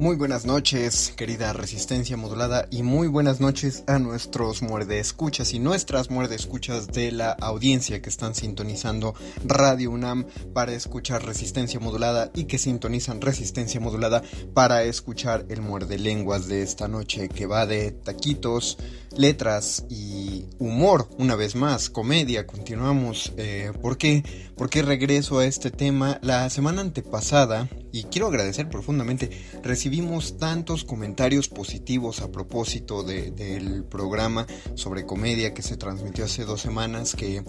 Muy buenas noches, querida resistencia modulada, y muy buenas noches a nuestros muerde escuchas y nuestras muerde escuchas de la audiencia que están sintonizando Radio UNAM para escuchar resistencia modulada y que sintonizan resistencia modulada para escuchar el muerde lenguas de esta noche que va de taquitos, letras y humor, una vez más, comedia. Continuamos. Eh, ¿Por qué? ¿Por qué regreso a este tema? La semana antepasada, y quiero agradecer profundamente, recibimos tantos comentarios positivos a propósito del programa sobre comedia que se transmitió hace dos semanas que,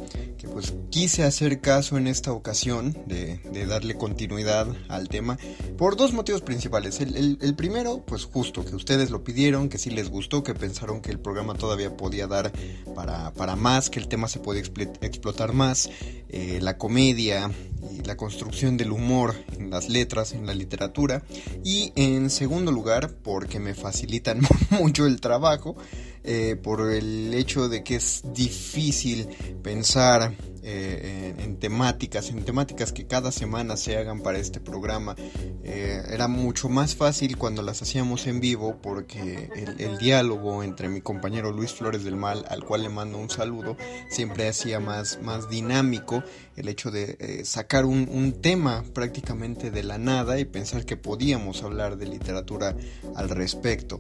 pues quise hacer caso en esta ocasión de, darle continuidad al tema por dos motivos principales. El, el primero, pues justo, que ustedes lo pidieron, que sí les gustó, que pensaron que el programa todavía podía dar para, para más, que el tema se podía explotar más, eh, la comedia y la construcción del humor en las letras, en la literatura. Y en segundo lugar, porque me facilitan mucho el trabajo, eh, por el hecho de que es difícil pensar eh, en, temáticas, en temáticas que cada semana se hagan para este programa. Eh, era mucho más fácil cuando las hacíamos en vivo porque el, diálogo entre mi compañero Luis Flores del Mal, al cual le mando un saludo, siempre hacía más, más dinámico el hecho de eh, sacar un, tema prácticamente de la nada y pensar que podíamos hablar de literatura al respecto.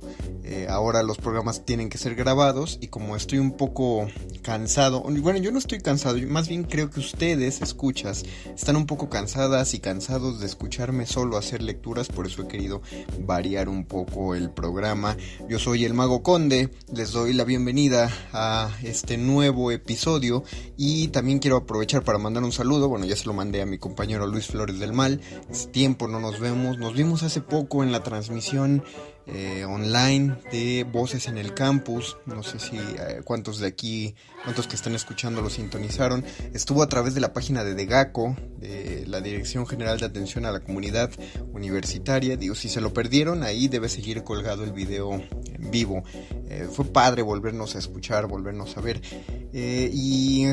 ahora los programas tienen que ser grabados y como estoy un poco cansado, bueno, yo no estoy cansado, más bien creo que ustedes, escuchas, están un poco cansadas y cansados de escucharme solo hacer lecturas, por eso he querido variar un poco el programa. Yo soy el Mago Conde, les doy la bienvenida a este nuevo episodio y también quiero aprovechar para mandar saludo, bueno, ya se lo mandé a mi compañero Luis Flores del Mal, es tiempo, no nos vemos, nos vimos hace poco en la transmisión eh, online de Voces en el Campus. No sé si eh, cuántos de aquí, cuántos que están escuchando lo sintonizaron. Estuvo a través de la página de DEGACO, de la Dirección General de Atención a la Comunidad Universitaria. Digo, si se lo perdieron, ahí debe seguir colgado el video en vivo. Eh, fue padre volvernos a escuchar, volvernos a ver. y,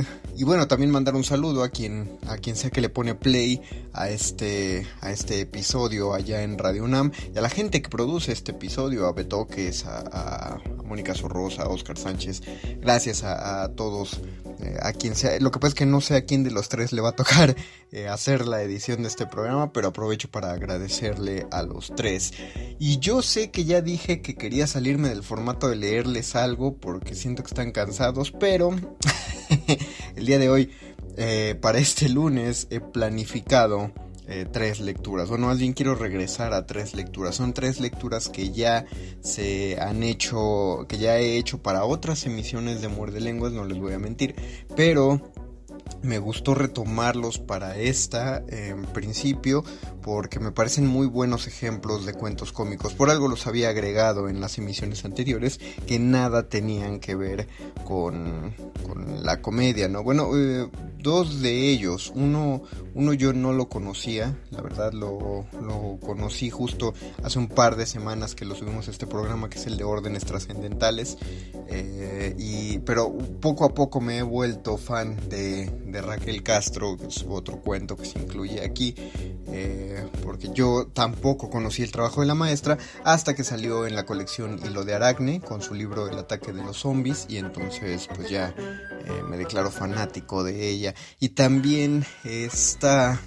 bueno, también mandar un saludo a quien, a quien sea que le pone play a este, a este episodio allá en Radio UNAM y a la gente que produce este episodio episodio, a Betoques, a, a Mónica Sorrosa, a Oscar Sánchez, gracias a, todos, eh, a quien sea, lo que pasa es que no sé a quién de los tres le va a tocar eh, hacer la edición de este programa, pero aprovecho para agradecerle a los tres. Y yo sé que ya dije que quería salirme del formato de leerles algo porque siento que están cansados, pero el día de hoy, eh, para este lunes, he planificado eh, tres lecturas. Bueno, más bien quiero regresar a tres lecturas. Son tres lecturas que ya se han hecho, que ya he hecho para otras emisiones de Muerde Lenguas, no les voy a mentir. Pero me gustó retomarlos para esta en principio porque me parecen muy buenos ejemplos de cuentos cómicos. Por algo los había agregado en las emisiones anteriores que nada tenían que ver con, la comedia, ¿no? Bueno, eh, dos de ellos, uno, uno yo no lo conocía, la verdad lo, lo, conocí justo hace un par de semanas que lo subimos a este programa que es el de órdenes trascendentales, eh, y, pero poco a poco me he vuelto fan de, de Raquel Castro, otro cuento que se incluye aquí. Eh, porque yo tampoco conocí el trabajo de la maestra hasta que salió en la colección Hilo de Aracne con su libro El ataque de los zombies y entonces pues ya eh, me declaro fanático de ella. Y también está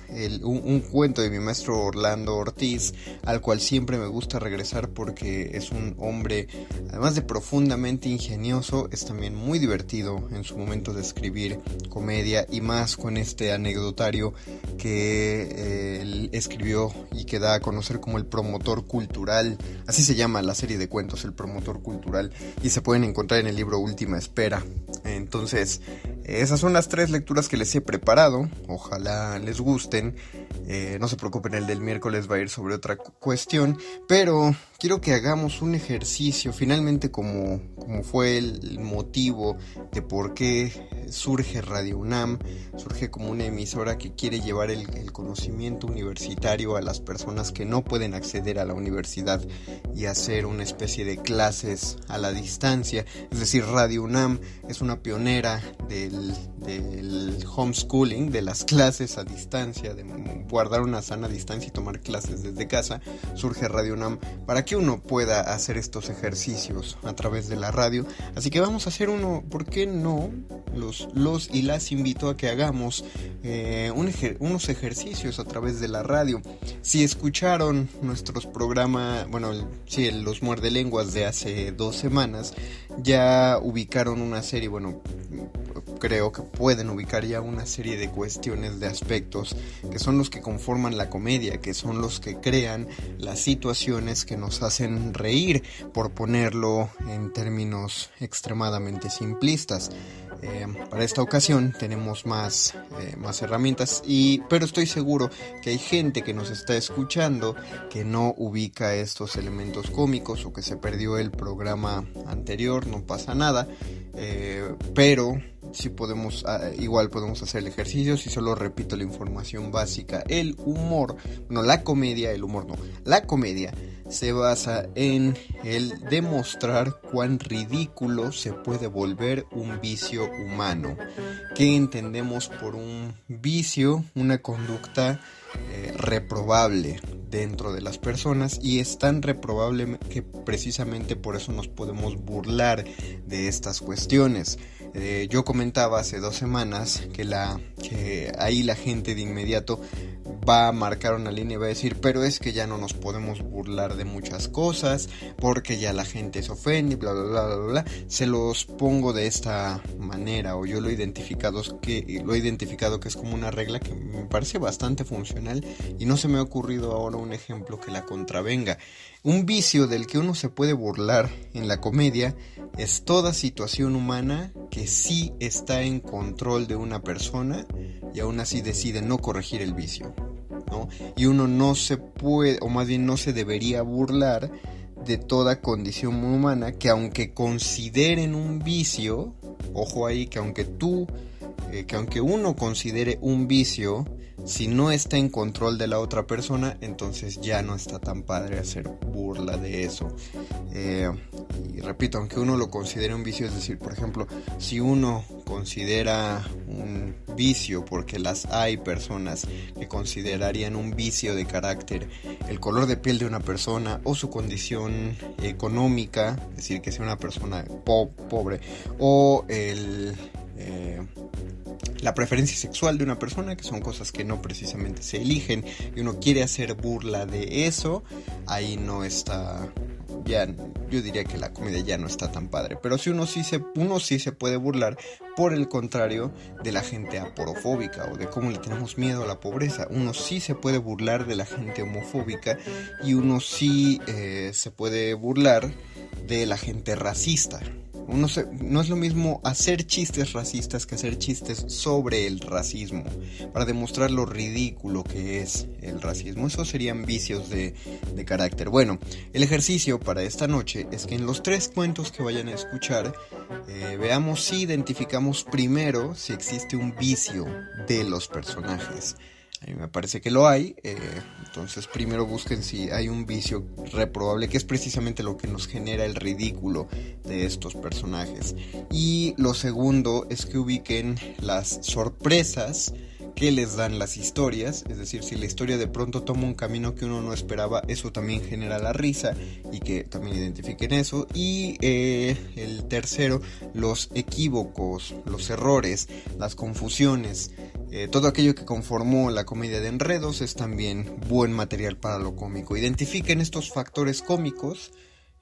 un, cuento de mi maestro Orlando Ortiz al cual siempre me gusta regresar porque es un hombre además de profundamente ingenioso es también muy divertido en su momento de escribir comedia y más con este anecdotario que eh, escribió y que da a conocer como el promotor cultural. Así se llama la serie de cuentos, el promotor cultural. Y se pueden encontrar en el libro Última Espera. Entonces, esas son las tres lecturas que les he preparado. Ojalá les gusten. Eh, no se preocupen, el del miércoles va a ir sobre otra cuestión. Pero quiero que hagamos un ejercicio, finalmente como, como fue el motivo de por qué surge Radio UNAM, surge como una emisora que quiere llevar el, conocimiento universitario a las personas que no pueden acceder a la universidad y hacer una especie de clases a la distancia. Es decir, Radio UNAM es una pionera del, del homeschooling, de las clases a distancia, de guardar una sana distancia y tomar clases desde casa. Surge Radio UNAM para que uno pueda hacer estos ejercicios a través de la radio. Así que vamos a hacer uno, ¿por qué no? Los, los y las invito a que hagamos eh, unos ejercicios a través de la radio. Si escucharon nuestros programas, bueno, sí, los muerde lenguas de hace dos semanas, ya ubicaron una serie, bueno, creo que pueden ubicar ya una serie de cuestiones, de aspectos que son los que conforman la comedia, que son los que crean las situaciones que nos hacen reír, por ponerlo en términos extremadamente simplistas. Eh, para esta ocasión tenemos más, eh, más herramientas, y, pero estoy seguro que hay gente que nos está escuchando que no ubica estos elementos cómicos o que se perdió el programa anterior, no pasa nada, eh, pero si podemos, ah, igual podemos hacer el ejercicio, si solo repito la información básica, el humor, no la comedia, el humor no, la comedia se basa en el demostrar cuán ridículo se puede volver un vicio humano. ¿Qué entendemos por un vicio? Una conducta eh, reprobable dentro de las personas y es tan reprobable que precisamente por eso nos podemos burlar de estas cuestiones. Eh, yo comentaba hace dos semanas que, la, que ahí la gente de inmediato va a marcar una línea y va a decir, pero es que ya no nos podemos burlar de muchas cosas, porque ya la gente se ofende, bla, bla, bla, bla, bla. Se los pongo de esta manera, o yo lo he identificado que, lo he identificado que es como una regla que me parece bastante funcional y no se me ha ocurrido ahora un ejemplo que la contravenga. Un vicio del que uno se puede burlar en la comedia es toda situación humana que sí está en control de una persona y aún así decide no corregir el vicio. Y uno no se puede, o más bien no se debería burlar de toda condición humana que aunque consideren un vicio, ojo ahí, que aunque tú, eh, que aunque uno considere un vicio, si no está en control de la otra persona, entonces ya no está tan padre hacer burla de eso. Eh, y repito, aunque uno lo considere un vicio, es decir, por ejemplo, si uno considera un vicio, porque las hay personas que considerarían un vicio de carácter el color de piel de una persona o su condición económica, es decir, que sea una persona pobre, o el... Eh, la preferencia sexual de una persona, que son cosas que no precisamente se eligen, y uno quiere hacer burla de eso, ahí no está, ya, yo diría que la comedia ya no está tan padre. Pero si uno sí se, uno sí se puede burlar, por el contrario, de la gente aporofóbica o de cómo le tenemos miedo a la pobreza. Uno sí se puede burlar de la gente homofóbica y uno sí eh, se puede burlar de la gente racista no, no es lo mismo hacer chistes racistas que hacer chistes sobre el racismo, para demostrar lo ridículo que es el racismo. Esos serían vicios de, carácter. Bueno, el ejercicio para esta noche es que en los tres cuentos que vayan a escuchar, eh, veamos si identificamos primero si existe un vicio de los personajes. A mí me parece que lo hay. Eh, entonces primero busquen si hay un vicio reprobable, que es precisamente lo que nos genera el ridículo de estos personajes. Y lo segundo es que ubiquen las sorpresas que les dan las historias, es decir, si la historia de pronto toma un camino que uno no esperaba, eso también genera la risa y que también identifiquen eso. Y eh, el tercero, los equívocos, los errores, las confusiones, eh, todo aquello que conformó la comedia de enredos es también buen material para lo cómico. Identifiquen estos factores cómicos,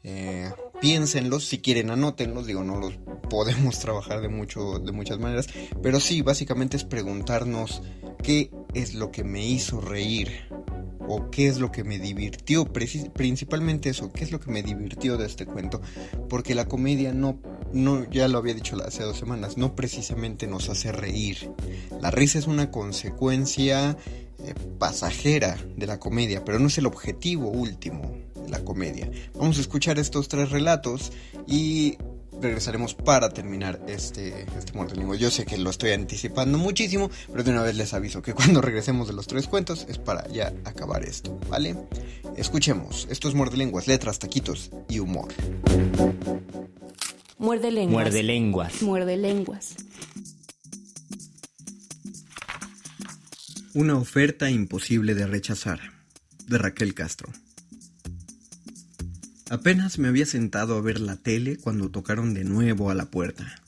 eh, piénsenlos, si quieren anótenlos, digo, no los podemos trabajar de, mucho, de muchas maneras, pero sí, básicamente es preguntarnos qué es lo que me hizo reír o qué es lo que me divirtió, principalmente eso, qué es lo que me divirtió de este cuento, porque la comedia no, no, ya lo había dicho hace dos semanas, no precisamente nos hace reír. La risa es una consecuencia eh, pasajera de la comedia, pero no es el objetivo último de la comedia. Vamos a escuchar estos tres relatos y regresaremos para terminar este, este muerte Yo sé que lo estoy anticipando muchísimo, pero de una vez les aviso que cuando regresemos de los tres cuentos es para ya acabar esto, ¿vale? Escuchemos, estos muerde lenguas, letras, taquitos y humor. Muerde lenguas. Muerde lenguas. Muerde lenguas. Una oferta imposible de rechazar, de Raquel Castro. Apenas me había sentado a ver la tele cuando tocaron de nuevo a la puerta.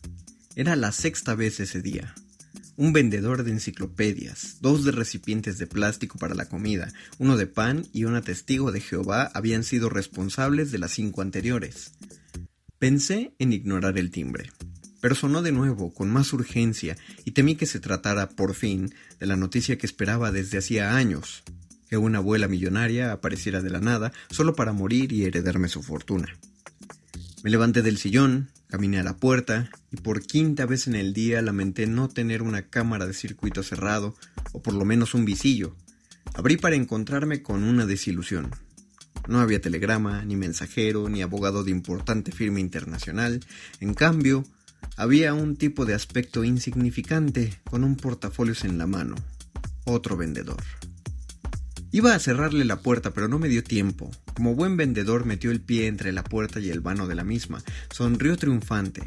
Era la sexta vez ese día. Un vendedor de enciclopedias, dos de recipientes de plástico para la comida, uno de pan y una testigo de Jehová habían sido responsables de las cinco anteriores. Pensé en ignorar el timbre, pero sonó de nuevo, con más urgencia, y temí que se tratara, por fin, de la noticia que esperaba desde hacía años, que una abuela millonaria apareciera de la nada solo para morir y heredarme su fortuna. Me levanté del sillón, caminé a la puerta y por quinta vez en el día lamenté no tener una cámara de circuito cerrado o por lo menos un visillo. Abrí para encontrarme con una desilusión. No había telegrama, ni mensajero, ni abogado de importante firma internacional. En cambio, había un tipo de aspecto insignificante con un portafolios en la mano. Otro vendedor. Iba a cerrarle la puerta, pero no me dio tiempo. Como buen vendedor metió el pie entre la puerta y el vano de la misma. Sonrió triunfante.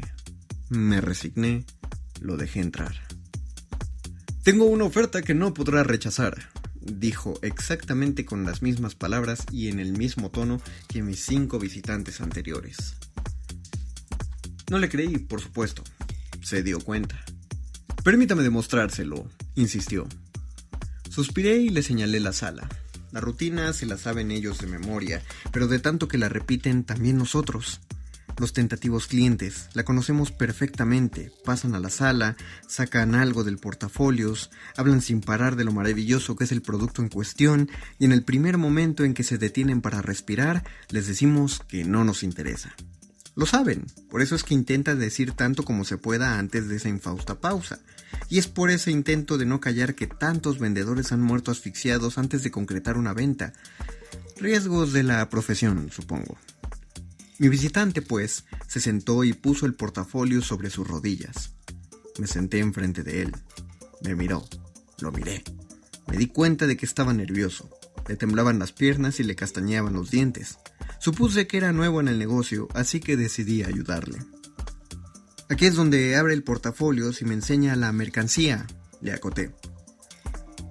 Me resigné, lo dejé entrar. Tengo una oferta que no podrá rechazar, dijo exactamente con las mismas palabras y en el mismo tono que mis cinco visitantes anteriores. No le creí, por supuesto. Se dio cuenta. Permítame demostrárselo, insistió. Suspiré y le señalé la sala. La rutina se la saben ellos de memoria, pero de tanto que la repiten también nosotros. Los tentativos clientes la conocemos perfectamente, pasan a la sala, sacan algo del portafolios, hablan sin parar de lo maravilloso que es el producto en cuestión y en el primer momento en que se detienen para respirar les decimos que no nos interesa. Lo saben, por eso es que intentan decir tanto como se pueda antes de esa infausta pausa. Y es por ese intento de no callar que tantos vendedores han muerto asfixiados antes de concretar una venta. Riesgos de la profesión, supongo. Mi visitante, pues, se sentó y puso el portafolio sobre sus rodillas. Me senté enfrente de él. Me miró. Lo miré. Me di cuenta de que estaba nervioso. Le temblaban las piernas y le castañeaban los dientes. Supuse que era nuevo en el negocio, así que decidí ayudarle. Aquí es donde abre el portafolio y me enseña la mercancía, le acoté.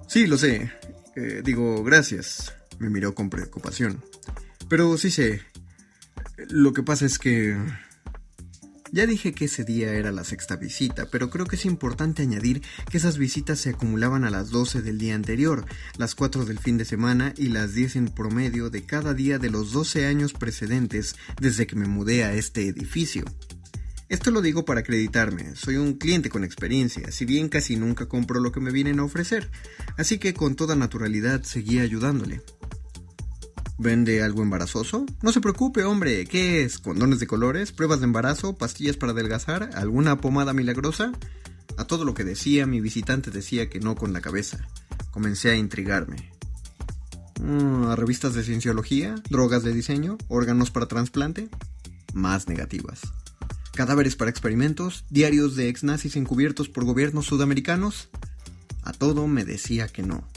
Sí, lo sé. Eh, digo, gracias. Me miró con preocupación. Pero sí sé. Lo que pasa es que... Ya dije que ese día era la sexta visita, pero creo que es importante añadir que esas visitas se acumulaban a las 12 del día anterior, las 4 del fin de semana y las 10 en promedio de cada día de los 12 años precedentes desde que me mudé a este edificio. Esto lo digo para acreditarme, soy un cliente con experiencia, si bien casi nunca compro lo que me vienen a ofrecer, así que con toda naturalidad seguí ayudándole. ¿Vende algo embarazoso? No se preocupe, hombre. ¿Qué es? ¿Condones de colores? ¿Pruebas de embarazo? ¿Pastillas para adelgazar? ¿Alguna pomada milagrosa? A todo lo que decía, mi visitante decía que no con la cabeza. Comencé a intrigarme. Mm, ¿A revistas de cienciología? ¿Drogas de diseño? ¿Órganos para trasplante? Más negativas. ¿Cadáveres para experimentos? ¿Diarios de ex nazis encubiertos por gobiernos sudamericanos? A todo me decía que no.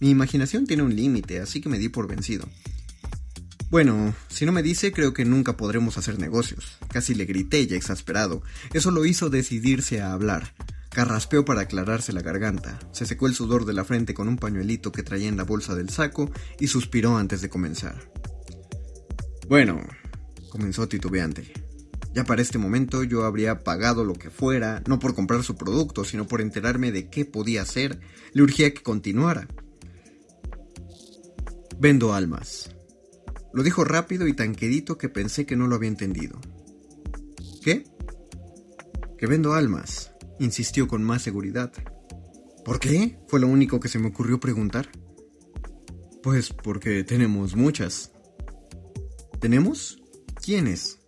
Mi imaginación tiene un límite, así que me di por vencido. Bueno, si no me dice, creo que nunca podremos hacer negocios. Casi le grité ya exasperado. Eso lo hizo decidirse a hablar. Carraspeó para aclararse la garganta, se secó el sudor de la frente con un pañuelito que traía en la bolsa del saco y suspiró antes de comenzar. Bueno, comenzó titubeante. Ya para este momento yo habría pagado lo que fuera, no por comprar su producto, sino por enterarme de qué podía hacer. Le urgía que continuara. Vendo almas. Lo dijo rápido y tan quedito que pensé que no lo había entendido. ¿Qué? Que vendo almas, insistió con más seguridad. ¿Por qué? Fue lo único que se me ocurrió preguntar. Pues porque tenemos muchas. ¿Tenemos? ¿Quiénes?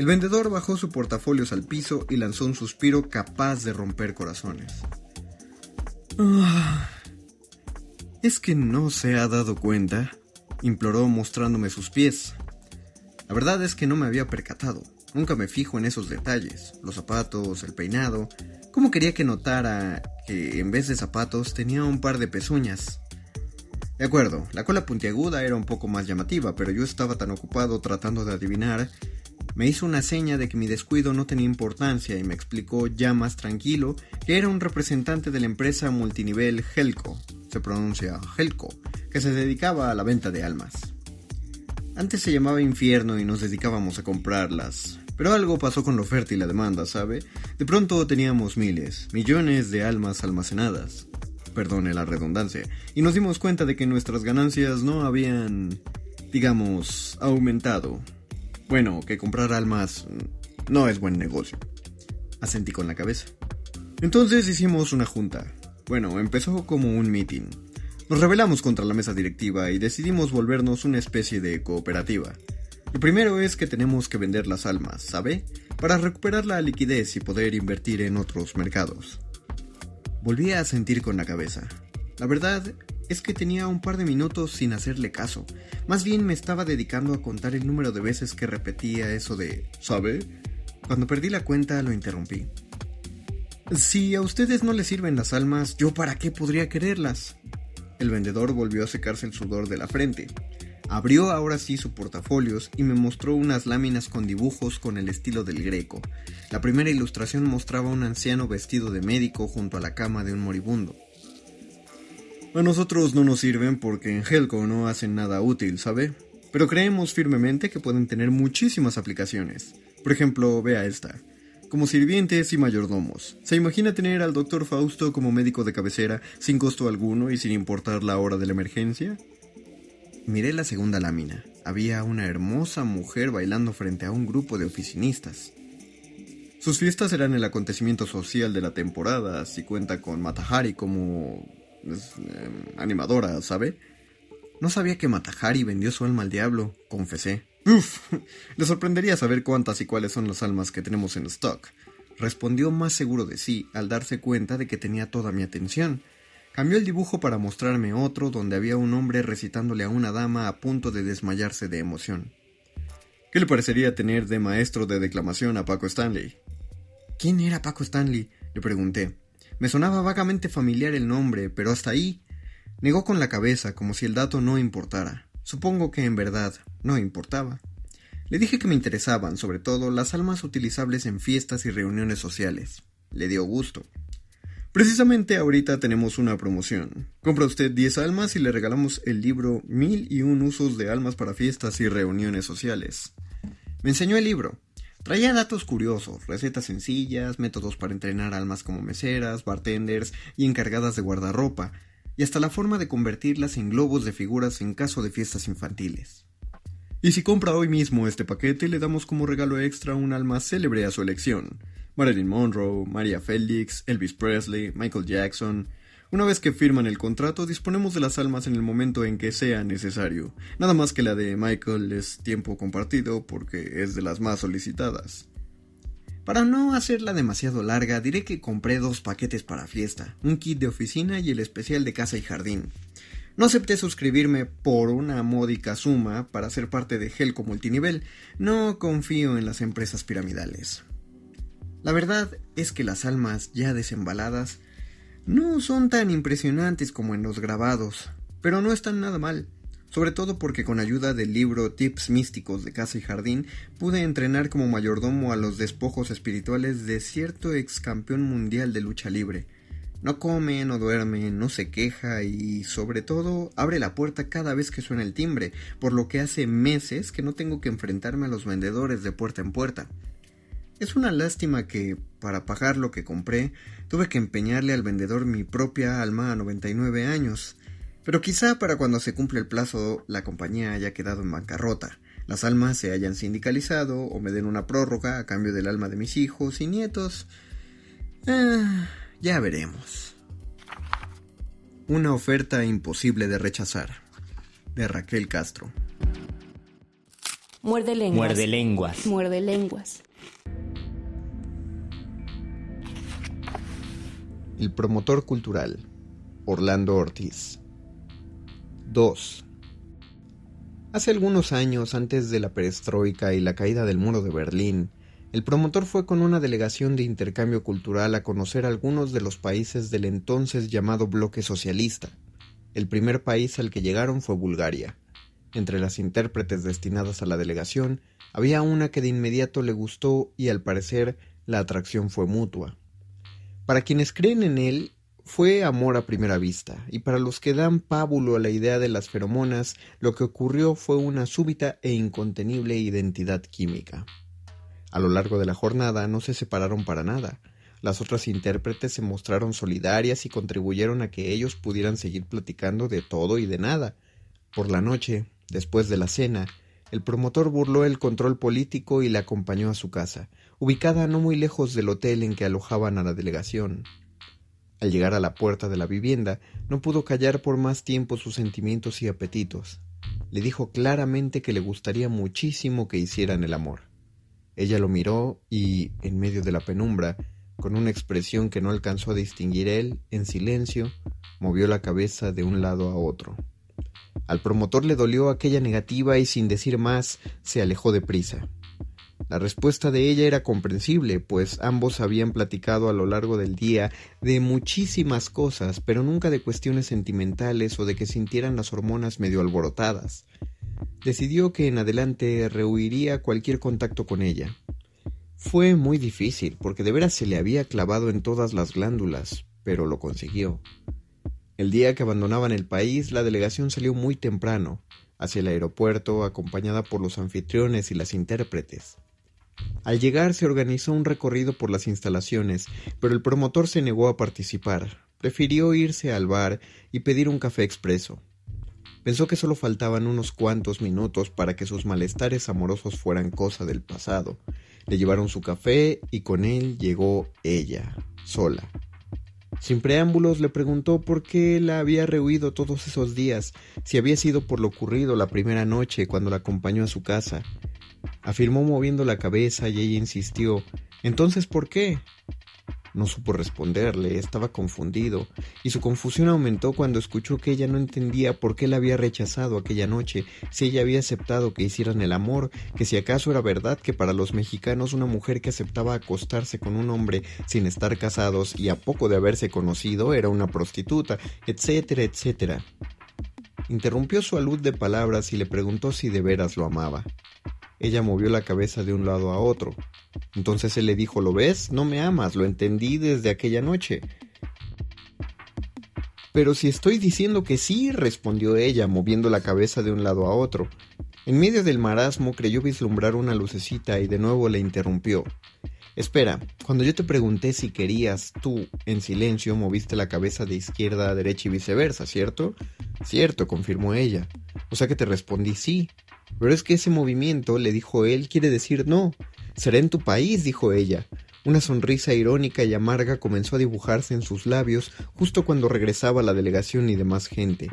El vendedor bajó su portafolios al piso y lanzó un suspiro capaz de romper corazones. Ah, ¿Es que no se ha dado cuenta? imploró mostrándome sus pies. La verdad es que no me había percatado. Nunca me fijo en esos detalles, los zapatos, el peinado. ¿Cómo quería que notara que en vez de zapatos tenía un par de pezuñas? De acuerdo, la cola puntiaguda era un poco más llamativa, pero yo estaba tan ocupado tratando de adivinar. Me hizo una seña de que mi descuido no tenía importancia y me explicó ya más tranquilo que era un representante de la empresa multinivel Helco, se pronuncia Helco, que se dedicaba a la venta de almas. Antes se llamaba infierno y nos dedicábamos a comprarlas. Pero algo pasó con la oferta y la demanda, ¿sabe? De pronto teníamos miles, millones de almas almacenadas. Perdone la redundancia. Y nos dimos cuenta de que nuestras ganancias no habían, digamos, aumentado. Bueno, que comprar almas no es buen negocio. Asentí con la cabeza. Entonces hicimos una junta. Bueno, empezó como un meeting. Nos rebelamos contra la mesa directiva y decidimos volvernos una especie de cooperativa. Lo primero es que tenemos que vender las almas, ¿sabe? Para recuperar la liquidez y poder invertir en otros mercados. Volví a sentir con la cabeza. La verdad es que tenía un par de minutos sin hacerle caso. Más bien me estaba dedicando a contar el número de veces que repetía eso de ¿sabe? Cuando perdí la cuenta lo interrumpí. Si a ustedes no les sirven las almas, ¿yo para qué podría quererlas? El vendedor volvió a secarse el sudor de la frente. Abrió ahora sí su portafolios y me mostró unas láminas con dibujos con el estilo del greco. La primera ilustración mostraba a un anciano vestido de médico junto a la cama de un moribundo. A nosotros no nos sirven porque en Helco no hacen nada útil, ¿sabe? Pero creemos firmemente que pueden tener muchísimas aplicaciones. Por ejemplo, vea esta como sirvientes y mayordomos. ¿Se imagina tener al doctor Fausto como médico de cabecera sin costo alguno y sin importar la hora de la emergencia? Miré la segunda lámina. Había una hermosa mujer bailando frente a un grupo de oficinistas. Sus fiestas eran el acontecimiento social de la temporada, si cuenta con Matahari como em, animadora, ¿sabe? No sabía que Matahari vendió su alma al diablo, confesé. Uf, le sorprendería saber cuántas y cuáles son las almas que tenemos en stock. Respondió más seguro de sí al darse cuenta de que tenía toda mi atención. Cambió el dibujo para mostrarme otro donde había un hombre recitándole a una dama a punto de desmayarse de emoción. ¿Qué le parecería tener de maestro de declamación a Paco Stanley? ¿Quién era Paco Stanley? le pregunté. Me sonaba vagamente familiar el nombre, pero hasta ahí. Negó con la cabeza como si el dato no importara. Supongo que en verdad no importaba. Le dije que me interesaban, sobre todo, las almas utilizables en fiestas y reuniones sociales. Le dio gusto. Precisamente ahorita tenemos una promoción. Compra usted 10 almas y le regalamos el libro Mil y un usos de almas para fiestas y reuniones sociales. Me enseñó el libro. Traía datos curiosos, recetas sencillas, métodos para entrenar almas como meseras, bartenders y encargadas de guardarropa, y hasta la forma de convertirlas en globos de figuras en caso de fiestas infantiles. Y si compra hoy mismo este paquete, le damos como regalo extra un alma célebre a su elección. Marilyn Monroe, Maria Felix, Elvis Presley, Michael Jackson, Una vez que firman el contrato, disponemos de las almas en el momento en que sea necesario. Nada más que la de Michael es tiempo compartido porque es de las más solicitadas. Para no hacerla demasiado larga, diré que compré dos paquetes para fiesta, un kit de oficina y el especial de casa y jardín. No acepté suscribirme por una módica suma para ser parte de Helco Multinivel. No confío en las empresas piramidales. La verdad es que las almas ya desembaladas no son tan impresionantes como en los grabados, pero no están nada mal, sobre todo porque con ayuda del libro Tips Místicos de Casa y Jardín pude entrenar como mayordomo a los despojos espirituales de cierto ex campeón mundial de lucha libre. No come, no duerme, no se queja y sobre todo abre la puerta cada vez que suena el timbre, por lo que hace meses que no tengo que enfrentarme a los vendedores de puerta en puerta. Es una lástima que, para pagar lo que compré, tuve que empeñarle al vendedor mi propia alma a 99 años. Pero quizá para cuando se cumple el plazo la compañía haya quedado en bancarrota, las almas se hayan sindicalizado o me den una prórroga a cambio del alma de mis hijos y nietos. Ah, ya veremos. Una oferta imposible de rechazar. De Raquel Castro. Muerde lenguas. Muerde lenguas. Muerde lenguas. El promotor cultural, Orlando Ortiz. 2. Hace algunos años, antes de la perestroika y la caída del muro de Berlín, el promotor fue con una delegación de intercambio cultural a conocer algunos de los países del entonces llamado bloque socialista. El primer país al que llegaron fue Bulgaria. Entre las intérpretes destinadas a la delegación, había una que de inmediato le gustó y al parecer la atracción fue mutua. Para quienes creen en él, fue amor a primera vista, y para los que dan pábulo a la idea de las feromonas, lo que ocurrió fue una súbita e incontenible identidad química. A lo largo de la jornada no se separaron para nada. Las otras intérpretes se mostraron solidarias y contribuyeron a que ellos pudieran seguir platicando de todo y de nada. Por la noche, después de la cena, el promotor burló el control político y la acompañó a su casa, ubicada no muy lejos del hotel en que alojaban a la delegación. Al llegar a la puerta de la vivienda, no pudo callar por más tiempo sus sentimientos y apetitos. Le dijo claramente que le gustaría muchísimo que hicieran el amor. Ella lo miró y, en medio de la penumbra, con una expresión que no alcanzó a distinguir él, en silencio, movió la cabeza de un lado a otro. Al promotor le dolió aquella negativa y sin decir más se alejó deprisa. La respuesta de ella era comprensible, pues ambos habían platicado a lo largo del día de muchísimas cosas, pero nunca de cuestiones sentimentales o de que sintieran las hormonas medio alborotadas. Decidió que en adelante rehuiría cualquier contacto con ella. Fue muy difícil, porque de veras se le había clavado en todas las glándulas, pero lo consiguió. El día que abandonaban el país, la delegación salió muy temprano, hacia el aeropuerto, acompañada por los anfitriones y las intérpretes. Al llegar se organizó un recorrido por las instalaciones, pero el promotor se negó a participar. Prefirió irse al bar y pedir un café expreso. Pensó que solo faltaban unos cuantos minutos para que sus malestares amorosos fueran cosa del pasado. Le llevaron su café y con él llegó ella, sola. Sin preámbulos le preguntó por qué la había rehuido todos esos días, si había sido por lo ocurrido la primera noche cuando la acompañó a su casa. Afirmó moviendo la cabeza y ella insistió Entonces, ¿por qué? No supo responderle, estaba confundido, y su confusión aumentó cuando escuchó que ella no entendía por qué la había rechazado aquella noche, si ella había aceptado que hicieran el amor, que si acaso era verdad que para los mexicanos una mujer que aceptaba acostarse con un hombre sin estar casados y a poco de haberse conocido era una prostituta, etcétera, etcétera. Interrumpió su alud de palabras y le preguntó si de veras lo amaba. Ella movió la cabeza de un lado a otro. Entonces él le dijo, ¿lo ves? No me amas, lo entendí desde aquella noche. Pero si estoy diciendo que sí, respondió ella, moviendo la cabeza de un lado a otro. En medio del marasmo creyó vislumbrar una lucecita y de nuevo le interrumpió. Espera, cuando yo te pregunté si querías, tú, en silencio, moviste la cabeza de izquierda a derecha y viceversa, ¿cierto? Cierto, confirmó ella. O sea que te respondí sí. Pero es que ese movimiento, le dijo él, quiere decir no. Será en tu país, dijo ella. Una sonrisa irónica y amarga comenzó a dibujarse en sus labios justo cuando regresaba la delegación y demás gente.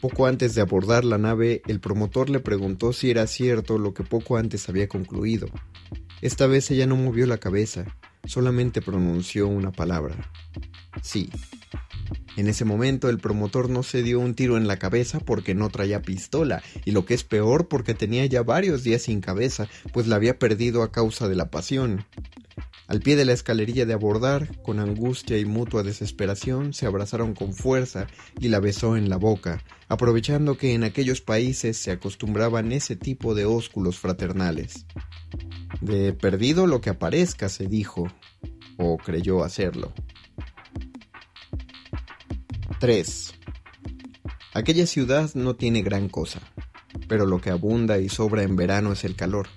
Poco antes de abordar la nave, el promotor le preguntó si era cierto lo que poco antes había concluido. Esta vez ella no movió la cabeza, solamente pronunció una palabra. Sí. En ese momento el promotor no se dio un tiro en la cabeza porque no traía pistola, y lo que es peor porque tenía ya varios días sin cabeza, pues la había perdido a causa de la pasión. Al pie de la escalerilla de abordar, con angustia y mutua desesperación, se abrazaron con fuerza y la besó en la boca, aprovechando que en aquellos países se acostumbraban ese tipo de ósculos fraternales. De perdido lo que aparezca, se dijo, o creyó hacerlo. 3. Aquella ciudad no tiene gran cosa, pero lo que abunda y sobra en verano es el calor.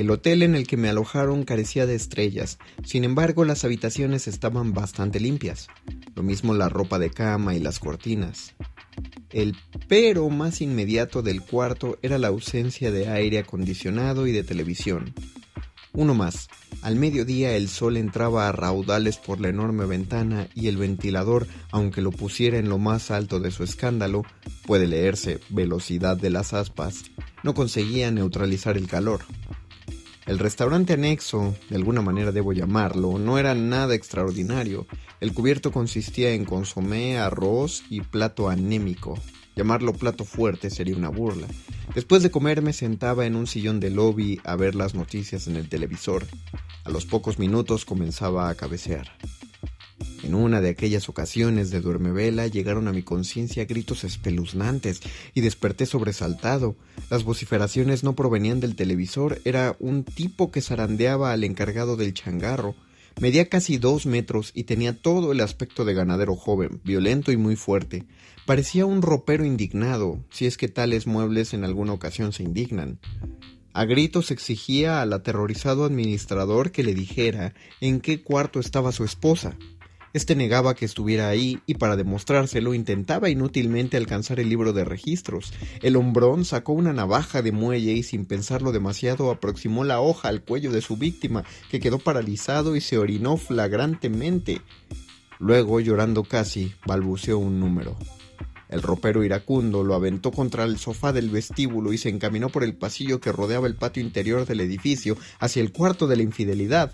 El hotel en el que me alojaron carecía de estrellas, sin embargo las habitaciones estaban bastante limpias, lo mismo la ropa de cama y las cortinas. El pero más inmediato del cuarto era la ausencia de aire acondicionado y de televisión, uno más. Al mediodía el sol entraba a raudales por la enorme ventana y el ventilador, aunque lo pusiera en lo más alto de su escándalo, puede leerse velocidad de las aspas, no conseguía neutralizar el calor. El restaurante anexo, de alguna manera debo llamarlo, no era nada extraordinario. El cubierto consistía en consomé, arroz y plato anémico. Llamarlo plato fuerte sería una burla. Después de comer me sentaba en un sillón de lobby a ver las noticias en el televisor. A los pocos minutos comenzaba a cabecear. En una de aquellas ocasiones de duermevela llegaron a mi conciencia gritos espeluznantes y desperté sobresaltado. Las vociferaciones no provenían del televisor, era un tipo que zarandeaba al encargado del changarro. Medía casi dos metros y tenía todo el aspecto de ganadero joven, violento y muy fuerte. Parecía un ropero indignado, si es que tales muebles en alguna ocasión se indignan. A gritos exigía al aterrorizado administrador que le dijera en qué cuarto estaba su esposa. Este negaba que estuviera ahí y para demostrárselo intentaba inútilmente alcanzar el libro de registros. El hombrón sacó una navaja de muelle y sin pensarlo demasiado aproximó la hoja al cuello de su víctima, que quedó paralizado y se orinó flagrantemente. Luego, llorando casi, balbuceó un número. El ropero iracundo lo aventó contra el sofá del vestíbulo y se encaminó por el pasillo que rodeaba el patio interior del edificio hacia el cuarto de la infidelidad.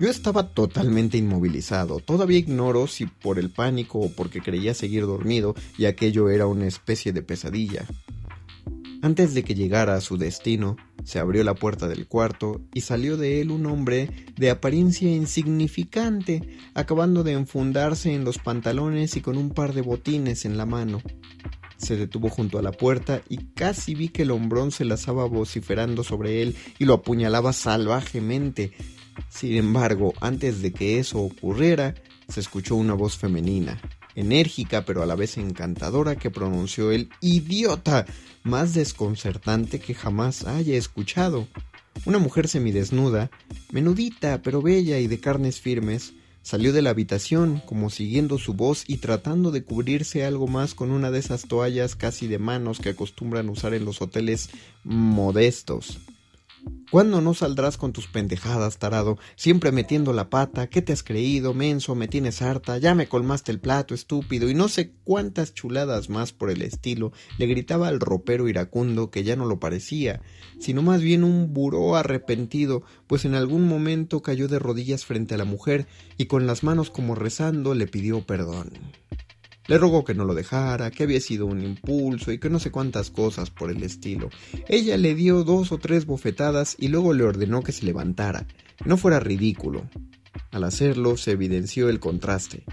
Yo estaba totalmente inmovilizado. Todavía ignoro si por el pánico o porque creía seguir dormido y aquello era una especie de pesadilla. Antes de que llegara a su destino, se abrió la puerta del cuarto y salió de él un hombre de apariencia insignificante, acabando de enfundarse en los pantalones y con un par de botines en la mano. Se detuvo junto a la puerta y casi vi que el hombrón se lazaba vociferando sobre él y lo apuñalaba salvajemente, sin embargo, antes de que eso ocurriera, se escuchó una voz femenina, enérgica pero a la vez encantadora, que pronunció el idiota más desconcertante que jamás haya escuchado. Una mujer semidesnuda, menudita pero bella y de carnes firmes, salió de la habitación como siguiendo su voz y tratando de cubrirse algo más con una de esas toallas casi de manos que acostumbran usar en los hoteles modestos. ¿Cuándo no saldrás con tus pendejadas, tarado? Siempre metiendo la pata. ¿Qué te has creído, menso? Me tienes harta. Ya me colmaste el plato, estúpido. Y no sé cuántas chuladas más por el estilo. Le gritaba al ropero iracundo que ya no lo parecía, sino más bien un buró arrepentido, pues en algún momento cayó de rodillas frente a la mujer y con las manos como rezando le pidió perdón. Le rogó que no lo dejara, que había sido un impulso y que no sé cuántas cosas por el estilo. Ella le dio dos o tres bofetadas y luego le ordenó que se levantara, no fuera ridículo. Al hacerlo se evidenció el contraste.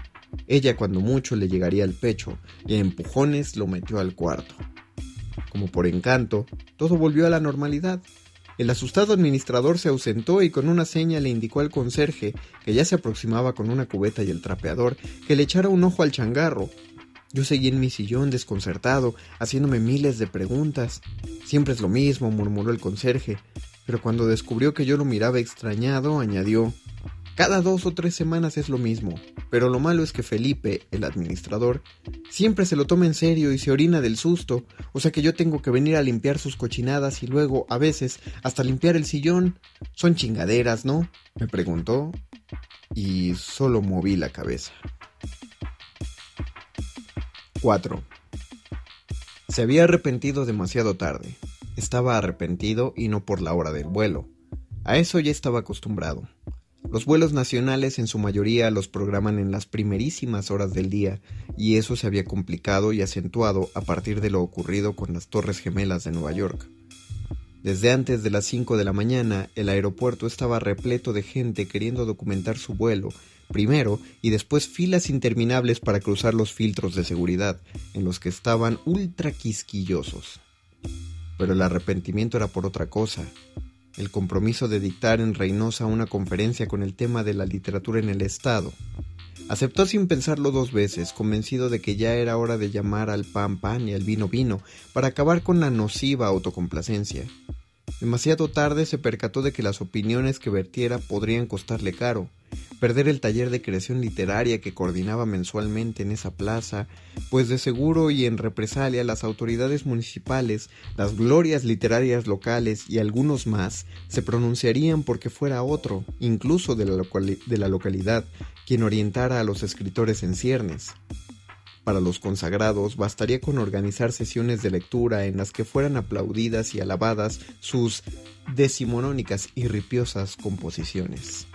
Ella cuando mucho le llegaría al pecho y a empujones lo metió al cuarto. Como por encanto, todo volvió a la normalidad. El asustado administrador se ausentó y con una seña le indicó al conserje, que ya se aproximaba con una cubeta y el trapeador, que le echara un ojo al changarro. Yo seguí en mi sillón desconcertado, haciéndome miles de preguntas. Siempre es lo mismo, murmuró el conserje, pero cuando descubrió que yo lo miraba extrañado, añadió Cada dos o tres semanas es lo mismo, pero lo malo es que Felipe, el administrador, siempre se lo toma en serio y se orina del susto, o sea que yo tengo que venir a limpiar sus cochinadas y luego, a veces, hasta limpiar el sillón. Son chingaderas, ¿no? me preguntó y solo moví la cabeza. 4. Se había arrepentido demasiado tarde. Estaba arrepentido y no por la hora del vuelo. A eso ya estaba acostumbrado. Los vuelos nacionales en su mayoría los programan en las primerísimas horas del día, y eso se había complicado y acentuado a partir de lo ocurrido con las Torres Gemelas de Nueva York. Desde antes de las 5 de la mañana, el aeropuerto estaba repleto de gente queriendo documentar su vuelo, primero, y después filas interminables para cruzar los filtros de seguridad, en los que estaban ultra quisquillosos. Pero el arrepentimiento era por otra cosa el compromiso de dictar en Reynosa una conferencia con el tema de la literatura en el Estado. Aceptó sin pensarlo dos veces, convencido de que ya era hora de llamar al pan pan y al vino vino para acabar con la nociva autocomplacencia. Demasiado tarde se percató de que las opiniones que vertiera podrían costarle caro, perder el taller de creación literaria que coordinaba mensualmente en esa plaza, pues de seguro y en represalia las autoridades municipales, las glorias literarias locales y algunos más se pronunciarían porque fuera otro, incluso de la, localidad, quien orientara a los escritores en ciernes. Para los consagrados bastaría con organizar sesiones de lectura en las que fueran aplaudidas y alabadas sus decimonónicas y ripiosas composiciones.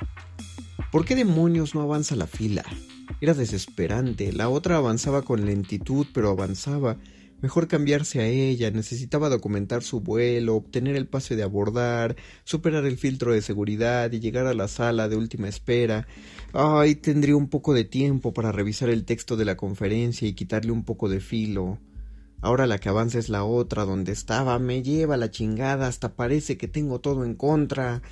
¿Por qué demonios no avanza la fila? Era desesperante. La otra avanzaba con lentitud, pero avanzaba. Mejor cambiarse a ella, necesitaba documentar su vuelo, obtener el pase de abordar, superar el filtro de seguridad y llegar a la sala de última espera. Ay, tendría un poco de tiempo para revisar el texto de la conferencia y quitarle un poco de filo. Ahora la que avanza es la otra, donde estaba, me lleva la chingada, hasta parece que tengo todo en contra.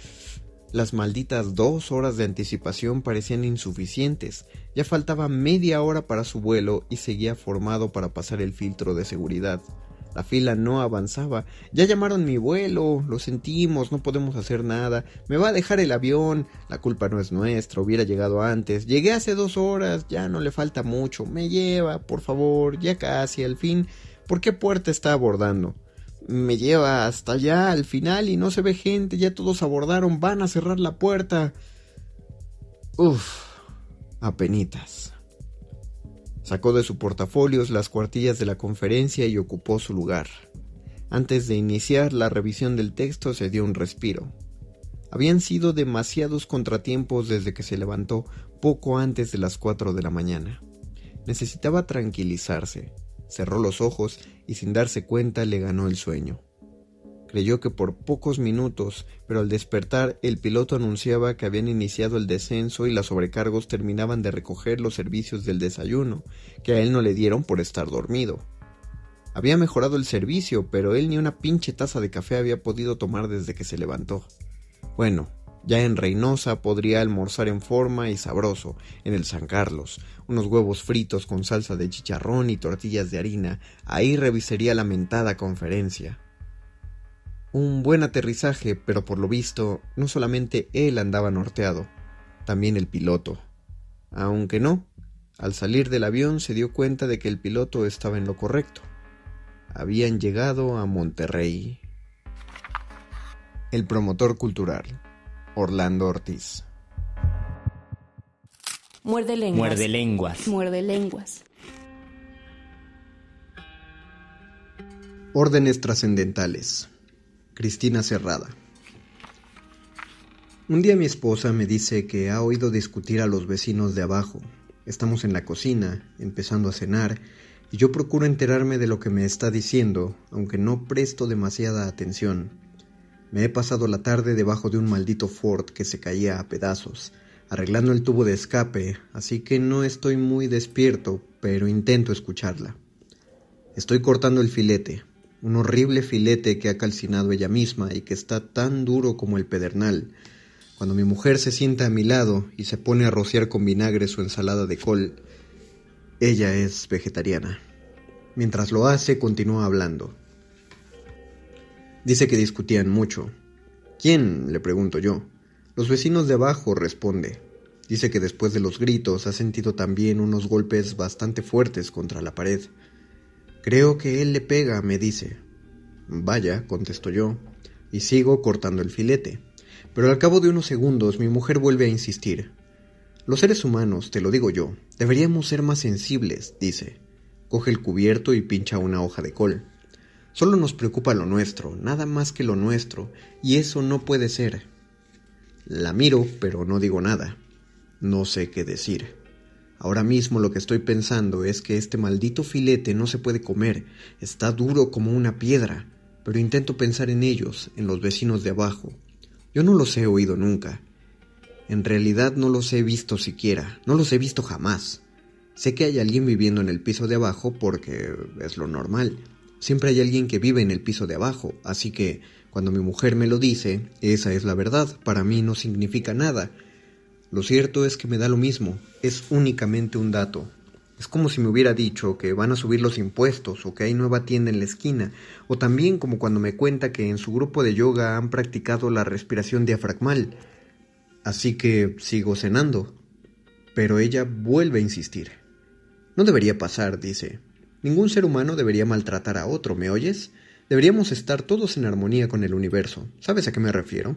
Las malditas dos horas de anticipación parecían insuficientes. Ya faltaba media hora para su vuelo y seguía formado para pasar el filtro de seguridad. La fila no avanzaba. Ya llamaron mi vuelo. Lo sentimos. No podemos hacer nada. Me va a dejar el avión. La culpa no es nuestra. Hubiera llegado antes. Llegué hace dos horas. Ya no le falta mucho. Me lleva, por favor. Ya casi, al fin. ¿Por qué puerta está abordando? Me lleva hasta allá al final y no se ve gente, ya todos abordaron, van a cerrar la puerta. Uf, apenitas. Sacó de su portafolio las cuartillas de la conferencia y ocupó su lugar. Antes de iniciar la revisión del texto se dio un respiro. Habían sido demasiados contratiempos desde que se levantó poco antes de las cuatro de la mañana. Necesitaba tranquilizarse. Cerró los ojos y sin darse cuenta le ganó el sueño. Creyó que por pocos minutos, pero al despertar el piloto anunciaba que habían iniciado el descenso y las sobrecargos terminaban de recoger los servicios del desayuno, que a él no le dieron por estar dormido. Había mejorado el servicio, pero él ni una pinche taza de café había podido tomar desde que se levantó. Bueno, ya en Reynosa podría almorzar en forma y sabroso, en el San Carlos, unos huevos fritos con salsa de chicharrón y tortillas de harina, ahí revisaría la mentada conferencia. Un buen aterrizaje, pero por lo visto, no solamente él andaba norteado, también el piloto. Aunque no, al salir del avión se dio cuenta de que el piloto estaba en lo correcto. Habían llegado a Monterrey. El promotor cultural. Orlando Ortiz. Muerde lenguas. Muerde lenguas. Muerde lenguas. Órdenes trascendentales. Cristina Cerrada. Un día mi esposa me dice que ha oído discutir a los vecinos de abajo. Estamos en la cocina, empezando a cenar, y yo procuro enterarme de lo que me está diciendo, aunque no presto demasiada atención. Me he pasado la tarde debajo de un maldito Ford que se caía a pedazos, arreglando el tubo de escape, así que no estoy muy despierto, pero intento escucharla. Estoy cortando el filete, un horrible filete que ha calcinado ella misma y que está tan duro como el pedernal. Cuando mi mujer se sienta a mi lado y se pone a rociar con vinagre su ensalada de col, ella es vegetariana. Mientras lo hace, continúa hablando. Dice que discutían mucho. ¿Quién? le pregunto yo. Los vecinos de abajo, responde. Dice que después de los gritos ha sentido también unos golpes bastante fuertes contra la pared. Creo que él le pega, me dice. Vaya, contesto yo, y sigo cortando el filete. Pero al cabo de unos segundos mi mujer vuelve a insistir. Los seres humanos, te lo digo yo, deberíamos ser más sensibles, dice. Coge el cubierto y pincha una hoja de col. Solo nos preocupa lo nuestro, nada más que lo nuestro, y eso no puede ser. La miro, pero no digo nada. No sé qué decir. Ahora mismo lo que estoy pensando es que este maldito filete no se puede comer, está duro como una piedra, pero intento pensar en ellos, en los vecinos de abajo. Yo no los he oído nunca. En realidad no los he visto siquiera, no los he visto jamás. Sé que hay alguien viviendo en el piso de abajo porque es lo normal. Siempre hay alguien que vive en el piso de abajo, así que cuando mi mujer me lo dice, esa es la verdad, para mí no significa nada. Lo cierto es que me da lo mismo, es únicamente un dato. Es como si me hubiera dicho que van a subir los impuestos o que hay nueva tienda en la esquina, o también como cuando me cuenta que en su grupo de yoga han practicado la respiración diafragmal. Así que sigo cenando. Pero ella vuelve a insistir. No debería pasar, dice. Ningún ser humano debería maltratar a otro, ¿me oyes? Deberíamos estar todos en armonía con el universo. ¿Sabes a qué me refiero?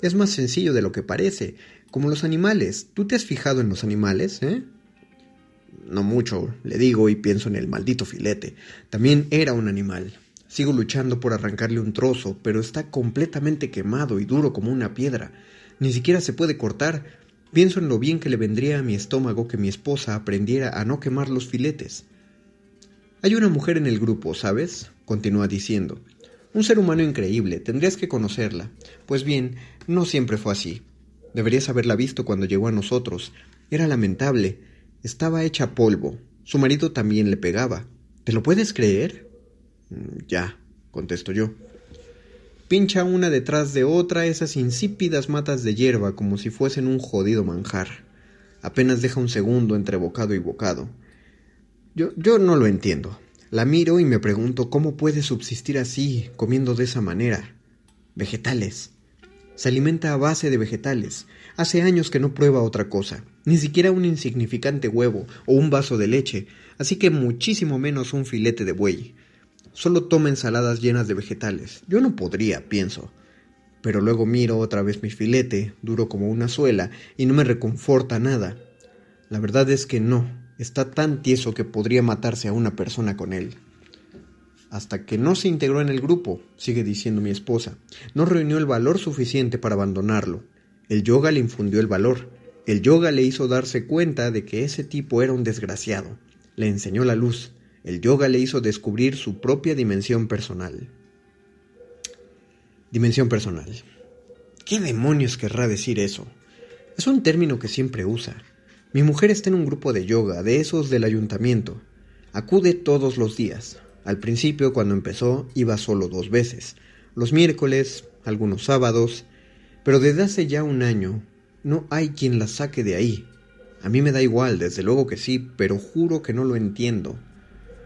Es más sencillo de lo que parece, como los animales. ¿Tú te has fijado en los animales, eh? No mucho, le digo y pienso en el maldito filete. También era un animal. Sigo luchando por arrancarle un trozo, pero está completamente quemado y duro como una piedra. Ni siquiera se puede cortar. Pienso en lo bien que le vendría a mi estómago que mi esposa aprendiera a no quemar los filetes. Hay una mujer en el grupo, ¿sabes? Continúa diciendo. Un ser humano increíble, tendrías que conocerla. Pues bien, no siempre fue así. Deberías haberla visto cuando llegó a nosotros. Era lamentable. Estaba hecha polvo. Su marido también le pegaba. ¿Te lo puedes creer? Mm, ya, contesto yo. Pincha una detrás de otra esas insípidas matas de hierba como si fuesen un jodido manjar. Apenas deja un segundo entre bocado y bocado. Yo, yo no lo entiendo. La miro y me pregunto cómo puede subsistir así, comiendo de esa manera. Vegetales. Se alimenta a base de vegetales. Hace años que no prueba otra cosa, ni siquiera un insignificante huevo o un vaso de leche, así que muchísimo menos un filete de buey. Solo toma ensaladas llenas de vegetales. Yo no podría, pienso. Pero luego miro otra vez mi filete, duro como una suela, y no me reconforta nada. La verdad es que no, está tan tieso que podría matarse a una persona con él. Hasta que no se integró en el grupo, sigue diciendo mi esposa, no reunió el valor suficiente para abandonarlo. El yoga le infundió el valor. El yoga le hizo darse cuenta de que ese tipo era un desgraciado. Le enseñó la luz. El yoga le hizo descubrir su propia dimensión personal. Dimensión personal. ¿Qué demonios querrá decir eso? Es un término que siempre usa. Mi mujer está en un grupo de yoga, de esos del ayuntamiento. Acude todos los días. Al principio, cuando empezó, iba solo dos veces. Los miércoles, algunos sábados. Pero desde hace ya un año, no hay quien la saque de ahí. A mí me da igual, desde luego que sí, pero juro que no lo entiendo.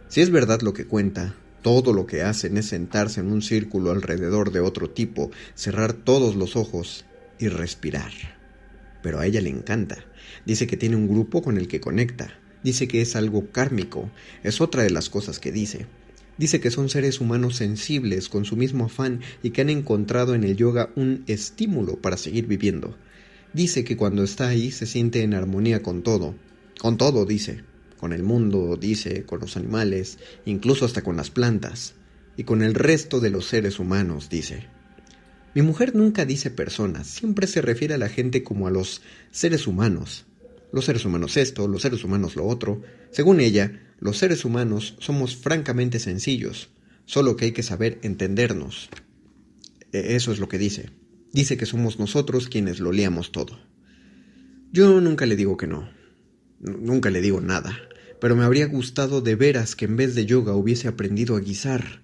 Si es verdad lo que cuenta, todo lo que hacen es sentarse en un círculo alrededor de otro tipo, cerrar todos los ojos y respirar. Pero a ella le encanta. Dice que tiene un grupo con el que conecta. Dice que es algo kármico. Es otra de las cosas que dice. Dice que son seres humanos sensibles con su mismo afán y que han encontrado en el yoga un estímulo para seguir viviendo. Dice que cuando está ahí se siente en armonía con todo. Con todo, dice con el mundo, dice, con los animales, incluso hasta con las plantas, y con el resto de los seres humanos, dice. Mi mujer nunca dice personas, siempre se refiere a la gente como a los seres humanos. Los seres humanos esto, los seres humanos lo otro. Según ella, los seres humanos somos francamente sencillos, solo que hay que saber entendernos. E, eso es lo que dice. Dice que somos nosotros quienes lo liamos todo. Yo nunca le digo que no. Nunca le digo nada pero me habría gustado de veras que en vez de yoga hubiese aprendido a guisar.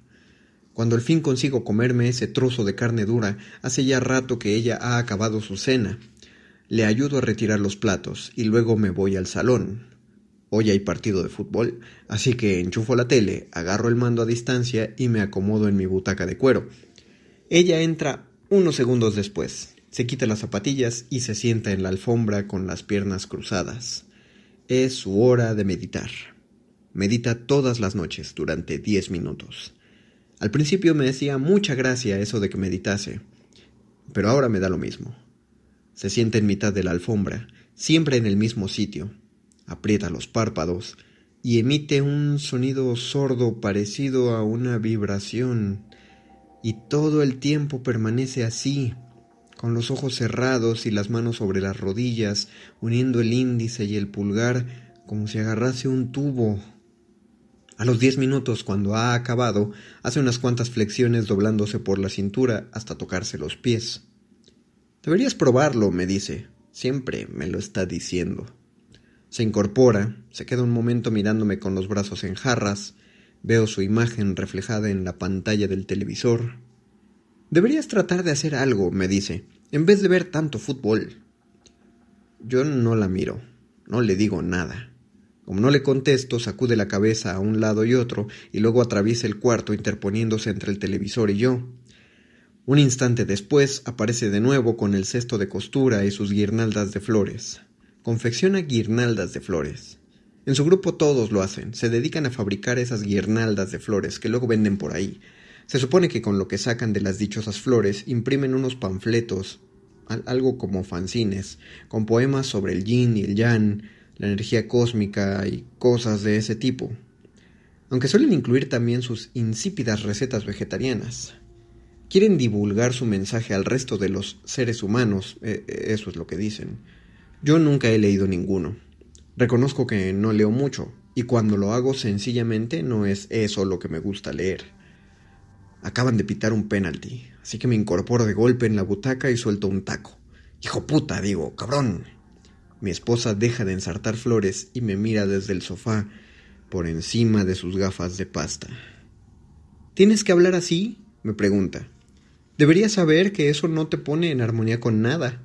Cuando al fin consigo comerme ese trozo de carne dura, hace ya rato que ella ha acabado su cena. Le ayudo a retirar los platos y luego me voy al salón. Hoy hay partido de fútbol, así que enchufo la tele, agarro el mando a distancia y me acomodo en mi butaca de cuero. Ella entra unos segundos después. Se quita las zapatillas y se sienta en la alfombra con las piernas cruzadas. Es su hora de meditar. Medita todas las noches durante diez minutos. Al principio me hacía mucha gracia eso de que meditase, pero ahora me da lo mismo. Se sienta en mitad de la alfombra, siempre en el mismo sitio, aprieta los párpados y emite un sonido sordo parecido a una vibración, y todo el tiempo permanece así, con los ojos cerrados y las manos sobre las rodillas, uniendo el índice y el pulgar como si agarrase un tubo. A los diez minutos, cuando ha acabado, hace unas cuantas flexiones doblándose por la cintura hasta tocarse los pies. Deberías probarlo, me dice. Siempre me lo está diciendo. Se incorpora, se queda un momento mirándome con los brazos en jarras, veo su imagen reflejada en la pantalla del televisor, Deberías tratar de hacer algo, me dice, en vez de ver tanto fútbol. Yo no la miro, no le digo nada. Como no le contesto, sacude la cabeza a un lado y otro y luego atraviesa el cuarto interponiéndose entre el televisor y yo. Un instante después aparece de nuevo con el cesto de costura y sus guirnaldas de flores. Confecciona guirnaldas de flores. En su grupo todos lo hacen, se dedican a fabricar esas guirnaldas de flores que luego venden por ahí, se supone que con lo que sacan de las dichosas flores imprimen unos panfletos, algo como fanzines, con poemas sobre el yin y el yang, la energía cósmica y cosas de ese tipo. Aunque suelen incluir también sus insípidas recetas vegetarianas. Quieren divulgar su mensaje al resto de los seres humanos, e, e, eso es lo que dicen. Yo nunca he leído ninguno. Reconozco que no leo mucho, y cuando lo hago sencillamente no es eso lo que me gusta leer. Acaban de pitar un penalti, así que me incorporo de golpe en la butaca y suelto un taco. Hijo puta, digo, cabrón. Mi esposa deja de ensartar flores y me mira desde el sofá por encima de sus gafas de pasta. ¿Tienes que hablar así? me pregunta. Deberías saber que eso no te pone en armonía con nada.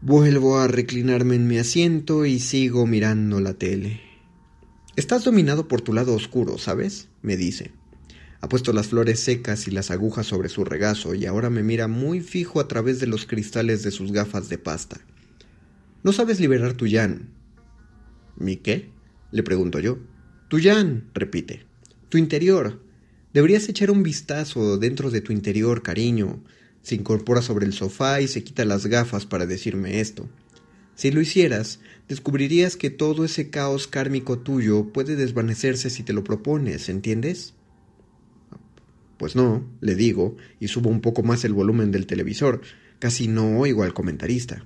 Vuelvo a reclinarme en mi asiento y sigo mirando la tele. Estás dominado por tu lado oscuro, ¿sabes? me dice. Ha puesto las flores secas y las agujas sobre su regazo y ahora me mira muy fijo a través de los cristales de sus gafas de pasta. No sabes liberar tu yan. ¿Mi qué? le pregunto yo. Tu yan, repite. Tu interior. Deberías echar un vistazo dentro de tu interior, cariño. Se incorpora sobre el sofá y se quita las gafas para decirme esto. Si lo hicieras, descubrirías que todo ese caos kármico tuyo puede desvanecerse si te lo propones, ¿entiendes? Pues no, le digo, y subo un poco más el volumen del televisor. Casi no oigo al comentarista.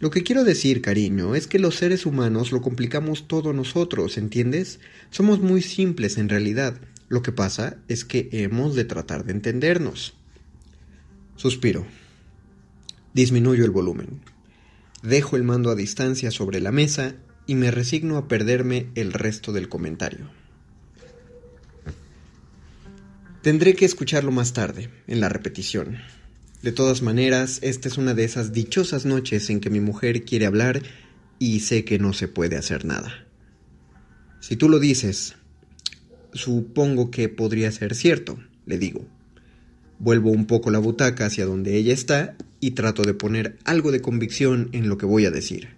Lo que quiero decir, cariño, es que los seres humanos lo complicamos todo nosotros, ¿entiendes? Somos muy simples en realidad. Lo que pasa es que hemos de tratar de entendernos. Suspiro. Disminuyo el volumen. Dejo el mando a distancia sobre la mesa y me resigno a perderme el resto del comentario. Tendré que escucharlo más tarde, en la repetición. De todas maneras, esta es una de esas dichosas noches en que mi mujer quiere hablar y sé que no se puede hacer nada. Si tú lo dices, supongo que podría ser cierto, le digo. Vuelvo un poco la butaca hacia donde ella está y trato de poner algo de convicción en lo que voy a decir.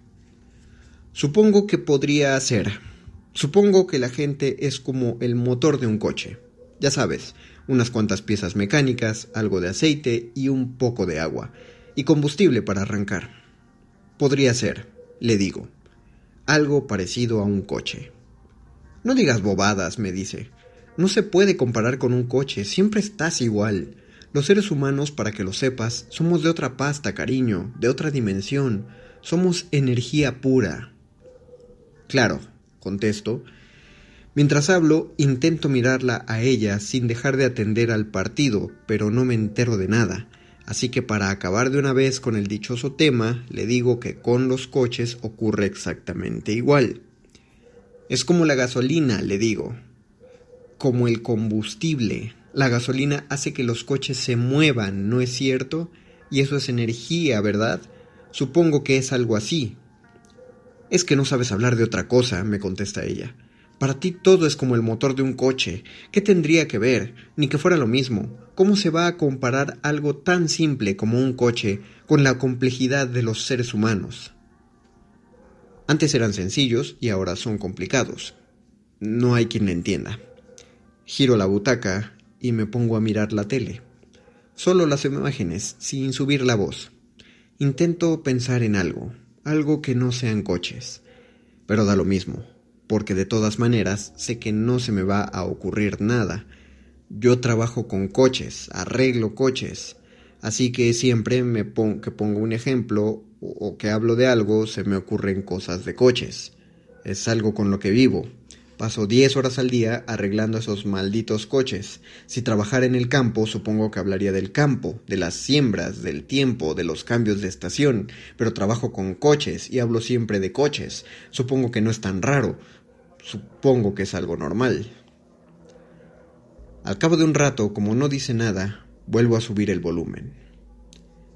Supongo que podría ser. Supongo que la gente es como el motor de un coche. Ya sabes, unas cuantas piezas mecánicas, algo de aceite y un poco de agua, y combustible para arrancar. Podría ser, le digo, algo parecido a un coche. No digas bobadas, me dice. No se puede comparar con un coche, siempre estás igual. Los seres humanos, para que lo sepas, somos de otra pasta, cariño, de otra dimensión. Somos energía pura. Claro, contesto, Mientras hablo, intento mirarla a ella sin dejar de atender al partido, pero no me entero de nada. Así que para acabar de una vez con el dichoso tema, le digo que con los coches ocurre exactamente igual. Es como la gasolina, le digo. Como el combustible. La gasolina hace que los coches se muevan, ¿no es cierto? Y eso es energía, ¿verdad? Supongo que es algo así. Es que no sabes hablar de otra cosa, me contesta ella. Para ti todo es como el motor de un coche. ¿Qué tendría que ver? Ni que fuera lo mismo. ¿Cómo se va a comparar algo tan simple como un coche con la complejidad de los seres humanos? Antes eran sencillos y ahora son complicados. No hay quien le entienda. Giro la butaca y me pongo a mirar la tele. Solo las imágenes, sin subir la voz. Intento pensar en algo, algo que no sean coches. Pero da lo mismo porque de todas maneras sé que no se me va a ocurrir nada. Yo trabajo con coches, arreglo coches, así que siempre me que pongo un ejemplo o que hablo de algo se me ocurren cosas de coches. Es algo con lo que vivo. Paso 10 horas al día arreglando esos malditos coches. Si trabajara en el campo, supongo que hablaría del campo, de las siembras, del tiempo, de los cambios de estación, pero trabajo con coches y hablo siempre de coches. Supongo que no es tan raro. Supongo que es algo normal. Al cabo de un rato, como no dice nada, vuelvo a subir el volumen.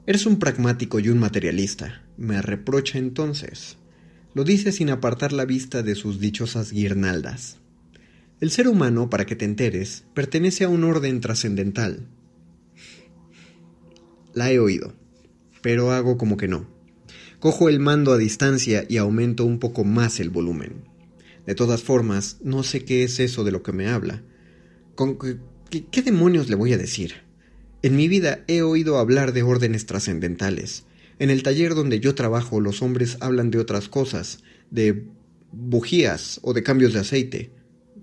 Eres un pragmático y un materialista, me reprocha entonces. Lo dice sin apartar la vista de sus dichosas guirnaldas. El ser humano, para que te enteres, pertenece a un orden trascendental. La he oído, pero hago como que no. Cojo el mando a distancia y aumento un poco más el volumen. De todas formas, no sé qué es eso de lo que me habla. ¿Con qué, demonios le voy a decir? En mi vida he oído hablar de órdenes trascendentales. En el taller donde yo trabajo los hombres hablan de otras cosas, de bujías o de cambios de aceite,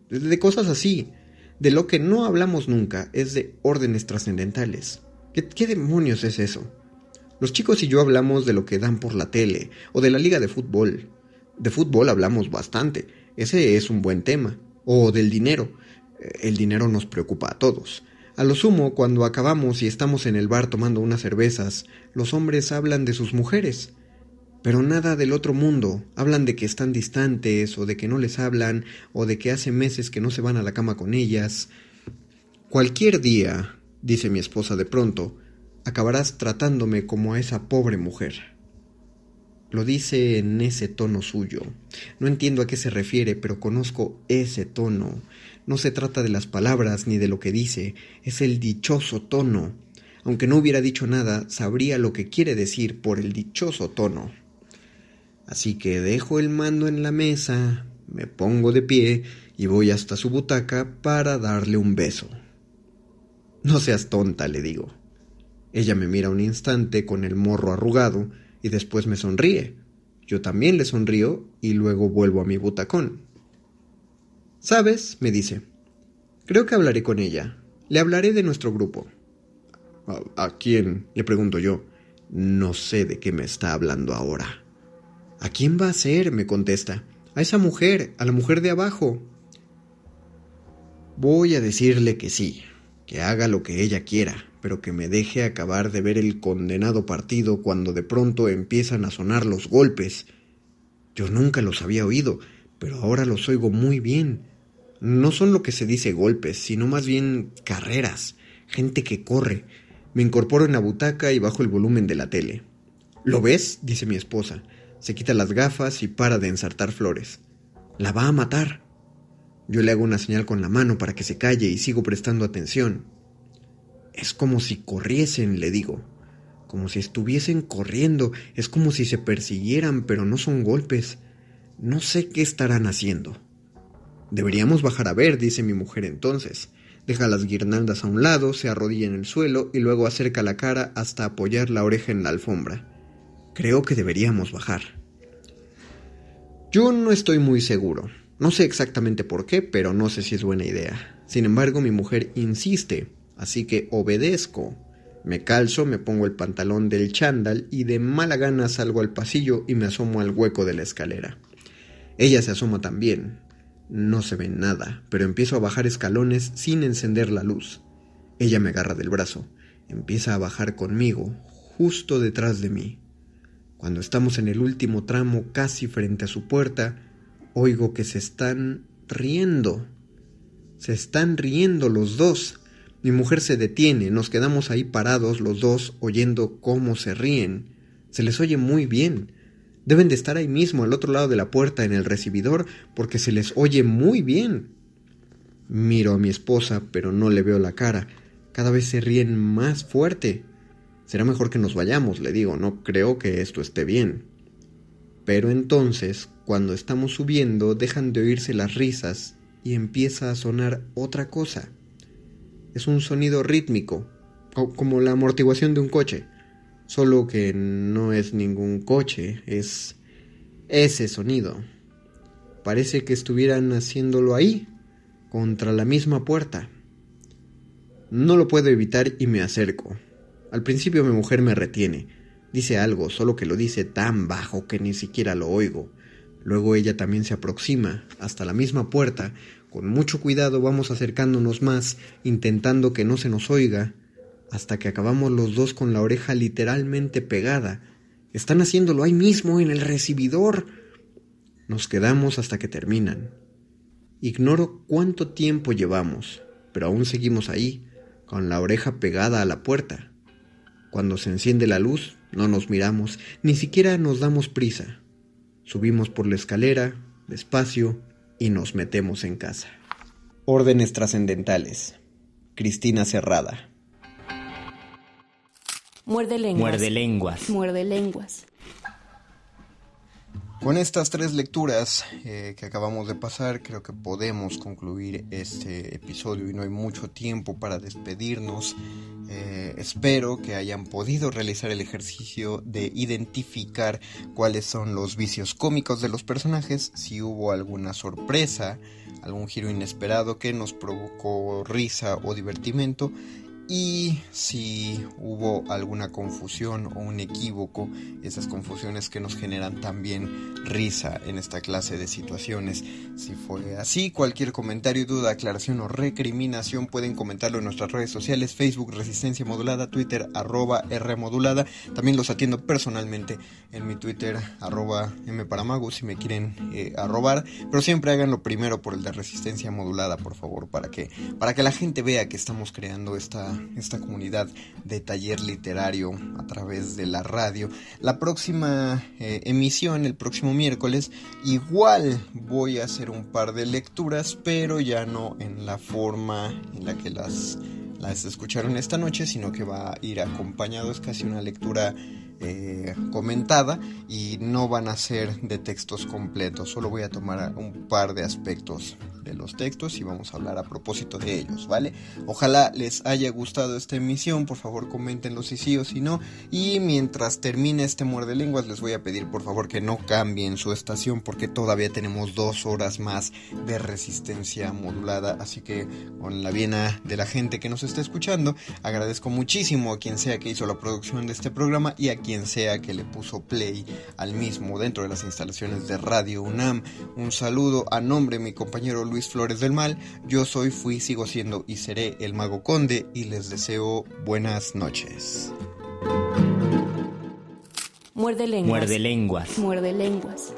de cosas así. De lo que no hablamos nunca es de órdenes trascendentales. ¿Qué, demonios es eso? Los chicos y yo hablamos de lo que dan por la tele o de la liga de fútbol. De fútbol hablamos bastante, ese es un buen tema. O del dinero. El dinero nos preocupa a todos. A lo sumo, cuando acabamos y estamos en el bar tomando unas cervezas, los hombres hablan de sus mujeres. Pero nada del otro mundo. Hablan de que están distantes, o de que no les hablan, o de que hace meses que no se van a la cama con ellas. Cualquier día, dice mi esposa de pronto, acabarás tratándome como a esa pobre mujer. Lo dice en ese tono suyo. No entiendo a qué se refiere, pero conozco ese tono. No se trata de las palabras ni de lo que dice, es el dichoso tono. Aunque no hubiera dicho nada, sabría lo que quiere decir por el dichoso tono. Así que dejo el mando en la mesa, me pongo de pie y voy hasta su butaca para darle un beso. No seas tonta, le digo. Ella me mira un instante con el morro arrugado, y después me sonríe. Yo también le sonrío y luego vuelvo a mi butacón. ¿Sabes? me dice. Creo que hablaré con ella. Le hablaré de nuestro grupo. ¿A, quién? le pregunto yo. No sé de qué me está hablando ahora. ¿A quién va a ser? me contesta. A esa mujer, a la mujer de abajo. Voy a decirle que sí, que haga lo que ella quiera, pero que me deje acabar de ver el condenado partido cuando de pronto empiezan a sonar los golpes. Yo nunca los había oído, pero ahora los oigo muy bien. No son lo que se dice golpes, sino más bien carreras, gente que corre. Me incorporo en la butaca y bajo el volumen de la tele. ¿Lo ves? dice mi esposa. Se quita las gafas y para de ensartar flores. La va a matar. Yo le hago una señal con la mano para que se calle y sigo prestando atención. Es como si corriesen, le digo. Como si estuviesen corriendo. Es como si se persiguieran, pero no son golpes. No sé qué estarán haciendo. Deberíamos bajar a ver, dice mi mujer entonces. Deja las guirnaldas a un lado, se arrodilla en el suelo y luego acerca la cara hasta apoyar la oreja en la alfombra. Creo que deberíamos bajar. Yo no estoy muy seguro. No sé exactamente por qué, pero no sé si es buena idea. Sin embargo, mi mujer insiste así que obedezco. Me calzo, me pongo el pantalón del chándal y de mala gana salgo al pasillo y me asomo al hueco de la escalera. Ella se asoma también. No se ve nada, pero empiezo a bajar escalones sin encender la luz. Ella me agarra del brazo, empieza a bajar conmigo, justo detrás de mí. Cuando estamos en el último tramo, casi frente a su puerta, oigo que se están riendo. Se están riendo los dos. Mi mujer se detiene, nos quedamos ahí parados los dos oyendo cómo se ríen. Se les oye muy bien. Deben de estar ahí mismo, al otro lado de la puerta, en el recibidor, porque se les oye muy bien. Miro a mi esposa, pero no le veo la cara. Cada vez se ríen más fuerte. Será mejor que nos vayamos, le digo, no creo que esto esté bien. Pero entonces, cuando estamos subiendo, dejan de oírse las risas y empieza a sonar otra cosa. Es un sonido rítmico, como la amortiguación de un coche, solo que no es ningún coche, es ese sonido. Parece que estuvieran haciéndolo ahí, contra la misma puerta. No lo puedo evitar y me acerco. Al principio mi mujer me retiene. Dice algo, solo que lo dice tan bajo que ni siquiera lo oigo. Luego ella también se aproxima hasta la misma puerta. Con mucho cuidado vamos acercándonos más, intentando que no se nos oiga, hasta que acabamos los dos con la oreja literalmente pegada. Están haciéndolo ahí mismo, en el recibidor. Nos quedamos hasta que terminan. Ignoro cuánto tiempo llevamos, pero aún seguimos ahí, con la oreja pegada a la puerta. Cuando se enciende la luz, no nos miramos, ni siquiera nos damos prisa. Subimos por la escalera, despacio, y nos metemos en casa. Órdenes trascendentales. Cristina Cerrada. Muerde lenguas. Muerde lenguas. Muerde lenguas. Con estas tres lecturas eh, que acabamos de pasar, creo que podemos concluir este episodio y no hay mucho tiempo para despedirnos. Eh, espero que hayan podido realizar el ejercicio de identificar cuáles son los vicios cómicos de los personajes, si hubo alguna sorpresa, algún giro inesperado que nos provocó risa o divertimento y si hubo alguna confusión o un equívoco, esas confusiones que nos generan también risa en esta clase de situaciones. Si fue así, cualquier comentario, duda, aclaración o recriminación pueden comentarlo en nuestras redes sociales, Facebook Resistencia Modulada, Twitter arroba R. También los atiendo personalmente en mi Twitter arroba M Paramago si me quieren eh, arrobar, pero siempre háganlo primero por el de Resistencia Modulada, por favor, para que, para que la gente vea que estamos creando esta esta comunidad de taller literario a través de la radio. La próxima eh, emisión, el próximo miércoles, igual voy a hacer un par de lecturas, pero ya no en la forma en la que las, las escucharon esta noche, sino que va a ir acompañado, es casi una lectura eh, comentada y no van a ser de textos completos, solo voy a tomar un par de aspectos de los textos y vamos a hablar a propósito de ellos, ¿vale? Ojalá les haya gustado esta emisión, por favor coméntenlo si sí o si no. Y mientras termine este muerde lenguas les voy a pedir por favor que no cambien su estación porque todavía tenemos dos horas más de resistencia modulada, así que con la viena de la gente que nos está escuchando, agradezco muchísimo a quien sea que hizo la producción de este programa y a quien sea que le puso play al mismo dentro de las instalaciones de Radio UNAM. Un saludo a nombre de mi compañero Luis Flores del Mal. Yo soy, fui, sigo siendo y seré el Mago Conde y les deseo buenas noches. Muerde lenguas. Muerde lenguas. Muerde lenguas.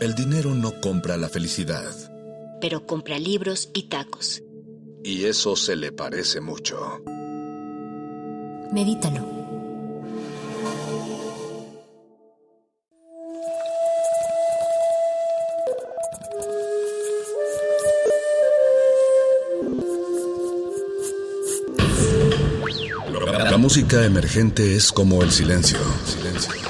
El dinero no compra la felicidad. Pero compra libros y tacos. Y eso se le parece mucho. Medítalo. La música emergente es como el silencio. Silencio.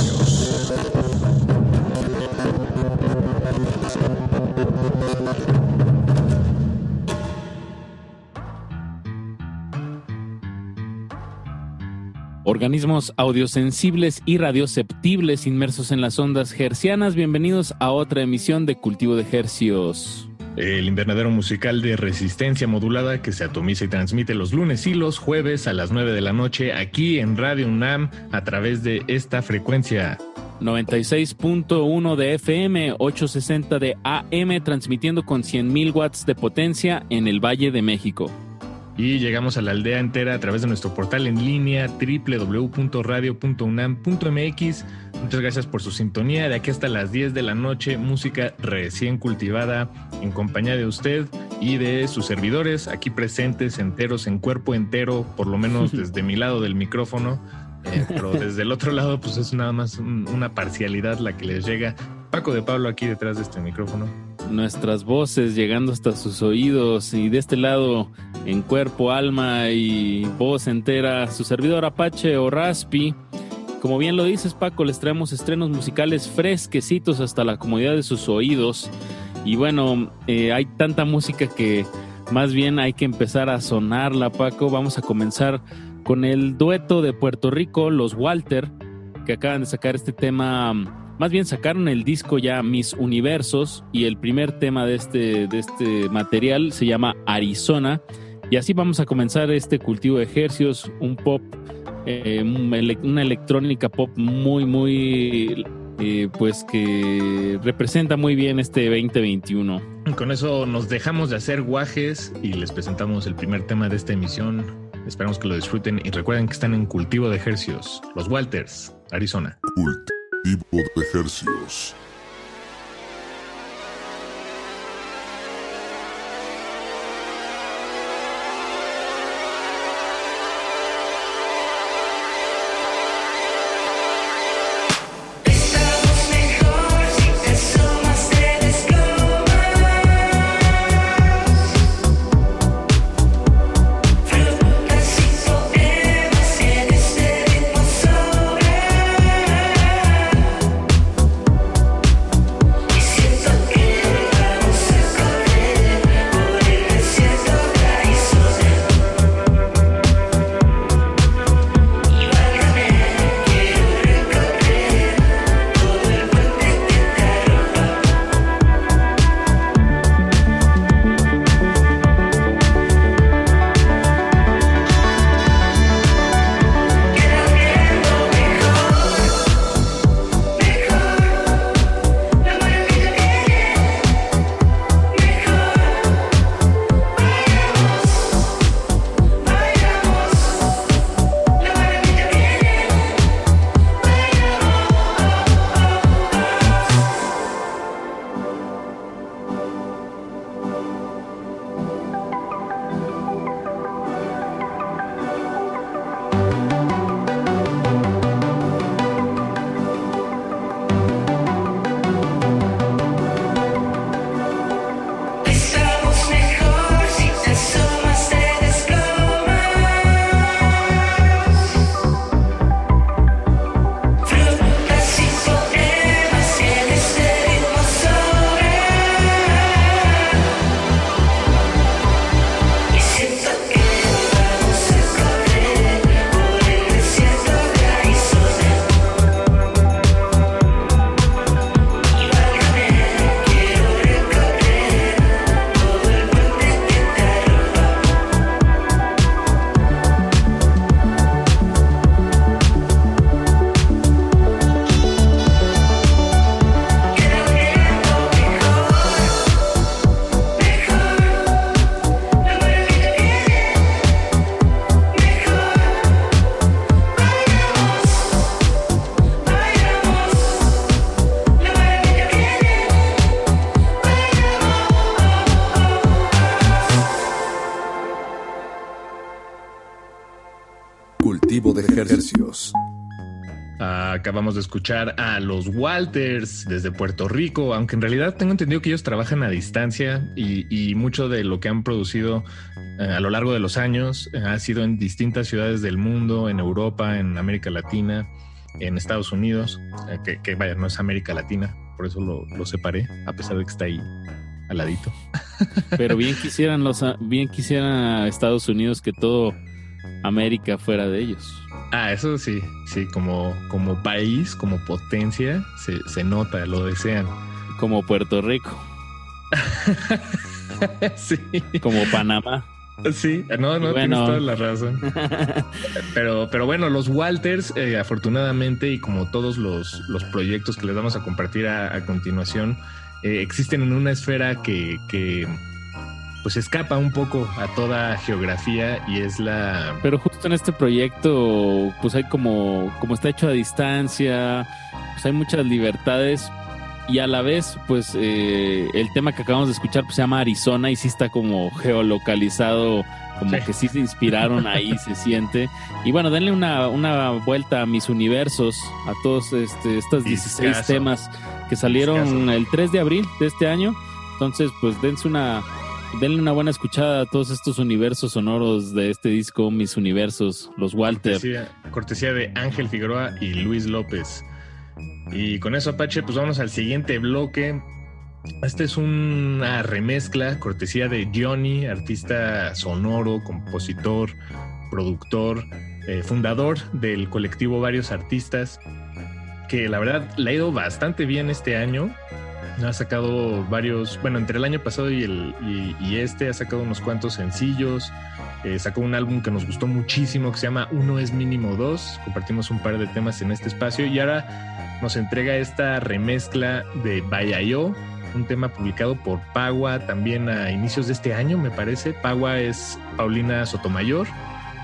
Organismos audiosensibles y radioceptibles inmersos en las ondas hercianas. Bienvenidos a otra emisión de Cultivo de Hercios. El invernadero musical de resistencia modulada que se atomiza y transmite los lunes y los jueves a las 9 de la noche aquí en Radio UNAM a través de esta frecuencia. 96.1 de FM, 860 de AM, transmitiendo con 100.000 watts de potencia en el Valle de México y llegamos a la aldea entera a través de nuestro portal en línea www.radio.unam.mx. Muchas gracias por su sintonía. De aquí hasta las 10 de la noche, música recién cultivada en compañía de usted y de sus servidores aquí presentes, enteros, en cuerpo entero, por lo menos desde mi lado del micrófono. Eh, pero desde el otro lado, pues es nada más una parcialidad la que les llega. Paco de Pablo aquí detrás de este micrófono nuestras voces llegando hasta sus oídos y de este lado en cuerpo, alma y voz entera su servidor Apache o Raspi. Como bien lo dices Paco, les traemos estrenos musicales fresquecitos hasta la comodidad de sus oídos. Y bueno, eh, hay tanta música que más bien hay que empezar a sonarla Paco. Vamos a comenzar con el dueto de Puerto Rico, los Walter, que acaban de sacar este tema más bien sacaron el disco ya Mis Universos y el primer tema de este, de este material se llama Arizona. Y así vamos a comenzar este cultivo de ejercicios, un pop, eh, una electrónica pop muy, muy, eh, pues que representa muy bien este 2021. Con eso nos dejamos de hacer guajes y les presentamos el primer tema de esta emisión. Esperamos que lo disfruten y recuerden que están en cultivo de ejercicios, los Walters, Arizona tipo de ejercicios. Acabamos de escuchar a los Walters desde Puerto Rico, aunque en realidad tengo entendido que ellos trabajan a distancia y, mucho de lo que han producido eh, a lo largo de los años eh, ha sido en distintas ciudades del mundo, en Europa, en América Latina, en Estados Unidos, eh, que, vaya, no es América Latina, por eso lo, lo separé, a pesar de que está ahí al ladito. Pero bien quisieran los bien quisieran Estados Unidos que todo América fuera de ellos. Ah, eso sí, sí, como, como país, como potencia, se, se nota, lo desean. Como Puerto Rico. sí. Como Panamá. Sí, no, no tienes toda la razón. pero, pero bueno, los Walters, eh, afortunadamente, y como todos los, los, proyectos que les vamos a compartir a, a continuación, eh, existen en una esfera que, que pues escapa un poco a toda geografía y es la... Pero justo en este proyecto, pues hay como, como está hecho a distancia, pues hay muchas libertades y a la vez, pues eh, el tema que acabamos de escuchar pues, se llama Arizona y sí está como geolocalizado, como que sí se inspiraron ahí, se siente. Y bueno, denle una, una vuelta a mis universos, a todos este, estos 16 temas que salieron el 3 de abril de este año. Entonces, pues dense una denle una buena escuchada a todos estos universos sonoros de este disco, Mis Universos, los Walter. Cortesía, de Ángel Figueroa y Luis López. Y con eso, Apache, pues vamos al siguiente bloque. Esta es una remezcla, cortesía de Johnny, artista sonoro, compositor, productor, eh, fundador del colectivo Varios Artistas, que la verdad le ha ido bastante bien este año. Ha sacado varios, bueno, entre el año pasado y, el, y, este ha sacado unos cuantos sencillos. Eh, sacó un álbum que nos gustó muchísimo que se llama Uno es mínimo dos. Compartimos un par de temas en este espacio y ahora nos entrega esta remezcla de Bayayo, un tema publicado por Pagua también a inicios de este año, me parece. Pagua es Paulina Sotomayor,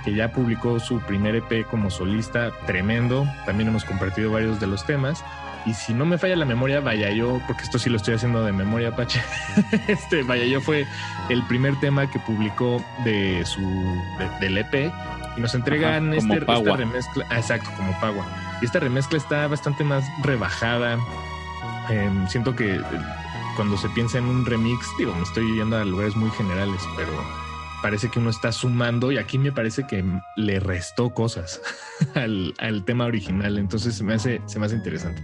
que ya publicó su primer EP como solista, tremendo. También hemos compartido varios de los temas. Y si no me falla la memoria, vaya yo, porque esto sí lo estoy haciendo de memoria, Pache. este vaya yo fue el primer tema que publicó de su del EP y nos entregan este, esta remezcla. Ah, exacto, como Pagua. Y esta remezcla está bastante más rebajada. Em, siento que eh, cuando se piensa en un remix, digo, me estoy yendo a lugares muy generales, pero parece que uno está sumando y aquí me parece que le restó cosas al, al tema original. Entonces se me hace, se me hace interesante.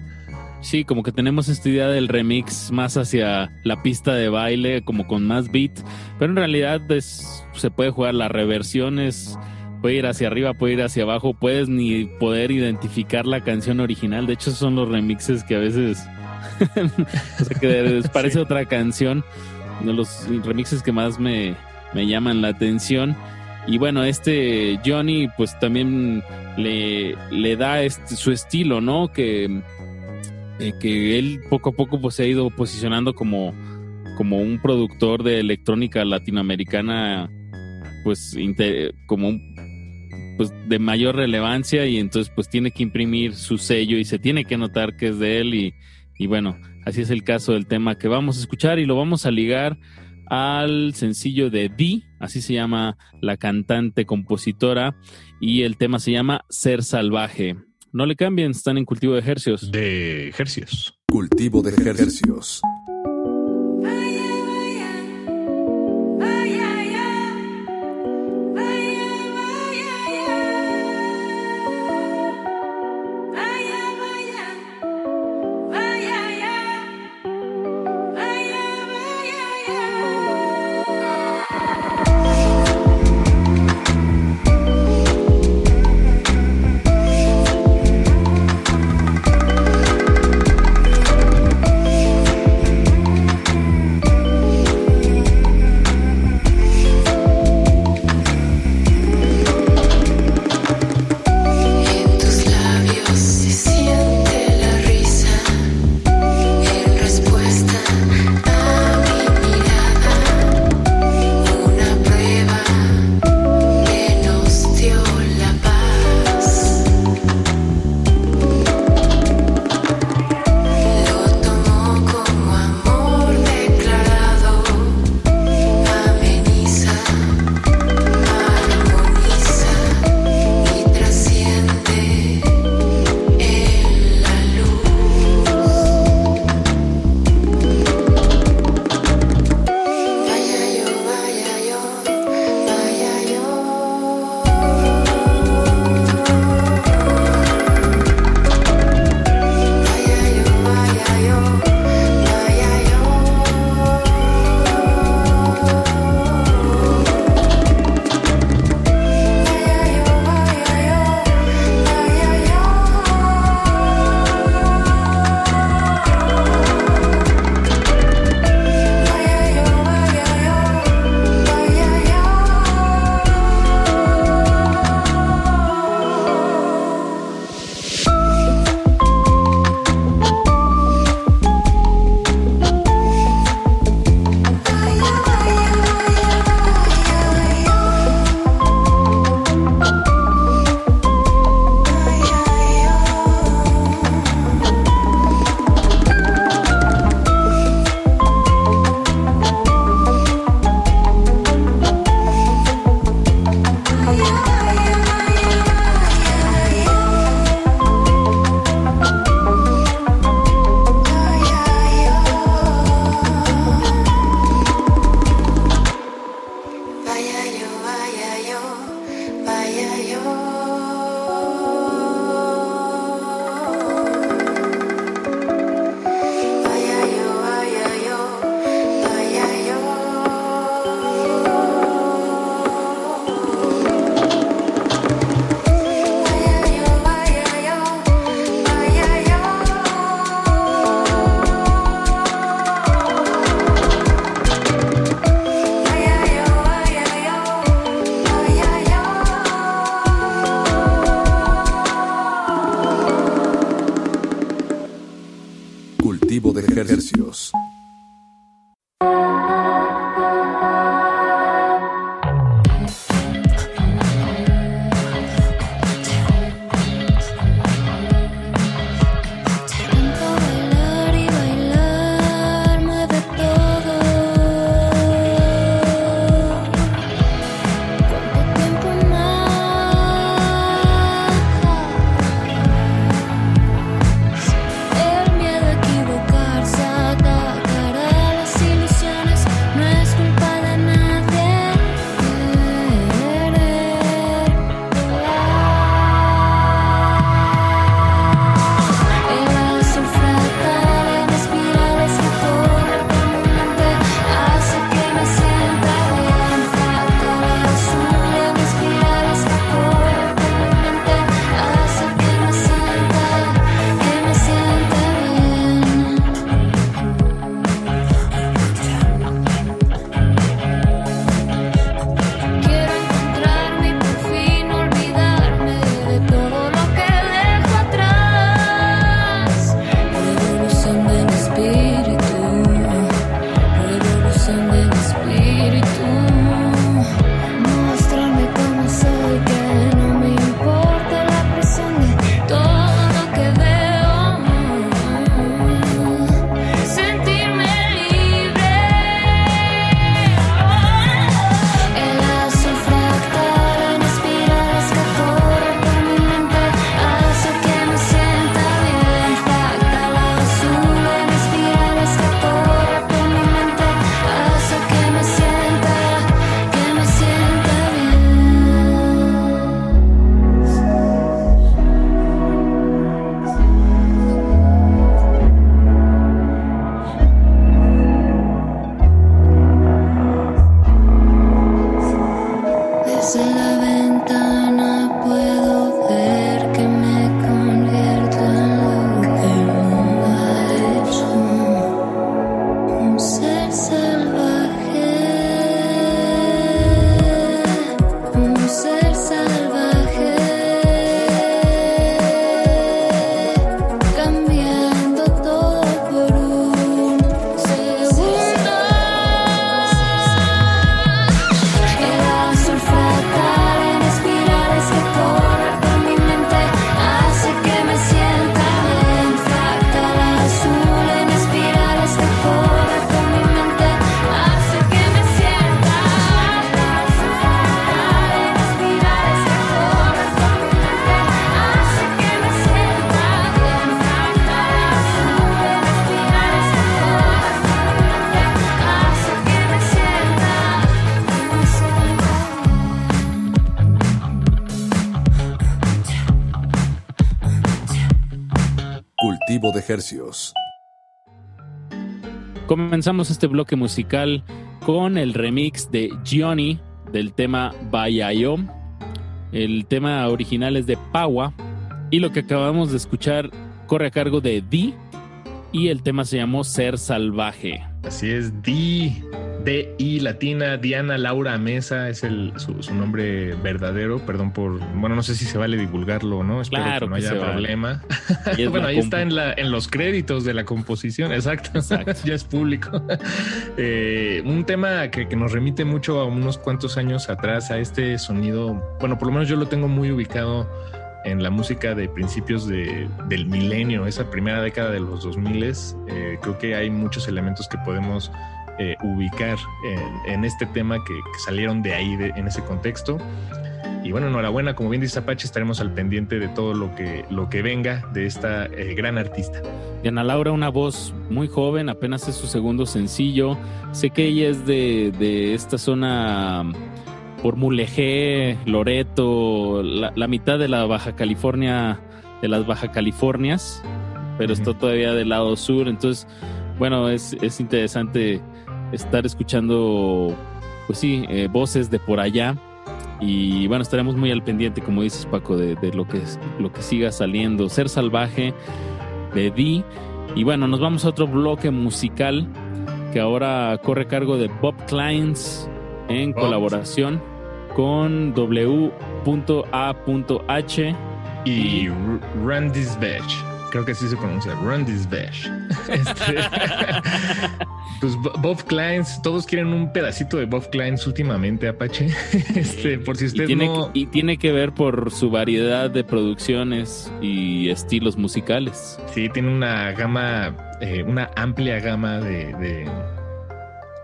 Sí, como que tenemos esta idea del remix más hacia la pista de baile, como con más beat, pero en realidad se puede jugar las reversiones, puede ir hacia arriba, puede ir hacia abajo, puedes ni poder identificar la canción original. De hecho, son los remixes que a veces o sea, que parece otra canción, de los remixes que más me, me llaman la atención. Y bueno, este Johnny pues también le, le da este, su estilo, ¿no? Que eh, que él poco a poco pues se ha ido posicionando como, como un productor de electrónica latinoamericana pues como pues de mayor relevancia y entonces pues tiene que imprimir su sello y se tiene que notar que es de él y, y bueno, así es el caso del tema que vamos a escuchar y lo vamos a ligar al sencillo de Di, así se llama la cantante compositora y el tema se llama Ser Salvaje. No le cambien, están en cultivo de ejercios. De ejercios. Cultivo de ejercios. Hercios. Comenzamos este bloque musical con el remix de Johnny del tema Bayayo. El tema original es de Paua y lo que acabamos de escuchar corre a cargo de Di y el tema se llamó Ser Salvaje. Así es, Di D.I. latina, Diana Laura Mesa es el, su, nombre verdadero. Perdón por. Bueno, no sé si se vale divulgarlo o no. Espero que no haya problema. bueno, ahí está en, la, en los créditos de la composición. Exacto. ya es público. Eh, un tema que, nos remite mucho a unos cuantos años atrás a este sonido. Bueno, por lo menos yo lo tengo muy ubicado en la música de principios de, del milenio, esa primera década de los 2000. Eh, creo que hay muchos elementos que podemos eh, ubicar en, este tema que, salieron de ahí, en ese contexto. Y bueno, enhorabuena, como bien dice Apache, estaremos al pendiente de todo lo que, lo que venga de esta eh, gran artista. Diana Laura, una voz muy joven, apenas es su segundo sencillo. Sé que ella es de, esta zona por Mulegé, Loreto, la, mitad de la Baja California, de las Baja Californias, pero está todavía del lado sur. Entonces, bueno, es, es interesante estar escuchando, pues sí, eh, voces de por allá. Y bueno, estaremos muy al pendiente, como dices Paco, de, lo, que, lo que siga saliendo. Ser Salvaje de Di. Y bueno, nos vamos a otro bloque musical que ahora corre cargo de Bob Kleins en colaboración con W.A.H y Randy's Badge creo que sí se pronuncia, Randy's Bash. Este, pues Bob Kleins, todos quieren un pedacito de Bob Kleins últimamente, Apache. Este, por si usted y tiene, no... Y tiene que ver por su variedad de producciones y estilos musicales. Sí, tiene una gama, eh, una amplia gama de,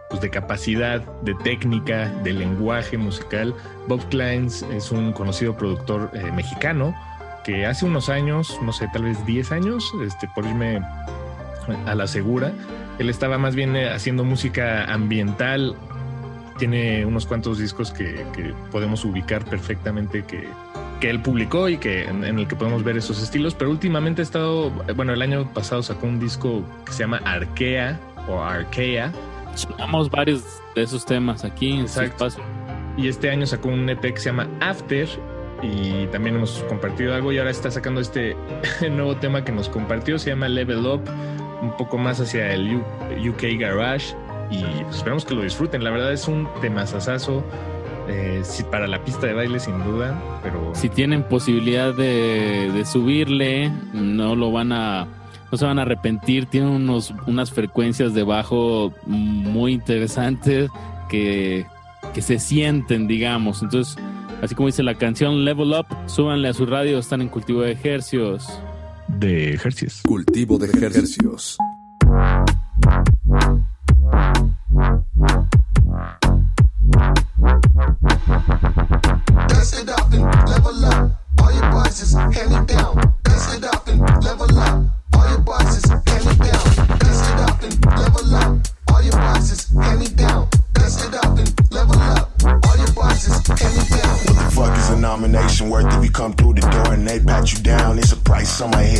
pues de capacidad, de técnica, de lenguaje musical. Bob Kleins es un conocido productor eh, mexicano que hace unos años, no sé, tal vez 10 años, este, por irme a la segura, él estaba más bien eh, haciendo música ambiental. Tiene unos cuantos discos que, que podemos ubicar perfectamente que, que él publicó y que en, el que podemos ver esos estilos, pero últimamente ha estado, bueno, el año pasado sacó un disco que se llama Arkea o Arkea. Sonamos varios de esos temas aquí Exacto. en este espacio. Y este año sacó un EP que se llama After y también hemos compartido algo y ahora está sacando este nuevo tema que nos compartió, se llama Level Up, un poco más hacia el UK Garage y pues, esperamos que lo disfruten, la verdad es un temasasazo, eh, para la pista de baile sin duda, pero... Si tienen posibilidad de, de subirle, no lo van a no se van a arrepentir. Tiene unos, unas frecuencias de bajo muy interesantes que, que se sienten, digamos. Entonces, Así como dice la canción Level Up, súbanle a su radio, están en cultivo de ejercios. De ejercios. Cultivo de ejercios. somewhere here.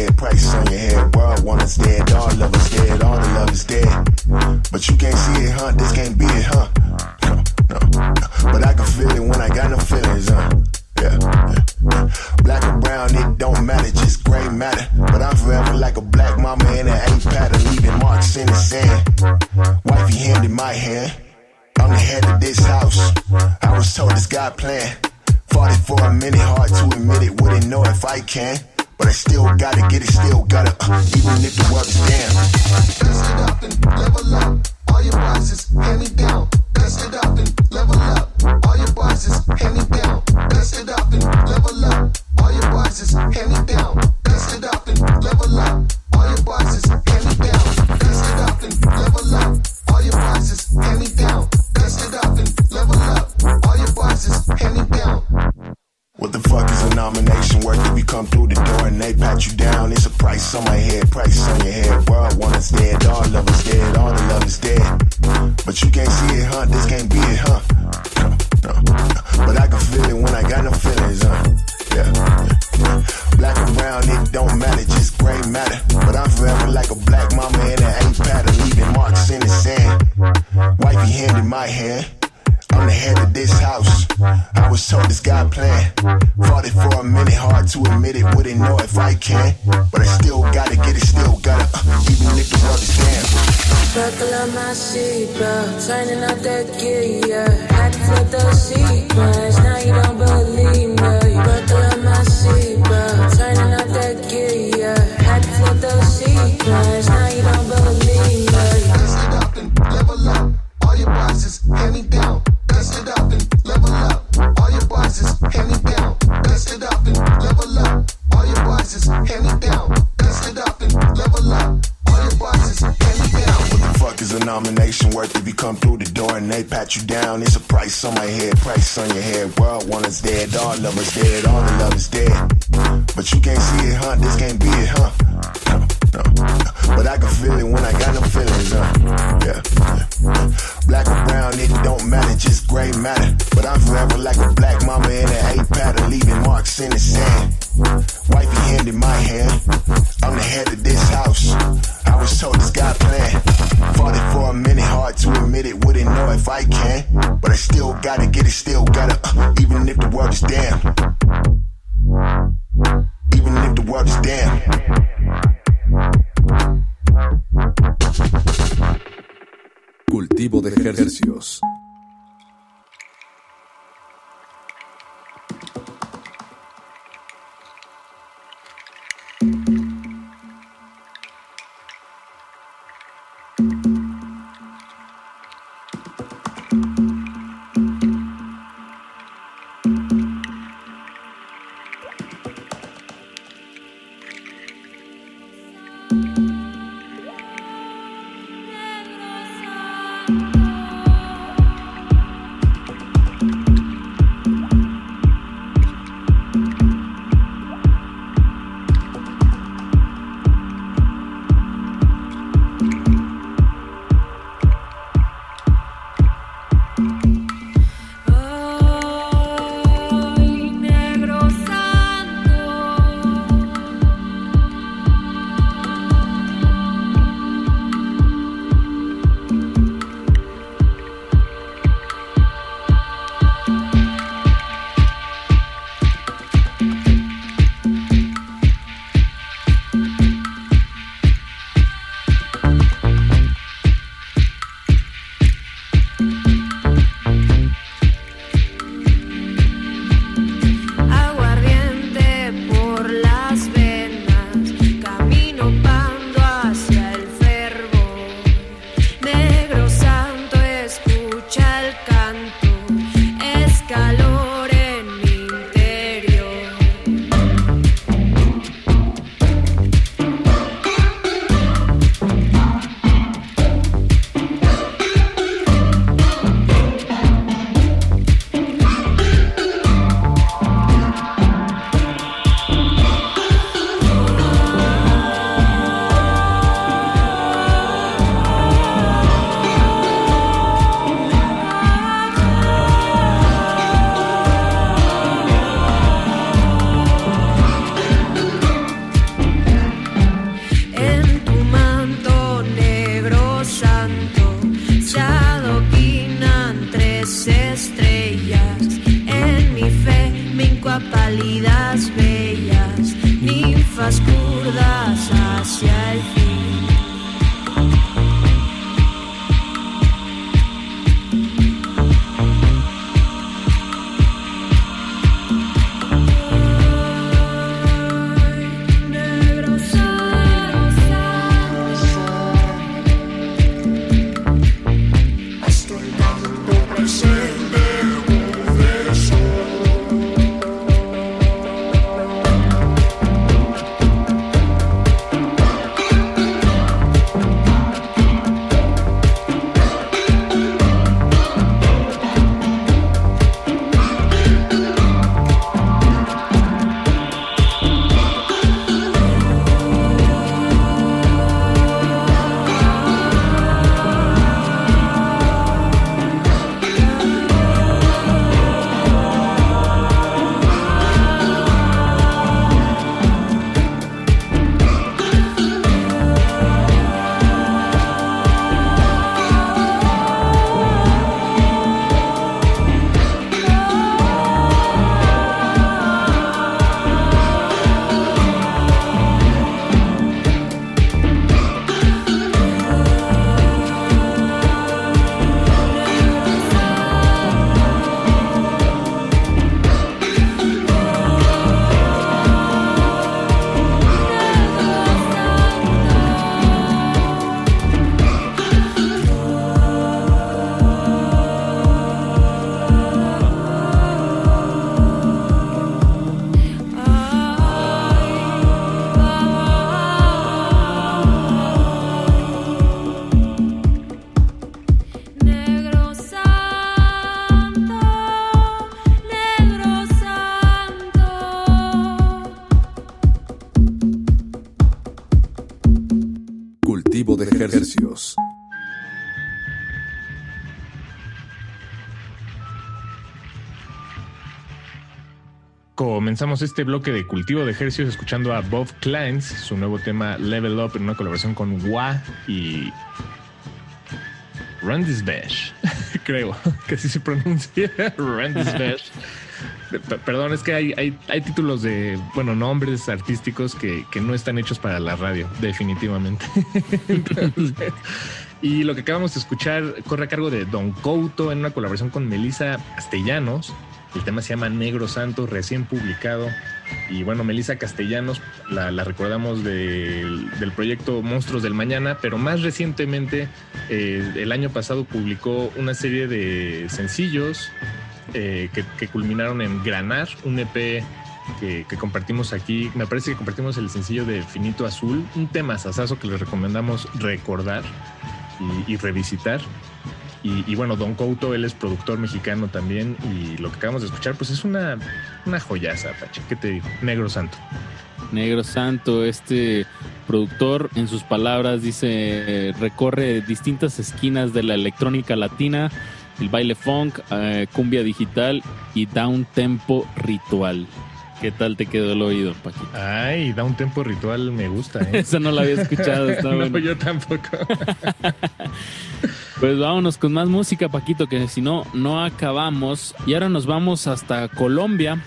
Comenzamos este bloque de cultivo de ejercicios escuchando a Bob Kleins, su nuevo tema Level Up en una colaboración con Wa y Randy's Bash, creo que así se pronuncia. Randy's Bash. Perdón, es que hay, hay, títulos de, bueno, nombres artísticos que, que, no están hechos para la radio, definitivamente. y lo que acabamos de escuchar corre a cargo de Don Couto en una colaboración con Melissa Castellanos. El tema se llama Negro Santo, recién publicado. Y bueno, Melissa Castellanos la, recordamos del, proyecto Monstruos del Mañana, pero más recientemente, eh, el año pasado publicó una serie de sencillos eh, que, culminaron en Granar, un EP que, compartimos aquí. Me parece que compartimos el sencillo de Finito Azul, un tema sasazo que les recomendamos recordar y, revisitar. Y, bueno, Don Couto, él es productor mexicano también. Y lo que acabamos de escuchar, pues es una, una joyaza, Pache. ¿Qué te digo? Negro Santo. Negro Santo, este productor, en sus palabras, dice: recorre distintas esquinas de la electrónica latina el baile funk, eh, cumbia digital y da un tempo ritual. ¿Qué tal te quedó el oído, Paquito? Ay, da un tempo ritual, me gusta. ¿eh? Eso no lo había escuchado. Está no, yo tampoco. pues vámonos con más música, Paquito, que si no, no acabamos. Y ahora nos vamos hasta Colombia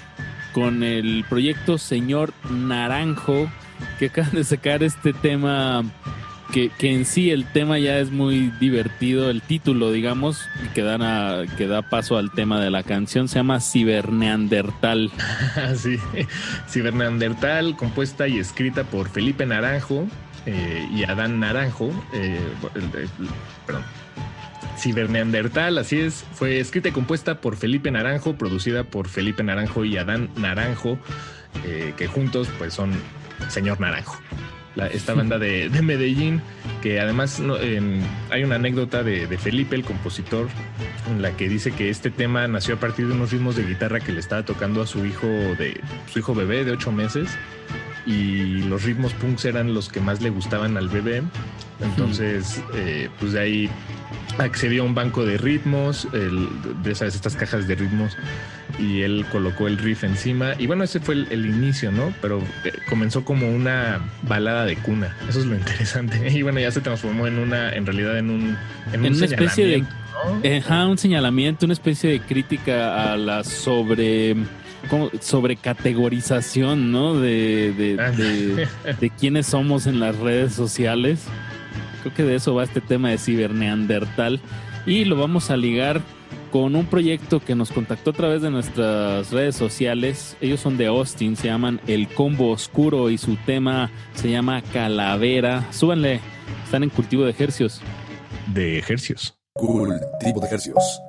con el proyecto Señor Naranjo, que acaban de sacar este tema que, en sí el tema ya es muy divertido, el título, digamos, que, dan que da paso al tema de la canción, se llama Ciberneandertal. sí, Ciberneandertal, compuesta y escrita por Felipe Naranjo eh, y Adán Naranjo, eh, perdón. Ciberneandertal, así es, fue escrita y compuesta por Felipe Naranjo, producida por Felipe Naranjo y Adán Naranjo, eh, que juntos pues son Señor Naranjo esta banda de, Medellín, que además hay una anécdota de, Felipe, el compositor, en la que dice que este tema nació a partir de unos ritmos de guitarra que le estaba tocando a su hijo de su hijo bebé de ocho meses y los ritmos punks eran los que más le gustaban al bebé. Entonces, eh, pues de ahí accedió a un banco de ritmos, de esas estas cajas de ritmos, y él colocó el riff encima. Y bueno, ese fue el, inicio, ¿no? Pero eh, comenzó como una balada de cuna. Eso es lo interesante. Y bueno, ya se transformó en una, en realidad, en un, en, una especie de un señalamiento, una especie de crítica a la sobre sobre categorización, ¿no? De, de, de, quiénes somos en las redes sociales. Creo que de eso va este tema de ciberneandertal. Y lo vamos a ligar con un proyecto que nos contactó a través de nuestras redes sociales. Ellos son de Austin, se llaman El Combo Oscuro y su tema se llama Calavera. Súbanle, están en cultivo de ejercios. De ejercios. Cultivo de ejercios.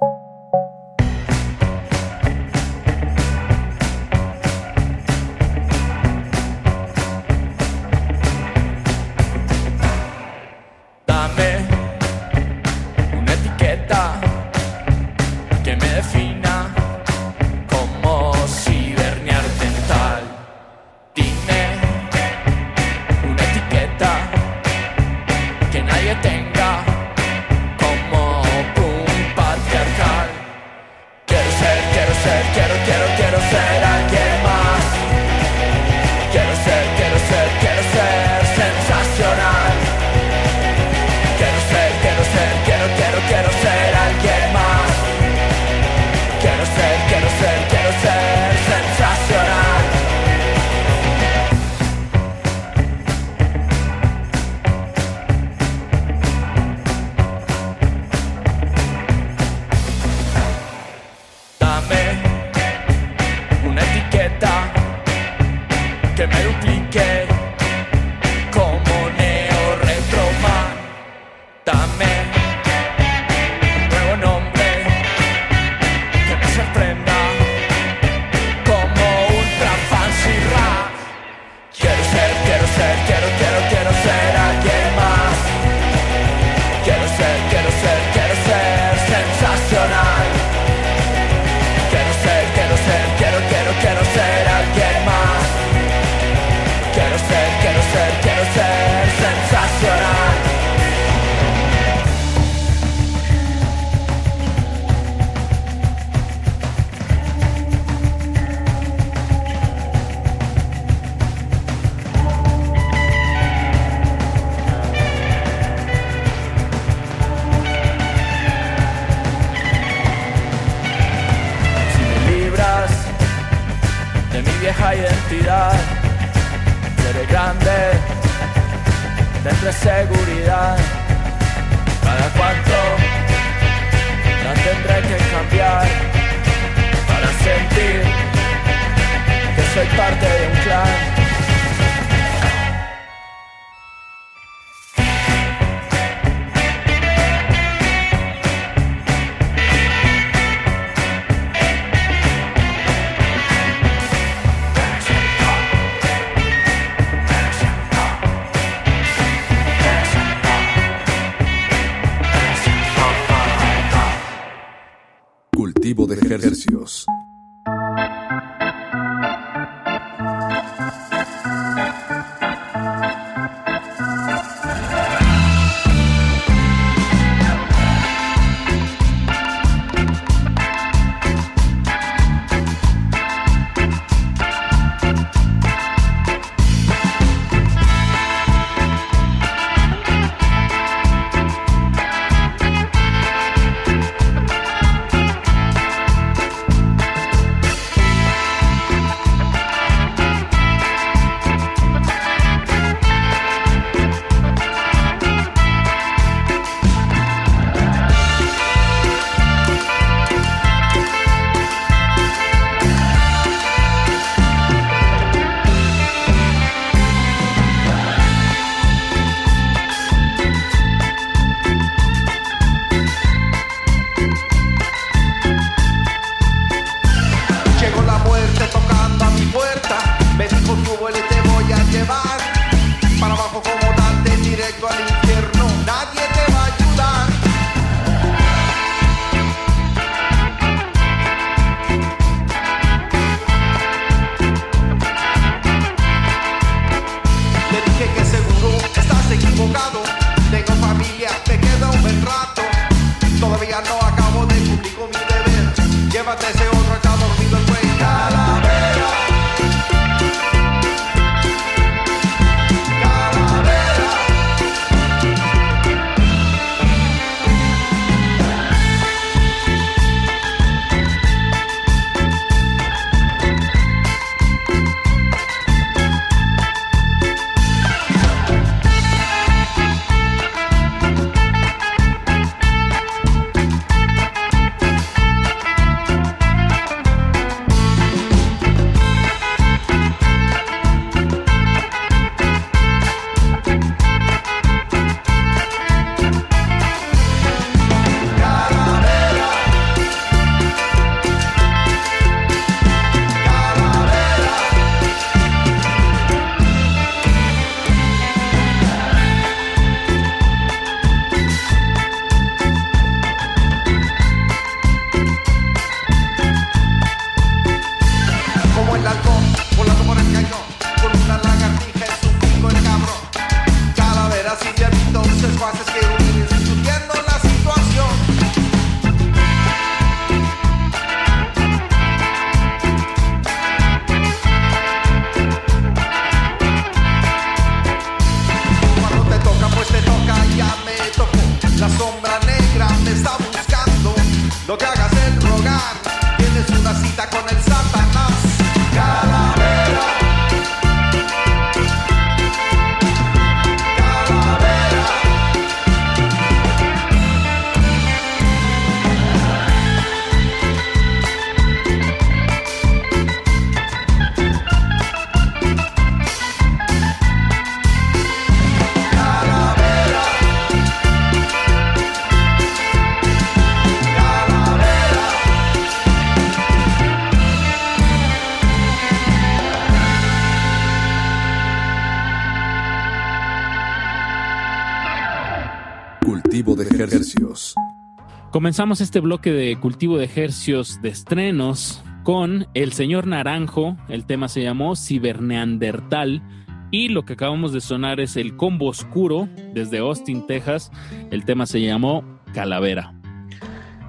Comenzamos este bloque de cultivo de ejercios de estrenos con el señor Naranjo, el tema se llamó Ciberneandertal y lo que acabamos de sonar es el combo oscuro desde Austin, Texas, el tema se llamó Calavera.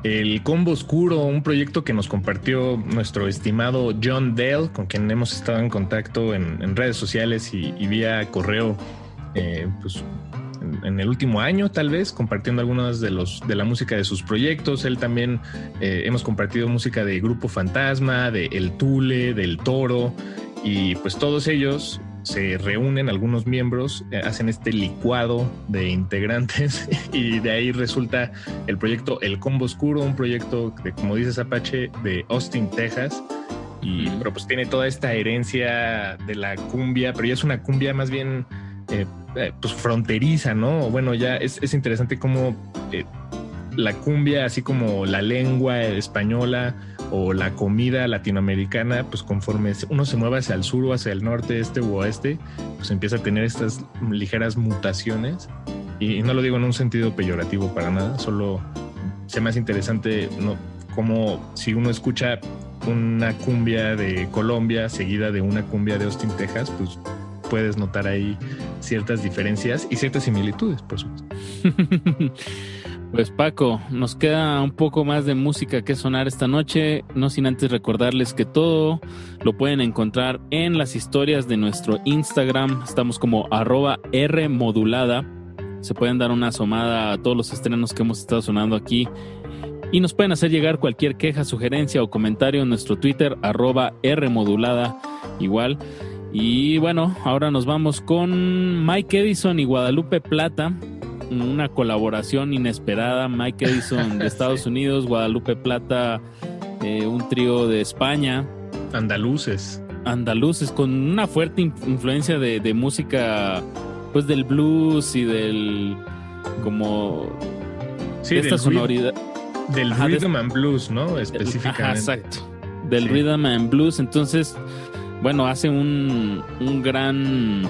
El Combo Oscuro, un proyecto que nos compartió nuestro estimado John Dell, con quien hemos estado en contacto en, redes sociales y, vía correo eh, pues, en el último año, tal vez, compartiendo algunas de los de la música de sus proyectos. Él también eh, hemos compartido música de Grupo Fantasma, de El Tule, del Toro, y pues todos ellos se reúnen algunos miembros, eh, hacen este licuado de integrantes y de ahí resulta el proyecto El Combo Oscuro, un proyecto de, como dices Apache, de Austin, Texas. Y, pero pues tiene toda esta herencia de la cumbia, pero ya es una cumbia más bien eh, eh, pues fronteriza, ¿no? Bueno, ya es, es interesante cómo la cumbia, así como la lengua española, o la comida latinoamericana, pues conforme uno se mueve hacia el sur hacia el norte, este u oeste, pues empieza a tener estas ligeras mutaciones. Y no lo digo en un sentido peyorativo para nada, solo se me hace interesante ¿no? como si uno escucha una cumbia de Colombia seguida de una cumbia de Austin, Texas, pues puedes notar ahí ciertas diferencias y ciertas similitudes, por supuesto. Pues Paco, nos queda un poco más de música que sonar esta noche, no sin antes recordarles que todo lo pueden encontrar en las historias de nuestro Instagram, estamos como arroba R modulada, se pueden dar una asomada a todos los estrenos que hemos estado sonando aquí y nos pueden hacer llegar cualquier queja, sugerencia o comentario en nuestro Twitter arroba R modulada igual. Y bueno, ahora nos vamos con Mike Edison y Guadalupe Plata una colaboración inesperada. Mike Edison de Estados Unidos, Guadalupe Plata, eh, un trío de España. Andaluces. Andaluces, con una fuerte influencia de, música, pues del blues y del. como. Sí, esta sonoridad. Del rhythm and blues, ¿no? Específicamente. exacto. Del rhythm and blues. Entonces, bueno, hace un, un gran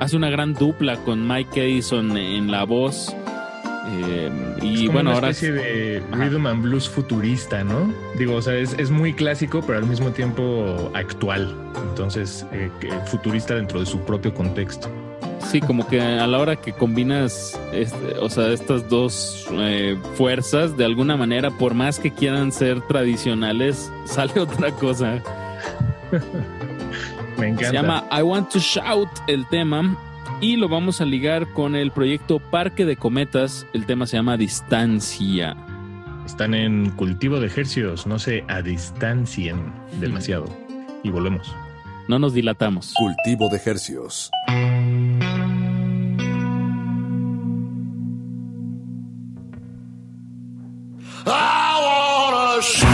hace una gran dupla con Mike Edison en la voz. Eh, y bueno, una ahora. especie de rhythm and blues futurista, ¿no? Digo, o sea, es, muy clásico, pero al mismo tiempo actual. Entonces, eh, futurista dentro de su propio contexto. Sí, como que a la hora que combinas, este, o sea, estas dos eh, fuerzas, de alguna manera, por más que quieran ser tradicionales, sale otra cosa. Me encanta. Se llama I Want to Shout el tema y lo vamos a ligar con el proyecto Parque de Cometas. El tema se llama Distancia. Están en cultivo de ejercicios, no se adistancien demasiado. Y volvemos. No nos dilatamos. Cultivo de ejercicios. I wanna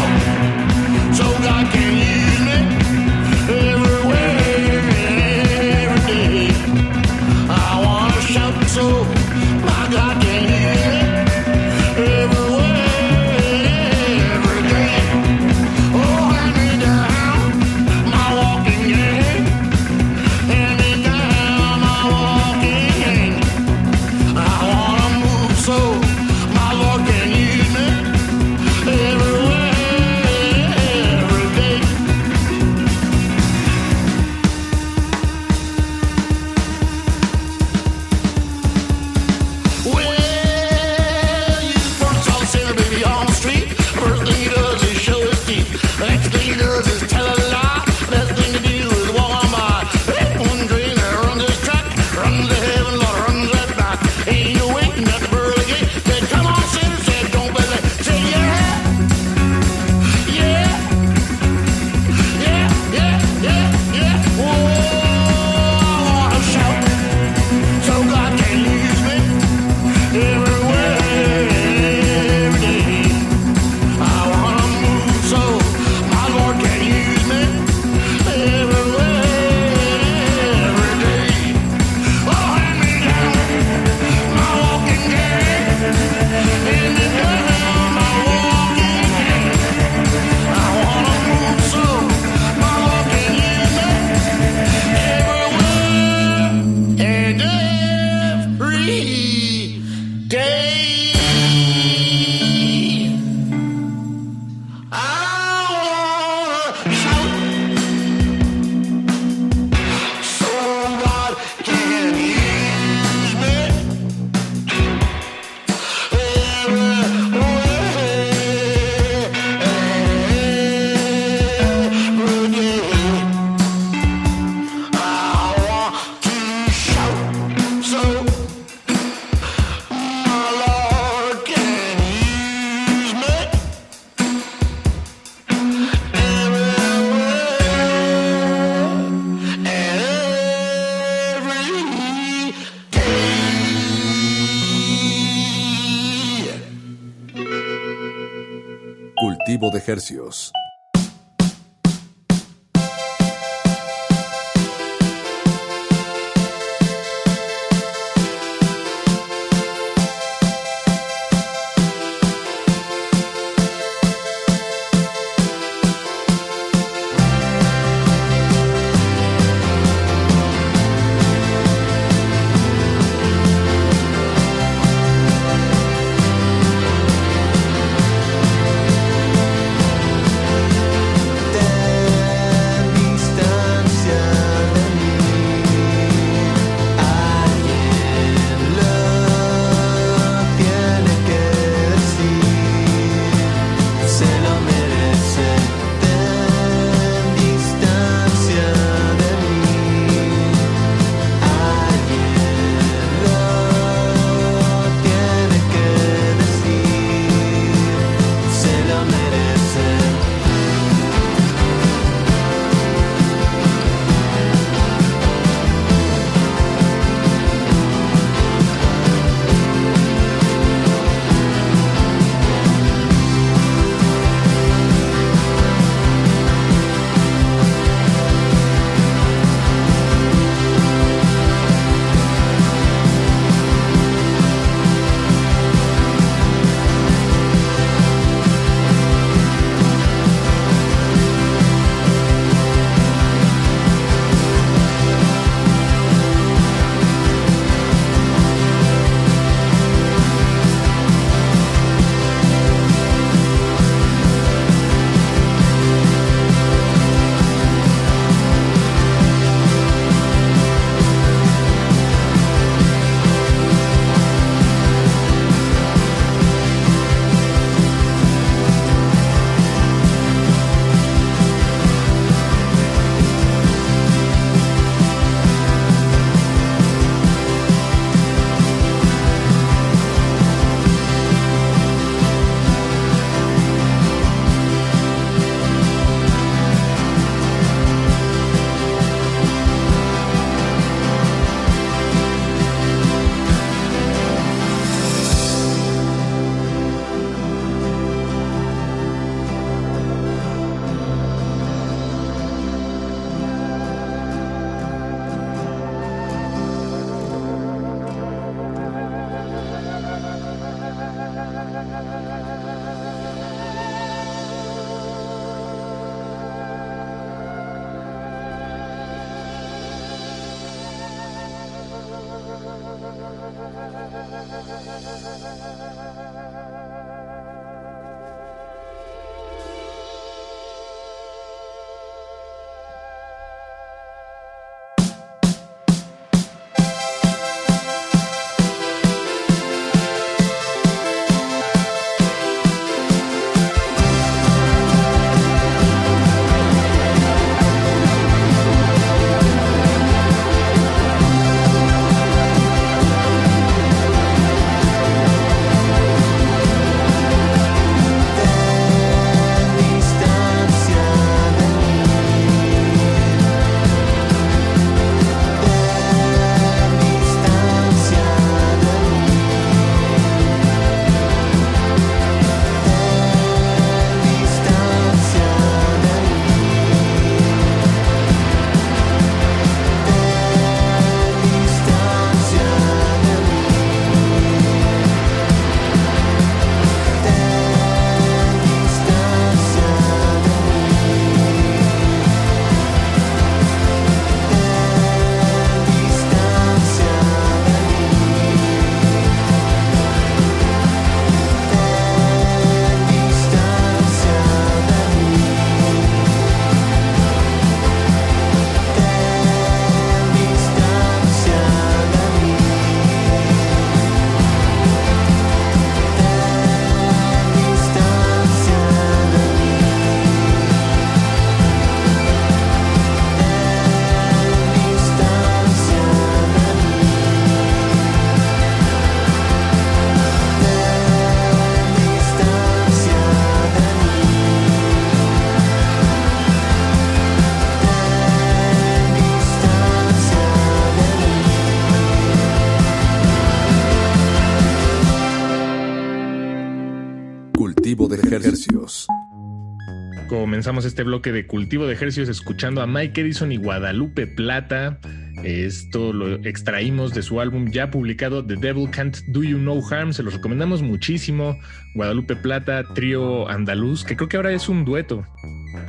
Comenzamos este bloque de cultivo de ejercicios escuchando a Mike Edison y Guadalupe Plata. Esto lo extraímos de su álbum ya publicado The Devil Can't Do You No Harm. Se los recomendamos muchísimo. Guadalupe Plata, trío andaluz, que creo que ahora es un dueto.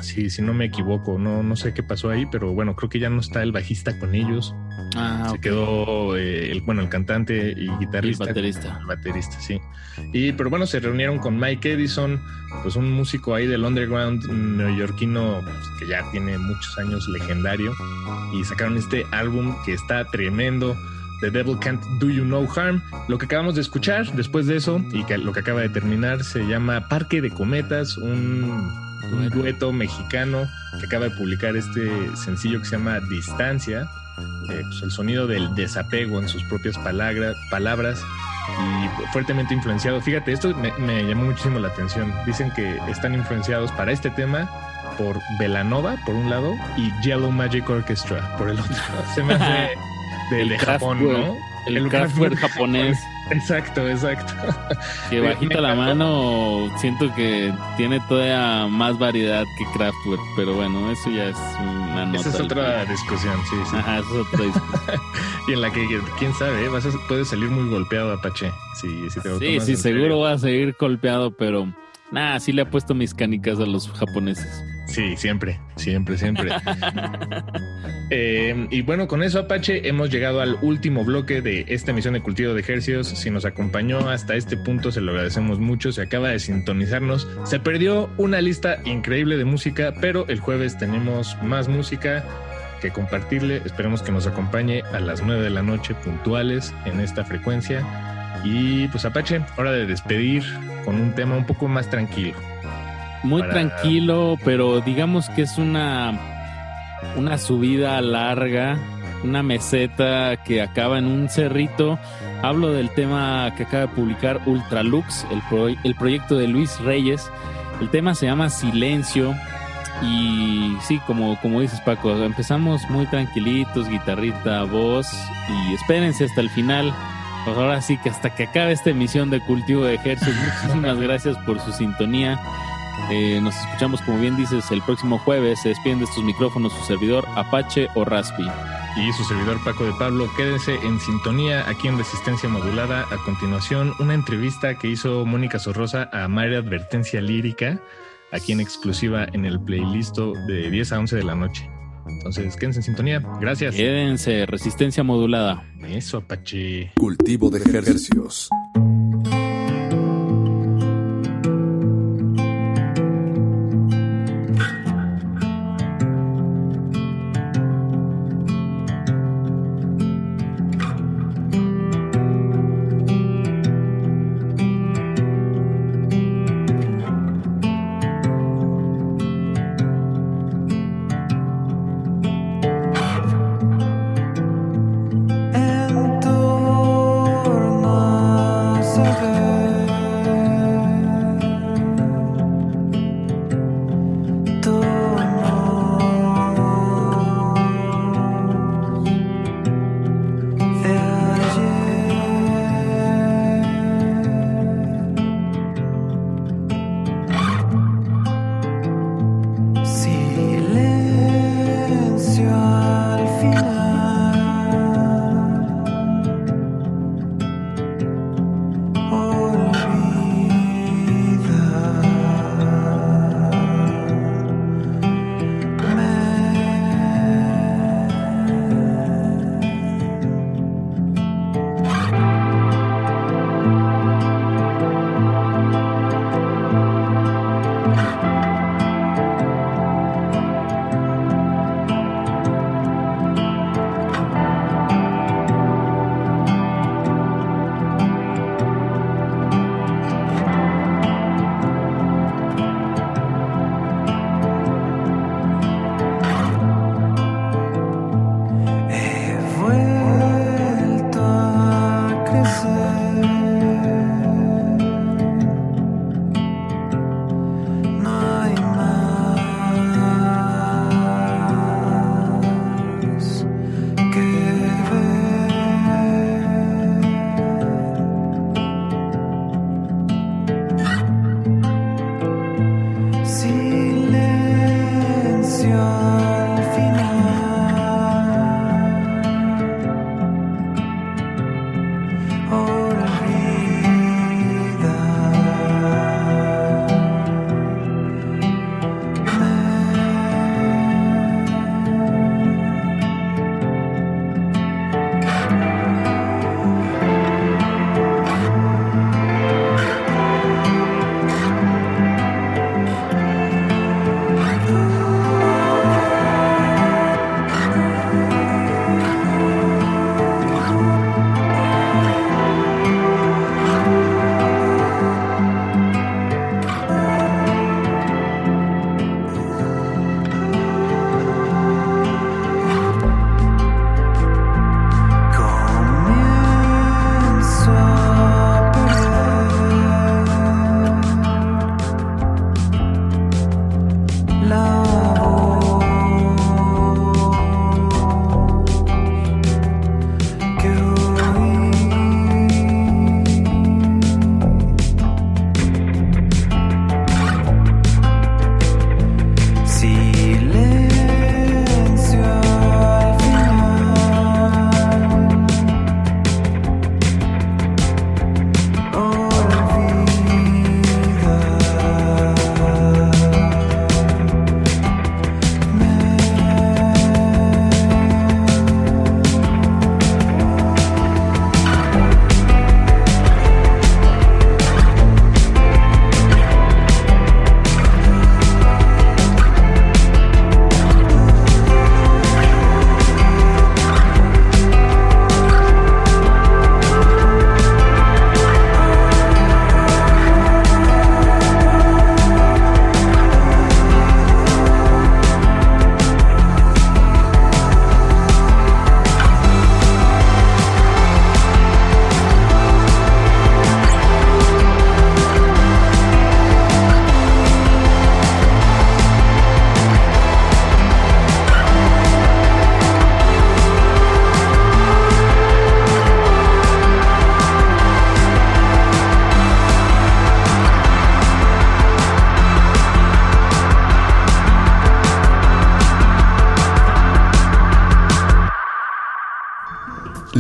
Sí, si no me equivoco, no, no sé qué pasó ahí, pero bueno, creo que ya no está el bajista con ellos. Ah, Se quedó eh, el, bueno, el cantante y guitarrista. El baterista. El baterista, sí. Y pero bueno, se reunieron con Mike Edison, pues un músico ahí del underground neoyorquino pues, que ya tiene muchos años legendario y sacaron este álbum que está tremendo. The Devil Can't Do You No Harm. Lo que acabamos de escuchar después de eso y que lo que acaba de terminar se llama Parque de Cometas, un, un dueto mexicano que acaba de publicar este sencillo que se llama Distancia. eh, pues el sonido del desapego en sus propias palabra- palabras y fuertemente influenciado. Fíjate, esto me, me llamó muchísimo la atención. Dicen que están influenciados para este tema por Velanova, por un lado, y Yellow Magic Orchestra, por el otro. Se me hace de, Japón. ¿no? El Kraftwerk japonés. Exacto, exacto. Que bajita la mano, siento que tiene todavía más variedad que Kraftwerk, pero bueno, eso ya es una nota. Esa es otra discusión, sí, sí. Ajá, eso es otra discusión. Y en la que, quién sabe, ¿eh? vas a, puedes salir muy golpeado, Apache. Si, si te lo Sí, sí, seguro va a seguir golpeado, pero nada, sí le ha puesto mis canicas a los japoneses. Sí, siempre, siempre, siempre. Eh, y bueno, con eso, Apache, hemos llegado al último bloque de esta emisión de Cultivo de Ejercios. Si nos acompañó hasta este punto, se lo agradecemos mucho. Se acaba de sintonizarnos. Se perdió una lista increíble de música, pero el jueves tenemos más música que compartirle. Esperemos que nos acompañe a las 9 de la noche puntuales en esta frecuencia. Y pues Apache, hora de despedir con un tema un poco más tranquilo. Muy Para- tranquilo, pero digamos que es una, una subida larga, una meseta que acaba en un cerrito. Hablo del tema que acaba de publicar Ultralux, el, pro- el proyecto de Luis Reyes. El tema se llama Silencio. Y sí, como, como dices Paco, empezamos muy tranquilitos, guitarrita, voz, y espérense hasta el final. Pues ahora sí que hasta que acabe esta emisión de Cultivo de Ejercicios, muchísimas gracias por su sintonía. Eh, nos escuchamos, como bien dices, el próximo jueves. Se despiden de estos micrófonos su servidor Apache o Raspi. y su servidor Paco de Pablo. Quédense en sintonía aquí en Resistencia Modulada. A continuación, una entrevista que hizo Mónica Sorrosa a María Advertencia Lírica, aquí en exclusiva en el playlist de 10 a 11 de la noche. Entonces, quédense en sintonía. Gracias. Quédense, resistencia modulada. Eso, Apache. Cultivo de ejercicios.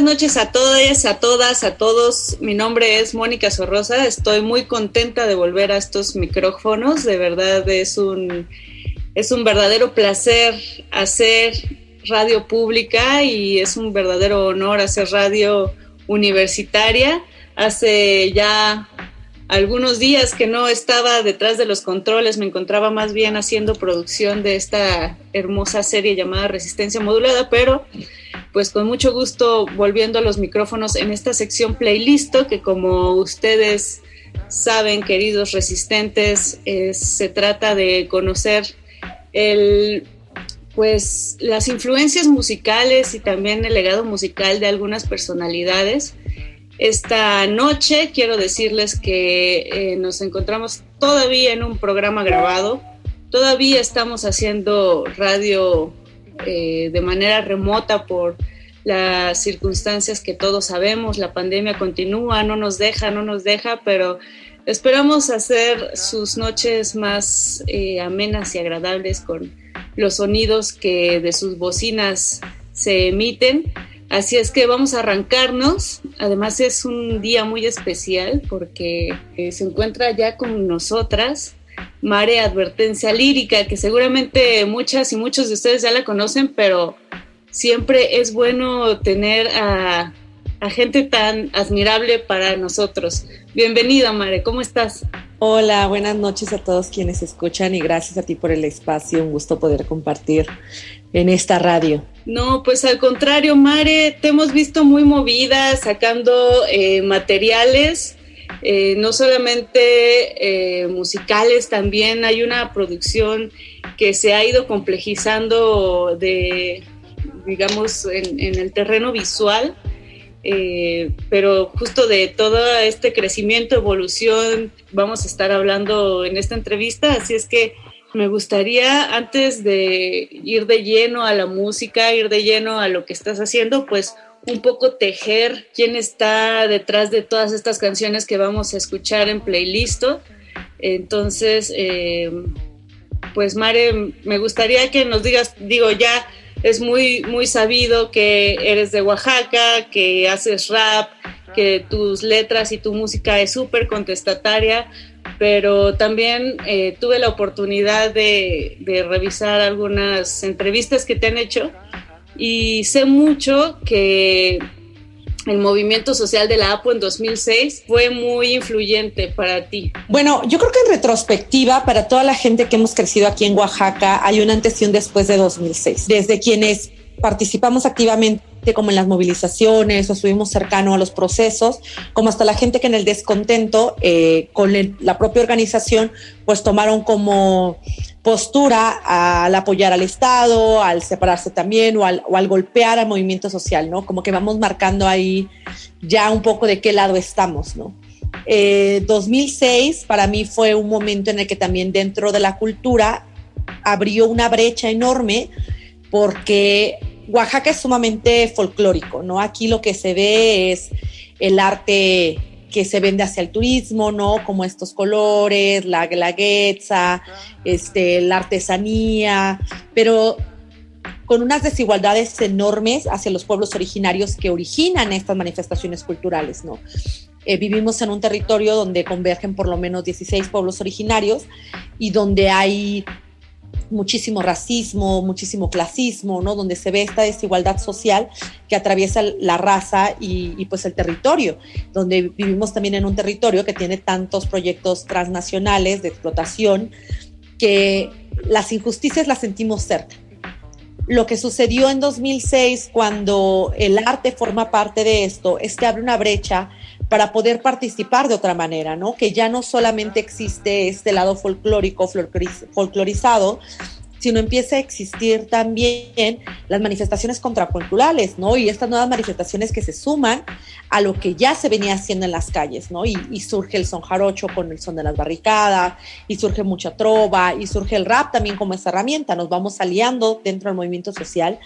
Buenas noches a todas, a todas, a todos. Mi nombre es Mónica Sorrosa. Estoy muy contenta de volver a estos micrófonos. De verdad es un, es un verdadero placer hacer radio pública y es un verdadero honor hacer radio universitaria. Hace ya algunos días que no estaba detrás de los controles, me encontraba más bien haciendo producción de esta hermosa serie llamada Resistencia Modulada, pero pues con mucho gusto volviendo a los micrófonos en esta sección playlist que como ustedes saben, queridos resistentes, es, se trata de conocer el pues las influencias musicales y también el legado musical de algunas personalidades. Esta noche quiero decirles que eh, nos encontramos todavía en un programa grabado, todavía estamos haciendo radio eh, de manera remota por las circunstancias que todos sabemos, la pandemia continúa, no nos deja, no nos deja, pero esperamos hacer sus noches más eh, amenas y agradables con los sonidos que de sus bocinas se emiten. Así es que vamos a arrancarnos. Además es un día muy especial porque eh, se encuentra ya con nosotras Mare Advertencia Lírica, que seguramente muchas y muchos de ustedes ya la conocen, pero siempre es bueno tener a, a gente tan admirable para nosotros. Bienvenida, Mare, ¿cómo estás? Hola, buenas noches a todos quienes escuchan y gracias a ti por el espacio. Un gusto poder compartir en esta radio. No, pues al contrario, Mare, te hemos visto muy movida, sacando eh, materiales, eh, no solamente eh, musicales, también hay una producción que se ha ido complejizando de, digamos, en, el terreno visual. Eh, pero justo de todo este crecimiento, evolución, vamos a estar hablando en esta entrevista, así es que me gustaría, antes de ir de lleno a la música, ir de lleno a lo que estás haciendo, pues un poco tejer quién está detrás de todas estas canciones que vamos a escuchar en playlist. Entonces, eh, pues Mare, me gustaría que nos digas, digo, ya es muy, muy sabido que eres de Oaxaca, que haces rap, que tus letras y tu música es súper contestataria, pero también eh, tuve la oportunidad de revisar algunas entrevistas que te han hecho y sé mucho que el movimiento social de la APO en 2006 fue muy influyente para ti. Bueno, yo creo que en retrospectiva, para toda la gente que hemos crecido aquí en Oaxaca, hay un antes y un después de 2006. Desde quienes participamos activamente como en las movilizaciones o estuvimos cercano a los procesos, como hasta la gente que en el descontento eh, con el, la propia organización, pues tomaron como postura al apoyar al Estado, al separarse también o al, o al, golpear al movimiento social, ¿no? Como que vamos marcando ahí ya un poco de qué lado estamos, ¿no? Eh, 2006 para mí fue un momento en el que también dentro de la cultura abrió una brecha enorme porque Oaxaca es sumamente folclórico, ¿no? Aquí lo que se ve es el arte que se vende hacia el turismo, ¿no? Como estos colores, la guelaguetza, este, la artesanía, pero con unas desigualdades enormes hacia los pueblos originarios que originan estas manifestaciones culturales, ¿no? Eh, vivimos en un territorio donde convergen por lo menos 16 pueblos originarios y donde hay muchísimo racismo, muchísimo clasismo, ¿no? Donde se ve esta desigualdad social que atraviesa la raza y, y, pues el territorio, donde vivimos también en un territorio que tiene tantos proyectos transnacionales de explotación que las injusticias las sentimos cerca. Lo que sucedió en 2006 cuando el arte forma parte de esto es que abre una brecha para poder participar de otra manera, ¿no? Que ya no solamente existe este lado folclórico, folclorizado, sino empieza a existir también las manifestaciones contraculturales, ¿no? Y estas nuevas manifestaciones que se suman a lo que ya se venía haciendo en las calles, ¿no? Y, surge el son jarocho con el son de las barricadas, y surge mucha trova, y surge el rap también como esa herramienta, nos vamos aliando dentro del movimiento social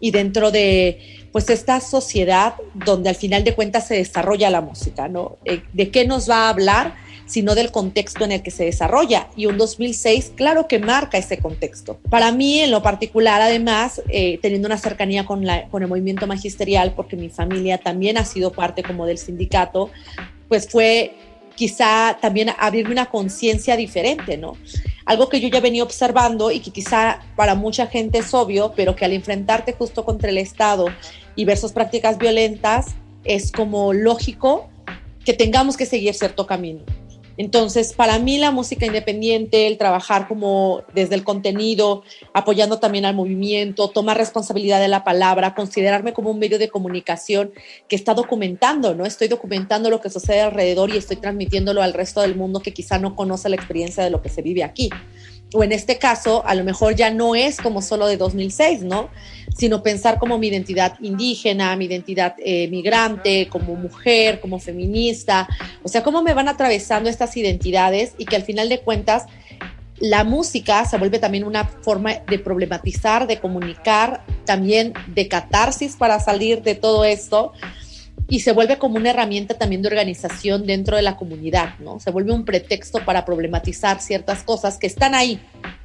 y dentro de pues esta sociedad donde al final de cuentas se desarrolla la música, ¿no? Eh, ¿De qué nos va a hablar? sino del contexto en el que se desarrolla. Y un 2006, claro que marca ese contexto. Para mí, en lo particular, además, eh, teniendo una cercanía con, la, con el movimiento magisterial, porque mi familia también ha sido parte como del sindicato, pues fue quizá también abrirme una conciencia diferente, ¿no? Algo que yo ya venía observando y que quizá para mucha gente es obvio, pero que al enfrentarte justo contra el Estado y ver sus prácticas violentas, es como lógico que tengamos que seguir cierto camino. Entonces, para mí la música independiente, el trabajar como desde el contenido, apoyando también al movimiento, tomar responsabilidad de la palabra, considerarme como un medio de comunicación que está documentando, ¿no? Estoy documentando lo que sucede alrededor y estoy transmitiéndolo al resto del mundo que quizá no conoce la experiencia de lo que se vive aquí o en este caso, a lo mejor ya no es como solo de 2006, ¿no? Sino pensar como mi identidad indígena, mi identidad eh, migrante, como mujer, como feminista, o sea, cómo me van atravesando estas identidades y que al final de cuentas la música se vuelve también una forma de problematizar, de comunicar, también de catarsis para salir de todo esto y se vuelve como una herramienta también de organización dentro de la comunidad, ¿no? Se vuelve un pretexto para problematizar ciertas cosas que están ahí,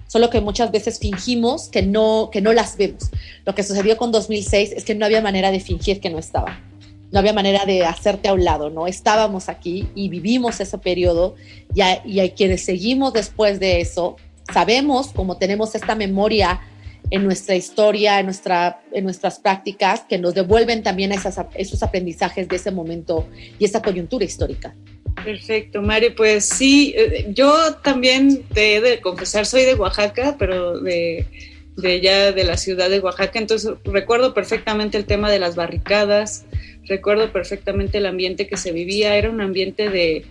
solo que muchas veces fingimos que no, que no las vemos. Lo que sucedió con 2006 es que no había manera de fingir que no estaba. No había manera de hacerte a un lado, ¿no? Estábamos aquí y vivimos ese periodo y, y hay quienes seguimos después de eso, sabemos, como tenemos esta memoria en nuestra historia, en, nuestra, en nuestras prácticas, que nos devuelven también esos aprendizajes de ese momento y esa coyuntura histórica. Perfecto, Mari. Pues sí, eh, yo también te he de confesar, soy de Oaxaca, pero de, de ya de la ciudad de Oaxaca, entonces recuerdo perfectamente el tema de las barricadas, recuerdo perfectamente el ambiente que se vivía, era un ambiente de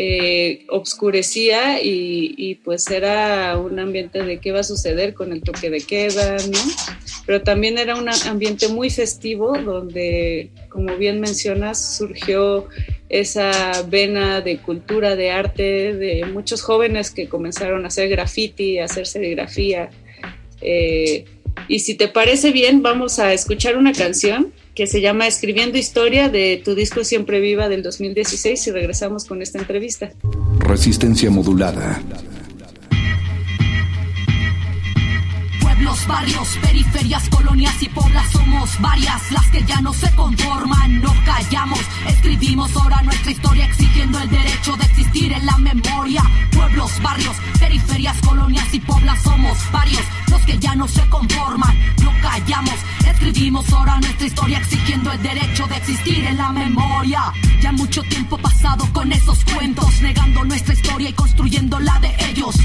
eh, obscurecía y, pues era un ambiente de qué va a suceder con el toque de queda, ¿no? Pero también era un ambiente muy festivo donde, como bien mencionas, surgió esa vena de cultura, de arte, de muchos jóvenes que comenzaron a hacer graffiti, a hacer serigrafía. Eh, y si te parece bien, vamos a escuchar una canción que se llama Escribiendo Historia de tu disco Siempre Viva del 2016 y regresamos con esta entrevista. Resistencia modulada. Pueblos, barrios, periferias, colonias y poblas somos varias las que ya no se conforman, no callamos, escribimos ahora nuestra historia exigiendo el derecho de existir en la memoria. Pueblos, barrios, periferias, colonias y poblas somos varios los que ya no se conforman, no callamos, escribimos ahora nuestra historia exigiendo el derecho de existir en la memoria. Ya mucho tiempo pasado con esos cuentos, negando nuestra historia y construyendo la de ellos.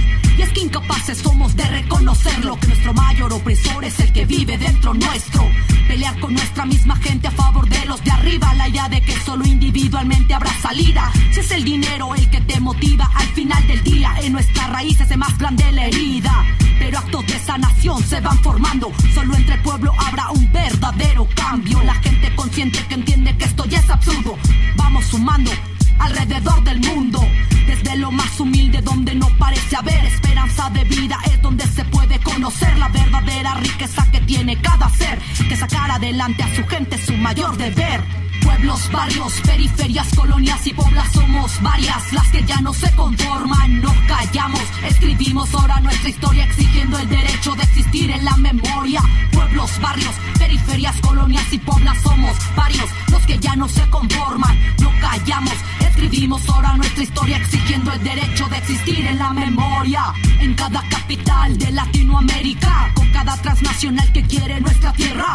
Es que incapaces somos de reconocer lo que nuestro mayor opresor es el que vive dentro nuestro. Pelear con nuestra misma gente a favor de los de arriba, la idea de que solo individualmente habrá salida. Si es el dinero el que te motiva, al final del día en nuestras raíces es más grande la herida. Pero actos de sanación se van formando, solo entre el pueblo habrá un verdadero cambio. La gente consciente que entiende que esto ya es absurdo. Vamos sumando alrededor del mundo. Desde lo más humilde donde no parece haber esperanza de vida es donde se puede conocer la verdadera riqueza que tiene cada ser. Que sacar adelante a su gente es su mayor deber. Pueblos, barrios, periferias, colonias y poblas somos varias las que ya no se conforman, no callamos, escribimos ahora nuestra historia exigiendo el derecho de existir en la memoria. Pueblos, barrios, periferias, colonias y poblas somos varios los que ya no se conforman, no callamos, escribimos ahora nuestra historia exigiendo el derecho de existir en la memoria. En cada capital de Latinoamérica, con cada transnacional que quiere nuestra tierra.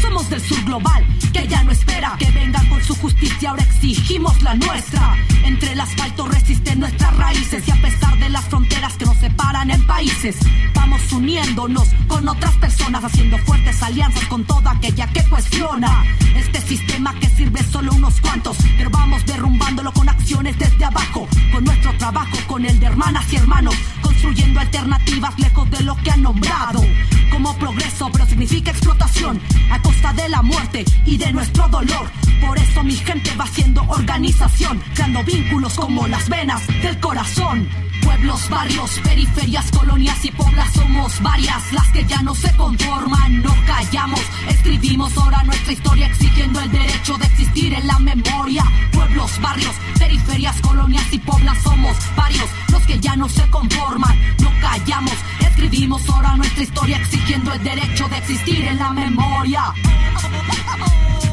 Somos del sur global, que ya no espera que vengan con su justicia, ahora exigimos la nuestra. Entre el asfalto resisten nuestras raíces y a pesar de las fronteras que nos separan en países, vamos uniéndonos con otras personas, haciendo fuertes alianzas con toda aquella que cuestiona este sistema que sirve solo unos cuantos, pero vamos derrumbándolo con acciones desde abajo, con nuestro trabajo, con el de hermanas y hermanos, construyendo alternativas lejos de lo que han nombrado como progreso, pero significa explotación a costa de la muerte y de nuestro dolor. Por eso mi gente va haciendo organización, creando vínculos como las venas del corazón. Pueblos, barrios, periferias, colonias y poblas somos varias las que ya no se conforman, no callamos, escribimos ahora nuestra historia exigiendo el derecho de existir en la memoria. Pueblos, barrios, periferias, colonias y poblas somos varios los que ya no se conforman, no callamos, escribimos ahora nuestra historia exigiendo el derecho de existir en la memoria.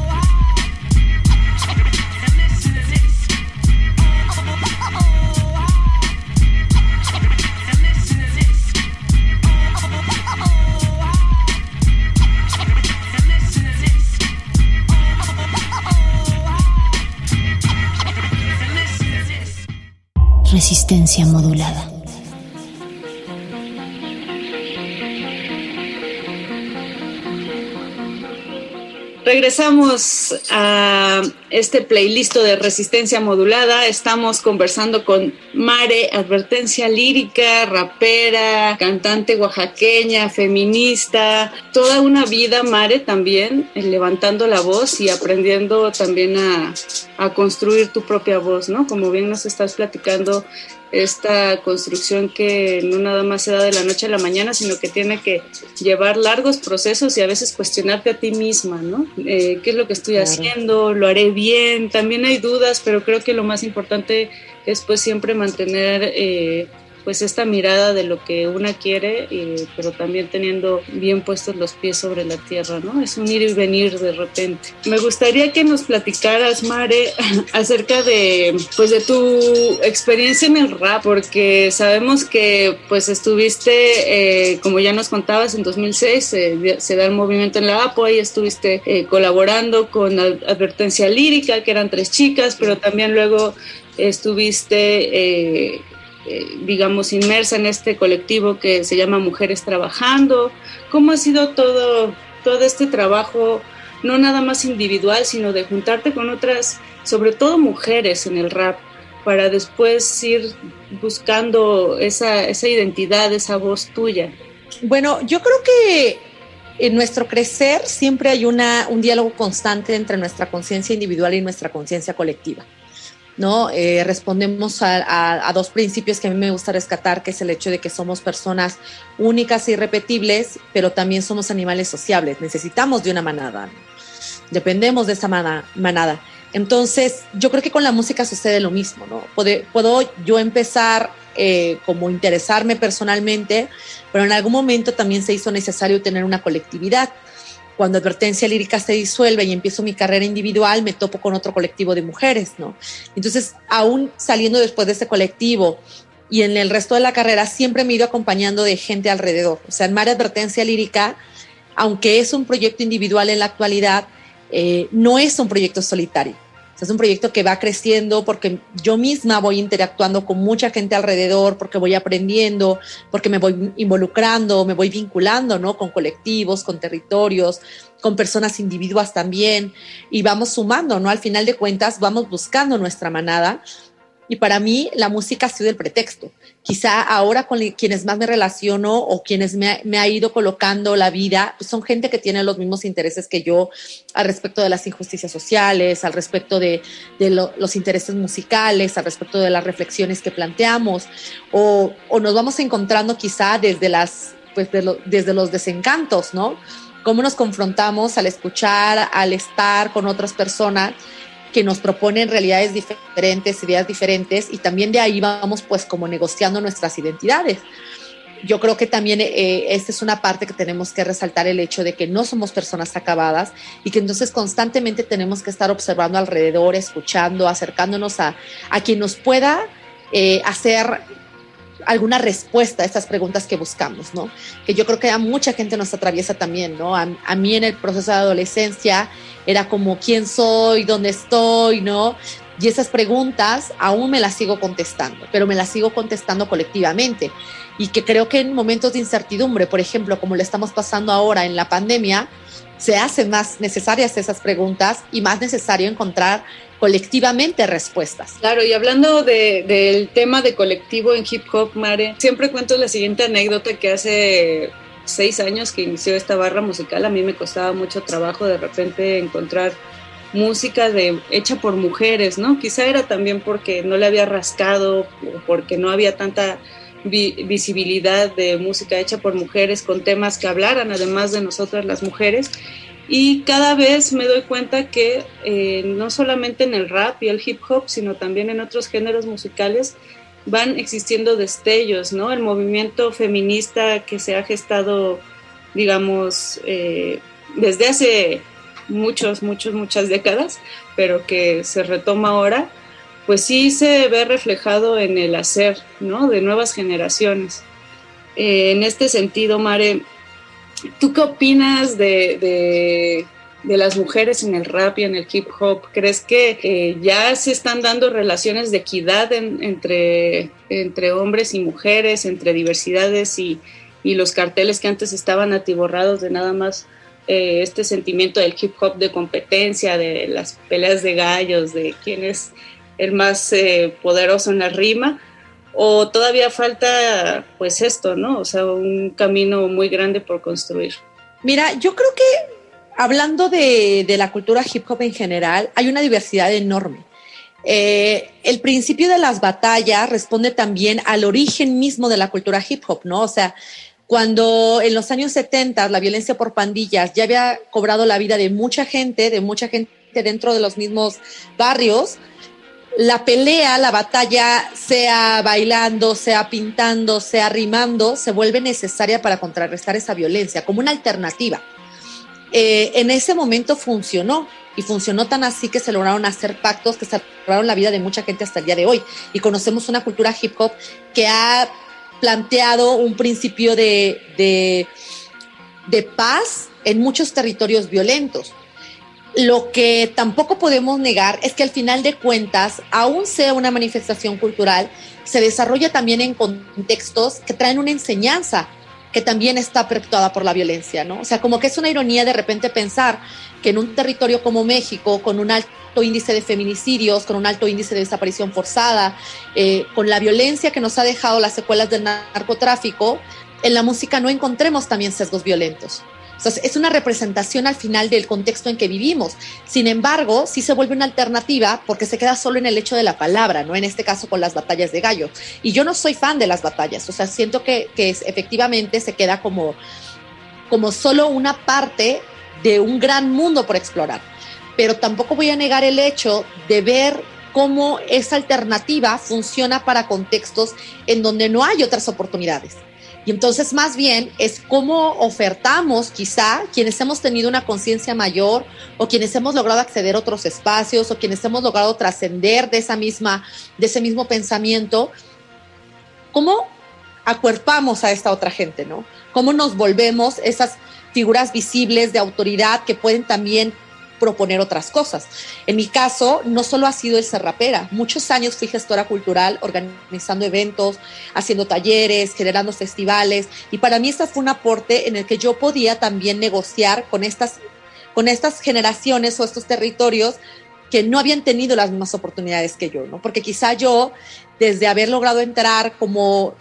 Resistencia modulada. Regresamos a este playlist de resistencia modulada. Estamos conversando con Mare, advertencia lírica, rapera, cantante oaxaqueña, feminista. Toda una vida, Mare, también eh, levantando la voz y aprendiendo también a, a construir tu propia voz, ¿no? Como bien nos estás platicando esta construcción que no nada más se da de la noche a la mañana, sino que tiene que llevar largos procesos y a veces cuestionarte a ti misma, ¿no? Eh, ¿Qué es lo que estoy haciendo? ¿Lo haré bien? También hay dudas, pero creo que lo más importante es pues siempre mantener... Eh, pues esta mirada de lo que una quiere, eh, pero también teniendo bien puestos los pies sobre la tierra, ¿no? Es un ir y venir de repente. Me gustaría que nos platicaras, Mare, acerca de, pues, de tu experiencia en el rap, porque sabemos que, pues, estuviste, eh, como ya nos contabas, en 2006 eh, se da el movimiento en la APO, ahí estuviste colaborando con Advertencia Lírica, que eran tres chicas, pero también luego estuviste digamos, inmersa en este colectivo que se llama Mujeres Trabajando. ¿Cómo ha sido todo, todo este trabajo, no nada más individual, sino de juntarte con otras, sobre todo mujeres en el rap, para después ir buscando esa, esa identidad, esa voz tuya? Bueno, yo creo que en nuestro crecer siempre hay una, un diálogo constante entre nuestra conciencia individual y nuestra conciencia colectiva. ¿No? Eh, respondemos a, dos principios que a mí me gusta rescatar, que es el hecho de que somos personas únicas e irrepetibles, pero también somos animales sociables. Necesitamos de una manada, dependemos de esa manada. Entonces, yo creo que con la música sucede lo mismo, ¿no? puedo yo empezar eh, como interesarme personalmente, pero en algún momento también se hizo necesario tener una colectividad cuando Advertencia Lírica se disuelve y empiezo mi carrera individual, me topo con otro colectivo de mujeres, ¿no? Entonces, aún saliendo después de ese colectivo y en el resto de la carrera, siempre me he ido acompañando de gente alrededor. O sea, en Mar Advertencia Lírica, aunque es un proyecto individual en la actualidad, eh, no es un proyecto solitario es un proyecto que va creciendo porque yo misma voy interactuando con mucha gente alrededor, porque voy aprendiendo, porque me voy involucrando, me voy vinculando, ¿no? Con colectivos, con territorios, con personas individuas también, y vamos sumando, ¿no? Al final de cuentas, vamos buscando nuestra manada. Y para mí la música ha sido el pretexto quizá ahora con quienes más me relaciono o quienes me ha, ido colocando la vida, pues son gente que tiene los mismos intereses que yo al respecto de las injusticias sociales, al respecto de, los intereses musicales, al respecto de las reflexiones que planteamos, o, nos vamos encontrando quizá desde, las, pues desde los desencantos, ¿no? Cómo nos confrontamos al escuchar, al estar con otras personas que nos proponen realidades diferentes, ideas diferentes y también de ahí vamos pues como negociando nuestras identidades. Yo creo que también eh, esta es una parte que tenemos que resaltar el hecho de que no somos personas acabadas y que entonces constantemente tenemos que estar observando alrededor, escuchando, acercándonos a, a quien nos pueda eh, hacer alguna respuesta a estas preguntas que buscamos, ¿no? Que yo creo que a mucha gente nos atraviesa también, ¿no? A, a, mí en el proceso de adolescencia era como quién soy, dónde estoy, ¿no? Y esas preguntas aún me las sigo contestando, pero me las sigo contestando colectivamente. Y que creo que en momentos de incertidumbre, por ejemplo, como le estamos pasando ahora en la pandemia, se hacen más necesarias esas preguntas y más necesario encontrar colectivamente respuestas. Claro, y hablando de, del tema de colectivo en hip hop, Mare, siempre cuento la siguiente anécdota que hace seis años que inició esta barra musical, a mí me costaba mucho trabajo de repente encontrar música de, hecha por mujeres, ¿no? Quizá era también porque no le había rascado o porque no había tanta vi visibilidad de música hecha por mujeres con temas que hablaran además de nosotras las mujeres y cada vez me doy cuenta que eh, no solamente en el rap y el hip hop, sino también en otros géneros musicales van existiendo destellos, ¿no? El movimiento feminista que se ha gestado, digamos, eh, desde hace muchos, muchos, muchas décadas, pero que se retoma ahora, pues sí se ve reflejado en el hacer, ¿no? De nuevas generaciones. Eh, en este sentido, Mare, ¿Tú qué opinas de, de, de, las mujeres en el rap y en el hip hop? ¿Crees que eh, ya se están dando relaciones de equidad en, entre, entre hombres y mujeres, entre diversidades y, y, los carteles que antes estaban atiborrados de nada más eh, este sentimiento del hip hop de competencia, de las peleas de gallos, de quién es el más eh, poderoso en la rima? o todavía falta pues esto, ¿no? O sea, un camino muy grande por construir. Mira, yo creo que hablando de, de la cultura hip hop en general, hay una diversidad enorme. Eh, el principio de las batallas responde también al origen mismo de la cultura hip hop, ¿no? O sea, cuando en los años 70 la violencia por pandillas ya había cobrado la vida de mucha gente, de mucha gente dentro de los mismos barrios, la pelea, la batalla, sea bailando, sea pintando, sea rimando, se vuelve necesaria para contrarrestar esa violencia como una alternativa. Eh, en ese momento funcionó y funcionó tan así que se lograron hacer pactos que salvaron la vida de mucha gente hasta el día de hoy. Y conocemos una cultura hip hop que ha planteado un principio de, de, de paz en muchos territorios violentos. Lo que tampoco podemos negar es que al final de cuentas, aún sea una manifestación cultural, se desarrolla también en contextos que traen una enseñanza que también está perpetuada por la violencia, ¿no? O sea, como que es una ironía de repente pensar que en un territorio como México, con un alto índice de feminicidios, con un alto índice de desaparición forzada, eh, con la violencia que nos ha dejado las secuelas del narcotráfico, en la música no encontremos también sesgos violentos. Entonces, es una representación al final del contexto en que vivimos. Sin embargo, sí se vuelve una alternativa porque se queda solo en el hecho de la palabra, ¿no? En este caso con las batallas de gallo. Y yo no soy fan de las batallas, o sea, siento que, que es, efectivamente se queda como, como solo una parte de un gran mundo por explorar. Pero tampoco voy a negar el hecho de ver cómo esa alternativa funciona para contextos en donde no hay otras oportunidades. Y entonces más bien es cómo ofertamos quizá quienes hemos tenido una conciencia mayor o quienes hemos logrado acceder a otros espacios o quienes hemos logrado trascender de esa misma de ese mismo pensamiento, cómo acuerpamos a esta otra gente, ¿no? Cómo nos volvemos esas figuras visibles de autoridad que pueden también proponer otras cosas. En mi caso, no solo ha sido el ser rapera, muchos años fui gestora cultural, organizando eventos, haciendo talleres, generando festivales, y para mí este fue un aporte en el que yo podía también negociar con estas, con estas generaciones o estos territorios que no habían tenido las mismas oportunidades que yo, ¿no? Porque quizá yo, desde haber logrado entrar como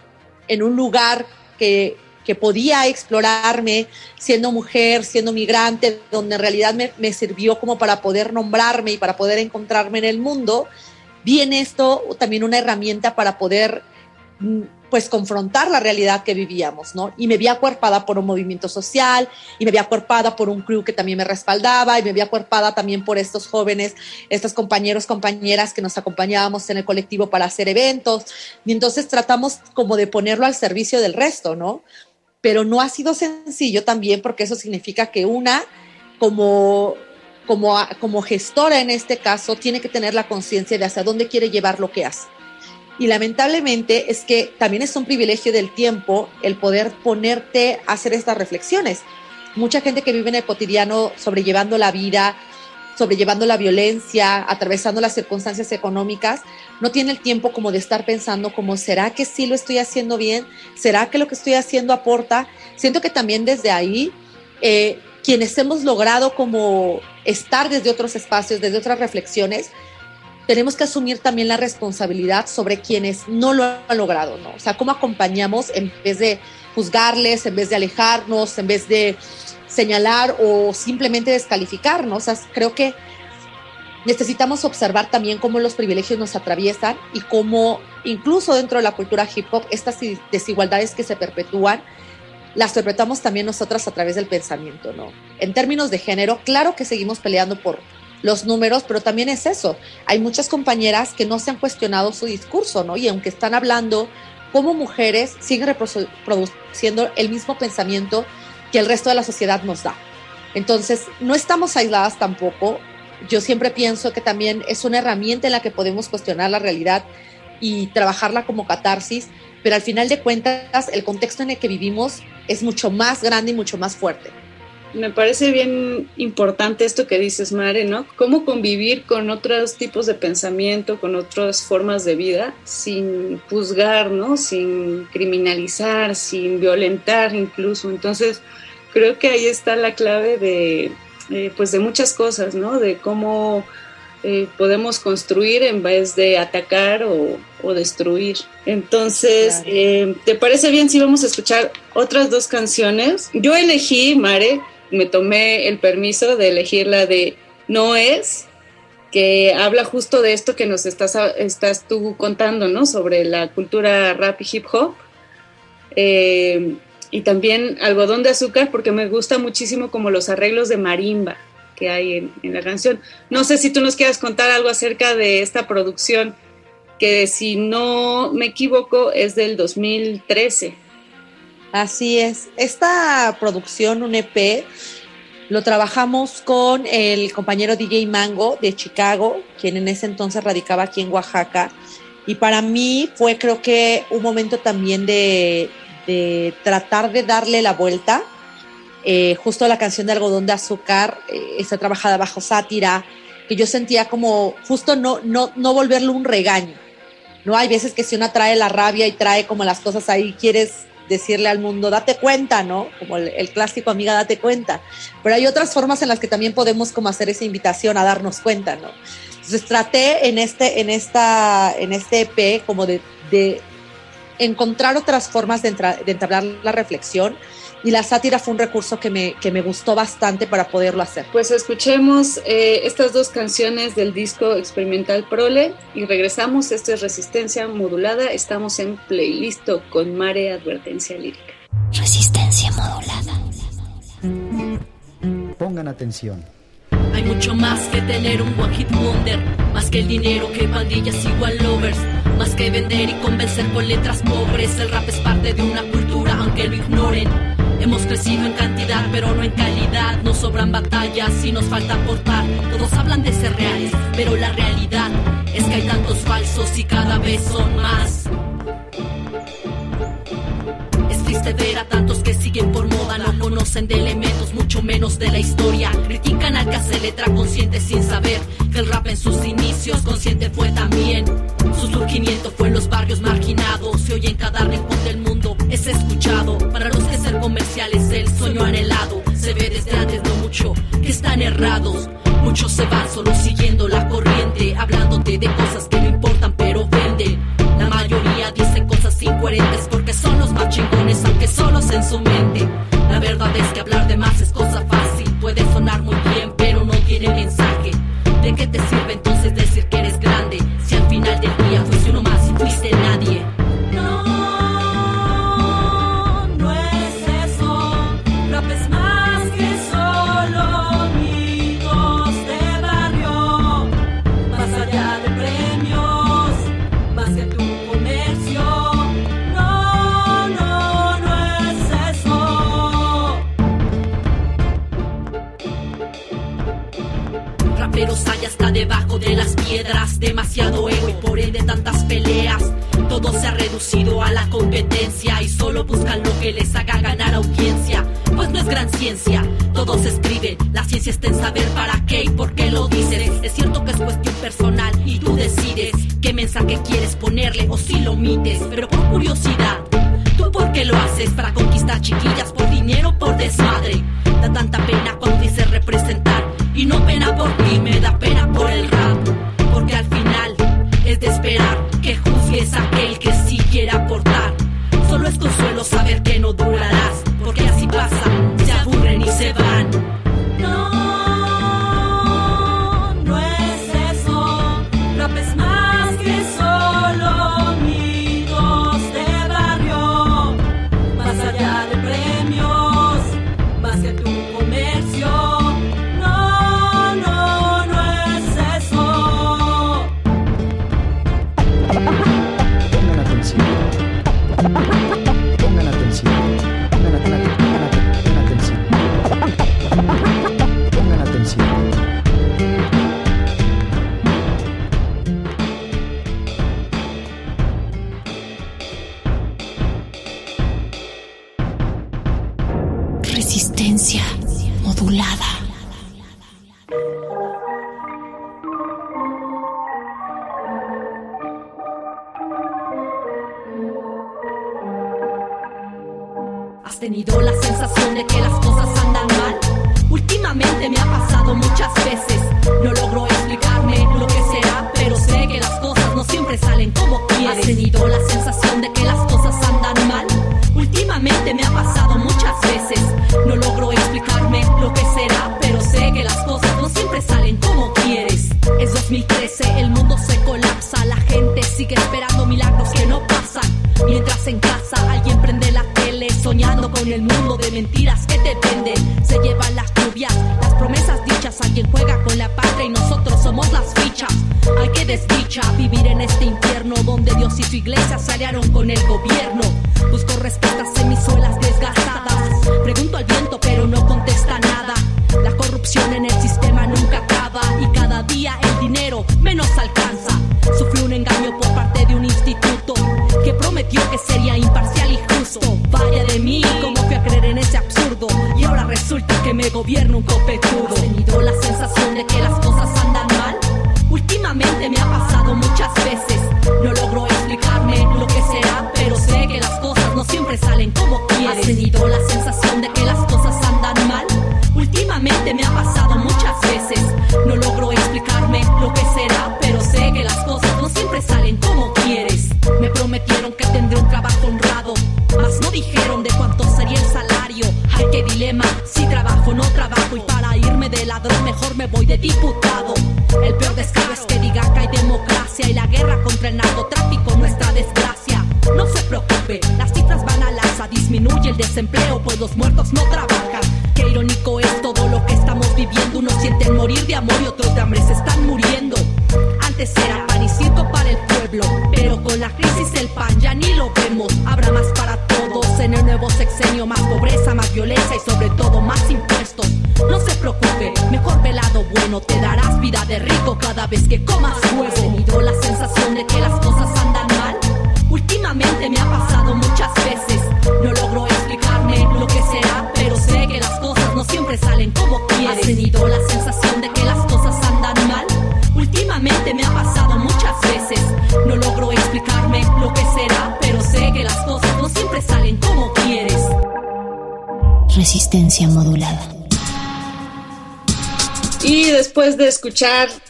en un lugar que que podía explorarme siendo mujer, siendo migrante, donde en realidad me, me, sirvió como para poder nombrarme y para poder encontrarme en el mundo, viene esto también una herramienta para poder pues confrontar la realidad que vivíamos, ¿no? Y me vi acuerpada por un movimiento social, y me vi acuerpada por un crew que también me respaldaba, y me vi acuerpada también por estos jóvenes, estos compañeros, compañeras que nos acompañábamos en el colectivo para hacer eventos, y entonces tratamos como de ponerlo al servicio del resto, ¿no? Pero no ha sido sencillo también porque eso significa que una, como, como, como gestora en este caso, tiene que tener la conciencia de hacia dónde quiere llevar lo que hace. Y lamentablemente es que también es un privilegio del tiempo el poder ponerte a hacer estas reflexiones. Mucha gente que vive en el cotidiano sobrellevando la vida, sobrellevando la violencia, atravesando las circunstancias económicas, no tiene el tiempo como de estar pensando como, ¿será que sí lo estoy haciendo bien? ¿Será que lo que estoy haciendo aporta? Siento que también desde ahí, eh, quienes hemos logrado como estar desde otros espacios, desde otras reflexiones, tenemos que asumir también la responsabilidad sobre quienes no lo han logrado, ¿no? O sea, cómo acompañamos en vez de juzgarles, en vez de alejarnos, en vez de señalar o simplemente descalificarnos. O sea, creo que necesitamos observar también cómo los privilegios nos atraviesan y cómo incluso dentro de la cultura hip hop estas desigualdades que se perpetúan las interpretamos también nosotras a través del pensamiento, ¿no? En términos de género, claro que seguimos peleando por los números, pero también es eso. Hay muchas compañeras que no se han cuestionado su discurso, ¿no? Y aunque están hablando como mujeres, siguen reproduciendo el mismo pensamiento que el resto de la sociedad nos da. Entonces, no estamos aisladas tampoco. Yo siempre pienso que también es una herramienta en la que podemos cuestionar la realidad y trabajarla como catarsis, pero al final de cuentas el contexto en el que vivimos es mucho más grande y mucho más fuerte. Me parece bien importante esto que dices, Mare, ¿no? Cómo convivir con otros tipos de pensamiento, con otras formas de vida, sin juzgar, ¿no? Sin criminalizar, sin violentar incluso. Entonces, creo que ahí está la clave de, eh, pues de muchas cosas, ¿no? De cómo eh, podemos construir en vez de atacar o, destruir. Entonces, eh, ¿te parece bien si vamos a escuchar otras dos canciones? Yo elegí, Mare, me tomé el permiso de elegir la de No es, que habla justo de esto que nos estás, estás tú contando, ¿no? Sobre la cultura rap y hip hop. Eh, y también algodón de azúcar porque me gusta muchísimo como los arreglos de marimba que hay en, la canción. No sé si tú nos quieras contar algo acerca de esta producción, que si no me equivoco es del 2013. Así es. Esta producción, un EP, lo trabajamos con el compañero DJ Mango de Chicago, quien en ese entonces radicaba aquí en Oaxaca. Y para mí fue creo que un momento también de, tratar de darle la vuelta eh, justo la canción de Algodón de Azúcar eh, está trabajada bajo sátira, que yo sentía como justo no, no, no volverlo un regaño. No hay veces que si uno trae la rabia y trae como las cosas ahí, quieres decirle al mundo, date cuenta, ¿no? Como el, clásico amiga, date cuenta. Pero hay otras formas en las que también podemos como hacer esa invitación a darnos cuenta, ¿no? Entonces traté en este, en esta, en este EP como de, de encontrar otras formas de, de entablar la reflexión y la sátira fue un recurso que me, que me gustó bastante para poderlo hacer. Pues escuchemos eh, estas dos canciones del disco experimental Prole y regresamos. Esto es Resistencia Modulada. Estamos en playlist con Mare Advertencia Lírica. Resistencia Modulada. Pongan atención. Hay mucho más que tener un one hit wonder, más que el dinero que pandillas igual lovers, más que vender y convencer con letras pobres. El rap es parte de una cultura, aunque lo ignoren. Hemos crecido en cantidad, pero no en calidad. Nos sobran batallas y nos falta aportar. Todos hablan de ser reales, pero la realidad es que hay tantos falsos y cada vez son más. Es triste ver a tantos que siguen por moda, no conocen de elementos, mucho menos de la historia. Critican al que hace letra consciente sin saber que el rap en sus inicios consciente fue también. Su surgimiento fue en los barrios marginados y hoy en cada rincón del mundo es escuchado. Para los que ser comercial es el sueño anhelado, se ve desde antes no mucho que están errados. Muchos se van solo siguiendo la corriente, hablándote de cosas que no importan pero venden. La mayoría dicen cosas incoherentes porque son los más chingones, aunque solos en su mente. La verdad es que hablar de más es cosa fácil, puede sonar muy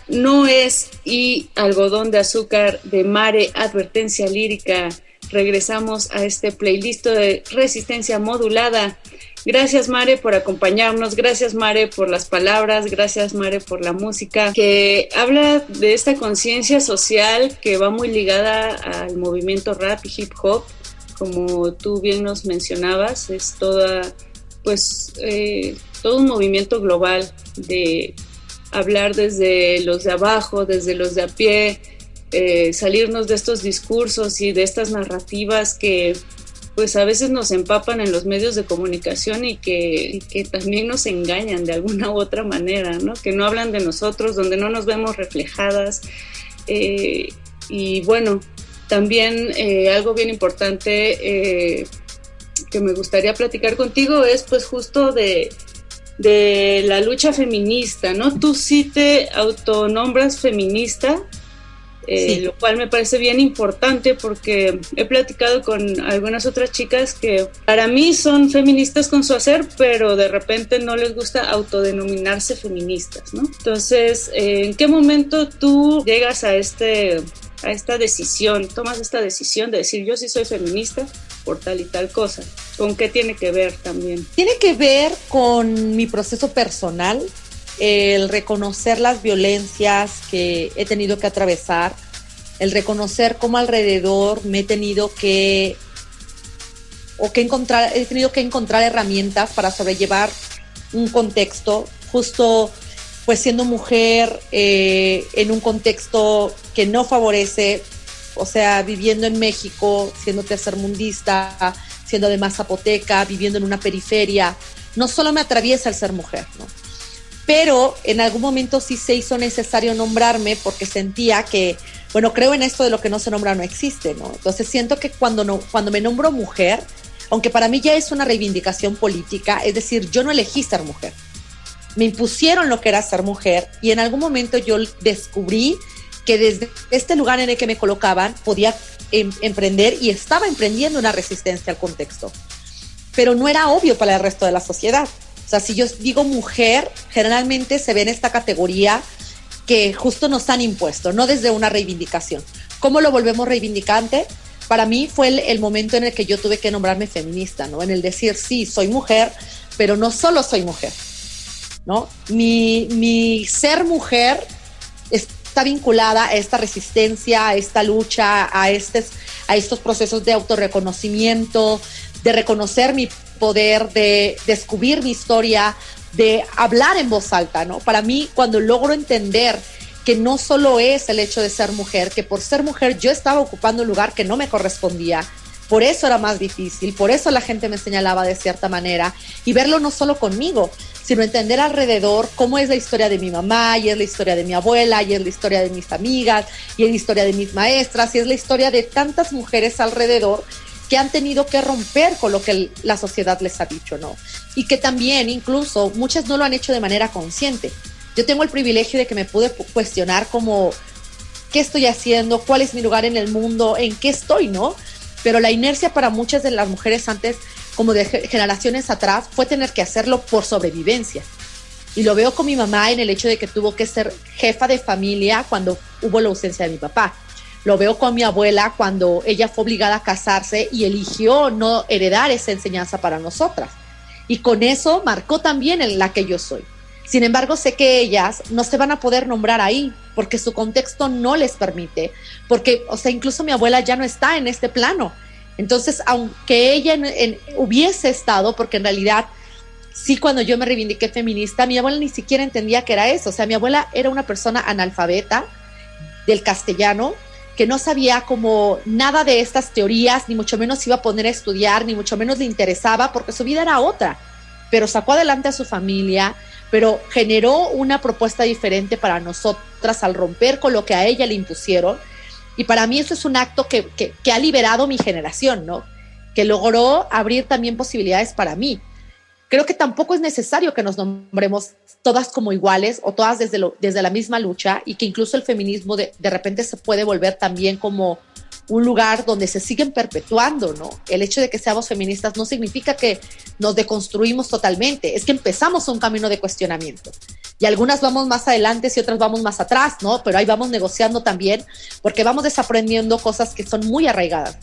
No es y Algodón de Azúcar de Mare, Advertencia Lírica. Regresamos a este playlist de resistencia modulada. Gracias Mare por acompañarnos, gracias Mare por las palabras, gracias Mare por la música que habla de esta conciencia social que va muy ligada al movimiento rap y hip hop, como tú bien nos mencionabas, es toda pues eh, todo un movimiento global de hablar desde los de abajo, desde los de a pie, eh, salirnos de estos discursos y de estas narrativas que pues a veces nos empapan en los medios de comunicación y que, que, también nos engañan de alguna u otra manera, ¿no? Que no hablan de nosotros, donde no nos vemos reflejadas. Eh, y bueno, también eh, algo bien importante que me gustaría platicar contigo es pues justo de, de la lucha feminista, ¿no? Tú sí te autonombras feminista, eh, lo cual me parece bien importante porque he platicado con algunas otras chicas que para mí son feministas con su hacer, pero de repente no les gusta autodenominarse feministas, ¿no? Entonces, ¿en qué momento tú llegas a este a esta decisión, tomas esta decisión de decir yo sí soy feminista por tal y tal cosa? ¿Con qué tiene que ver también? Tiene que ver con mi proceso personal, el reconocer las violencias que he tenido que atravesar, el reconocer cómo alrededor me he tenido que o que encontrar, he tenido que encontrar herramientas para sobrellevar un contexto, justo pues siendo mujer eh, en un contexto que no favorece, o sea, viviendo en México, siendo tercermundista, siendo además zapoteca, viviendo en una periferia, no solo me atraviesa el ser mujer, ¿no? Pero en algún momento sí se hizo necesario nombrarme porque sentía que, bueno, creo en esto de lo que no se nombra no existe, ¿no? Entonces siento que cuando, no, cuando me nombro mujer, aunque para mí ya es una reivindicación política, es decir, yo no elegí ser mujer me impusieron lo que era ser mujer y en algún momento yo descubrí que desde este lugar en el que me colocaban podía em, emprender y estaba emprendiendo una resistencia al contexto. Pero no era obvio para el resto de la sociedad. O sea, si yo digo mujer, generalmente se ve en esta categoría que justo nos han impuesto, no desde una reivindicación. ¿Cómo lo volvemos reivindicante? Para mí fue el, el momento en el que yo tuve que nombrarme feminista, ¿no? En el decir, sí, soy mujer, pero no solo soy mujer, ¿no? Mi, ser mujer está vinculada a esta resistencia, a esta lucha, a, estos, a estos procesos de autorreconocimiento, de reconocer mi poder, de descubrir mi historia, de hablar en voz alta, ¿no? Para mí, cuando logro entender que no solo es el hecho de ser mujer, que por ser mujer yo estaba ocupando un lugar que no me correspondía, por eso era más difícil, por eso la gente me señalaba de cierta manera y verlo no solo conmigo, sino entender alrededor cómo es la historia de mi mamá, y es la historia de mi abuela, y es la historia de mis amigas, y es la historia de mis maestras, y es la historia de tantas mujeres alrededor que han tenido que romper con lo que la sociedad les ha dicho, ¿no? Y que también, incluso, muchas no lo han hecho de manera consciente. Yo tengo el privilegio de que me pude cuestionar como, ¿qué estoy haciendo? ¿Cuál es mi lugar en el mundo? ¿En qué estoy, no? Pero la inercia para muchas de las mujeres antes como de generaciones atrás, fue tener que hacerlo por sobrevivencia. Y lo veo con mi mamá en el hecho de que tuvo que ser jefa de familia cuando hubo la ausencia de mi papá. Lo veo con mi abuela cuando ella fue obligada a casarse y eligió no heredar esa enseñanza para nosotras. Y con eso marcó también en la que yo soy. Sin embargo, sé que ellas no se van a poder nombrar ahí porque su contexto no les permite, porque, o sea, incluso mi abuela ya no está en este plano. Entonces, aunque ella hubiese estado, porque en realidad sí cuando yo me reivindiqué feminista, mi abuela ni siquiera entendía que era eso. O sea, mi abuela era una persona analfabeta del castellano que no sabía como nada de estas teorías, ni mucho menos iba a poner a estudiar, ni mucho menos le interesaba, porque su vida era otra. Pero sacó adelante a su familia, pero generó una propuesta diferente para nosotras al romper con lo que a ella le impusieron y para mí eso es un acto que, ha liberado mi generación, ¿no? Que logró abrir también posibilidades para mí. Creo que tampoco es necesario que nos nombremos todas como iguales o todas desde, lo, desde la misma lucha y que incluso el feminismo de, de repente se puede volver también como un lugar donde se siguen perpetuando, ¿no? El hecho de que seamos feministas no significa que nos deconstruimos totalmente, es que empezamos un camino de cuestionamiento. Y algunas vamos más adelante y otras vamos más atrás, ¿no? Pero ahí vamos negociando también porque vamos desaprendiendo cosas que son muy arraigadas.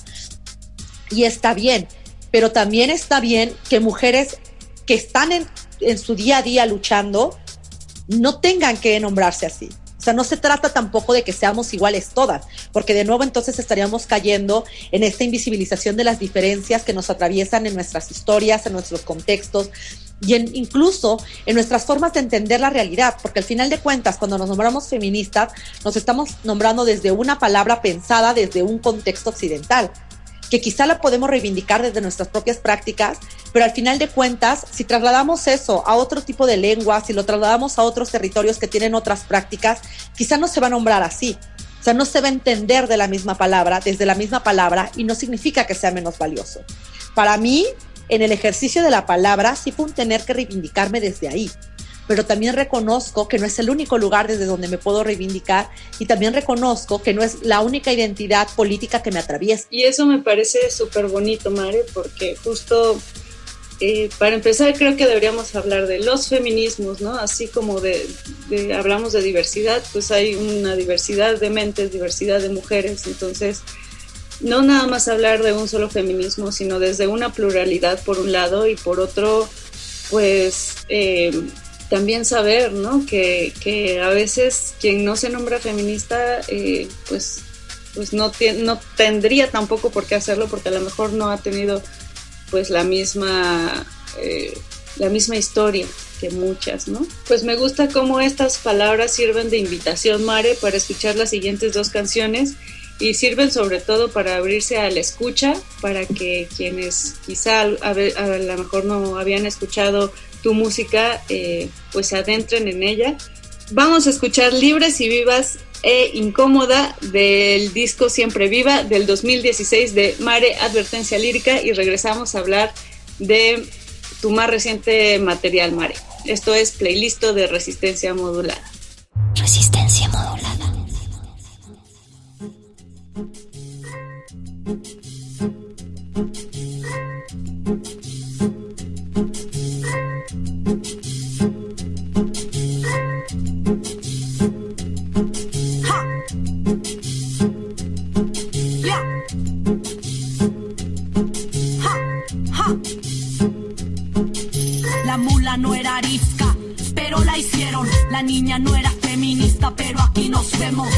Y está bien, pero también está bien que mujeres que están en, en su día a día luchando no tengan que nombrarse así. O sea, no se trata tampoco de que seamos iguales todas, porque de nuevo entonces estaríamos cayendo en esta invisibilización de las diferencias que nos atraviesan en nuestras historias, en nuestros contextos y en, incluso en nuestras formas de entender la realidad, porque al final de cuentas, cuando nos nombramos feministas, nos estamos nombrando desde una palabra pensada desde un contexto occidental que quizá la podemos reivindicar desde nuestras propias prácticas, pero al final de cuentas, si trasladamos eso a otro tipo de lengua, si lo trasladamos a otros territorios que tienen otras prácticas, quizá no se va a nombrar así. O sea, no se va a entender de la misma palabra, desde la misma palabra, y no significa que sea menos valioso. Para mí, en el ejercicio de la palabra, sí fue un tener que reivindicarme desde ahí pero también reconozco que no es el único lugar desde donde me puedo reivindicar y también reconozco que no es la única identidad política que me atraviesa. Y eso me parece súper bonito, Mare, porque justo eh, para empezar creo que deberíamos hablar de los feminismos, ¿no? Así como de, hablamos de diversidad, pues hay una diversidad de mentes, diversidad de mujeres, entonces no nada más hablar de un solo feminismo, sino desde una pluralidad por un lado y por otro, pues eh, también saber, ¿no? Que, que, a veces quien no se nombra feminista, eh, pues, pues no, no tendría tampoco por qué hacerlo porque a lo mejor no ha tenido pues la misma, eh, la misma historia que muchas, ¿no? Pues me gusta cómo estas palabras sirven de invitación, Mare, para escuchar las siguientes dos canciones y sirven sobre todo para abrirse a la escucha, para que quienes quizá a, a, a lo mejor no habían escuchado tu música, eh, pues se adentren en ella. Vamos a escuchar Libres y Vivas e Incómoda del disco Siempre Viva del 2016 de Mare Advertencia Lírica y regresamos a hablar de tu más reciente material, Mare. Esto es playlist de Resistencia Modulada. Resistencia Modulada. La niña no era feminista, pero aquí nos vemos.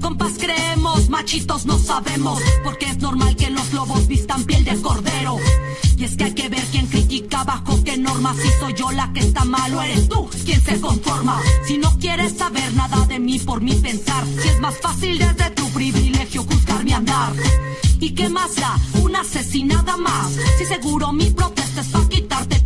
Compas creemos, machitos no sabemos, porque es normal que los lobos vistan piel de cordero. Y es que hay que ver quién critica bajo qué normas, si soy yo la que está mal o eres tú quien se conforma. Si no quieres saber nada de mí por mi pensar, si es más fácil desde tu privilegio juzgar andar. ¿Y qué más da? Una asesinada más. Si seguro mi protesta es para quitarte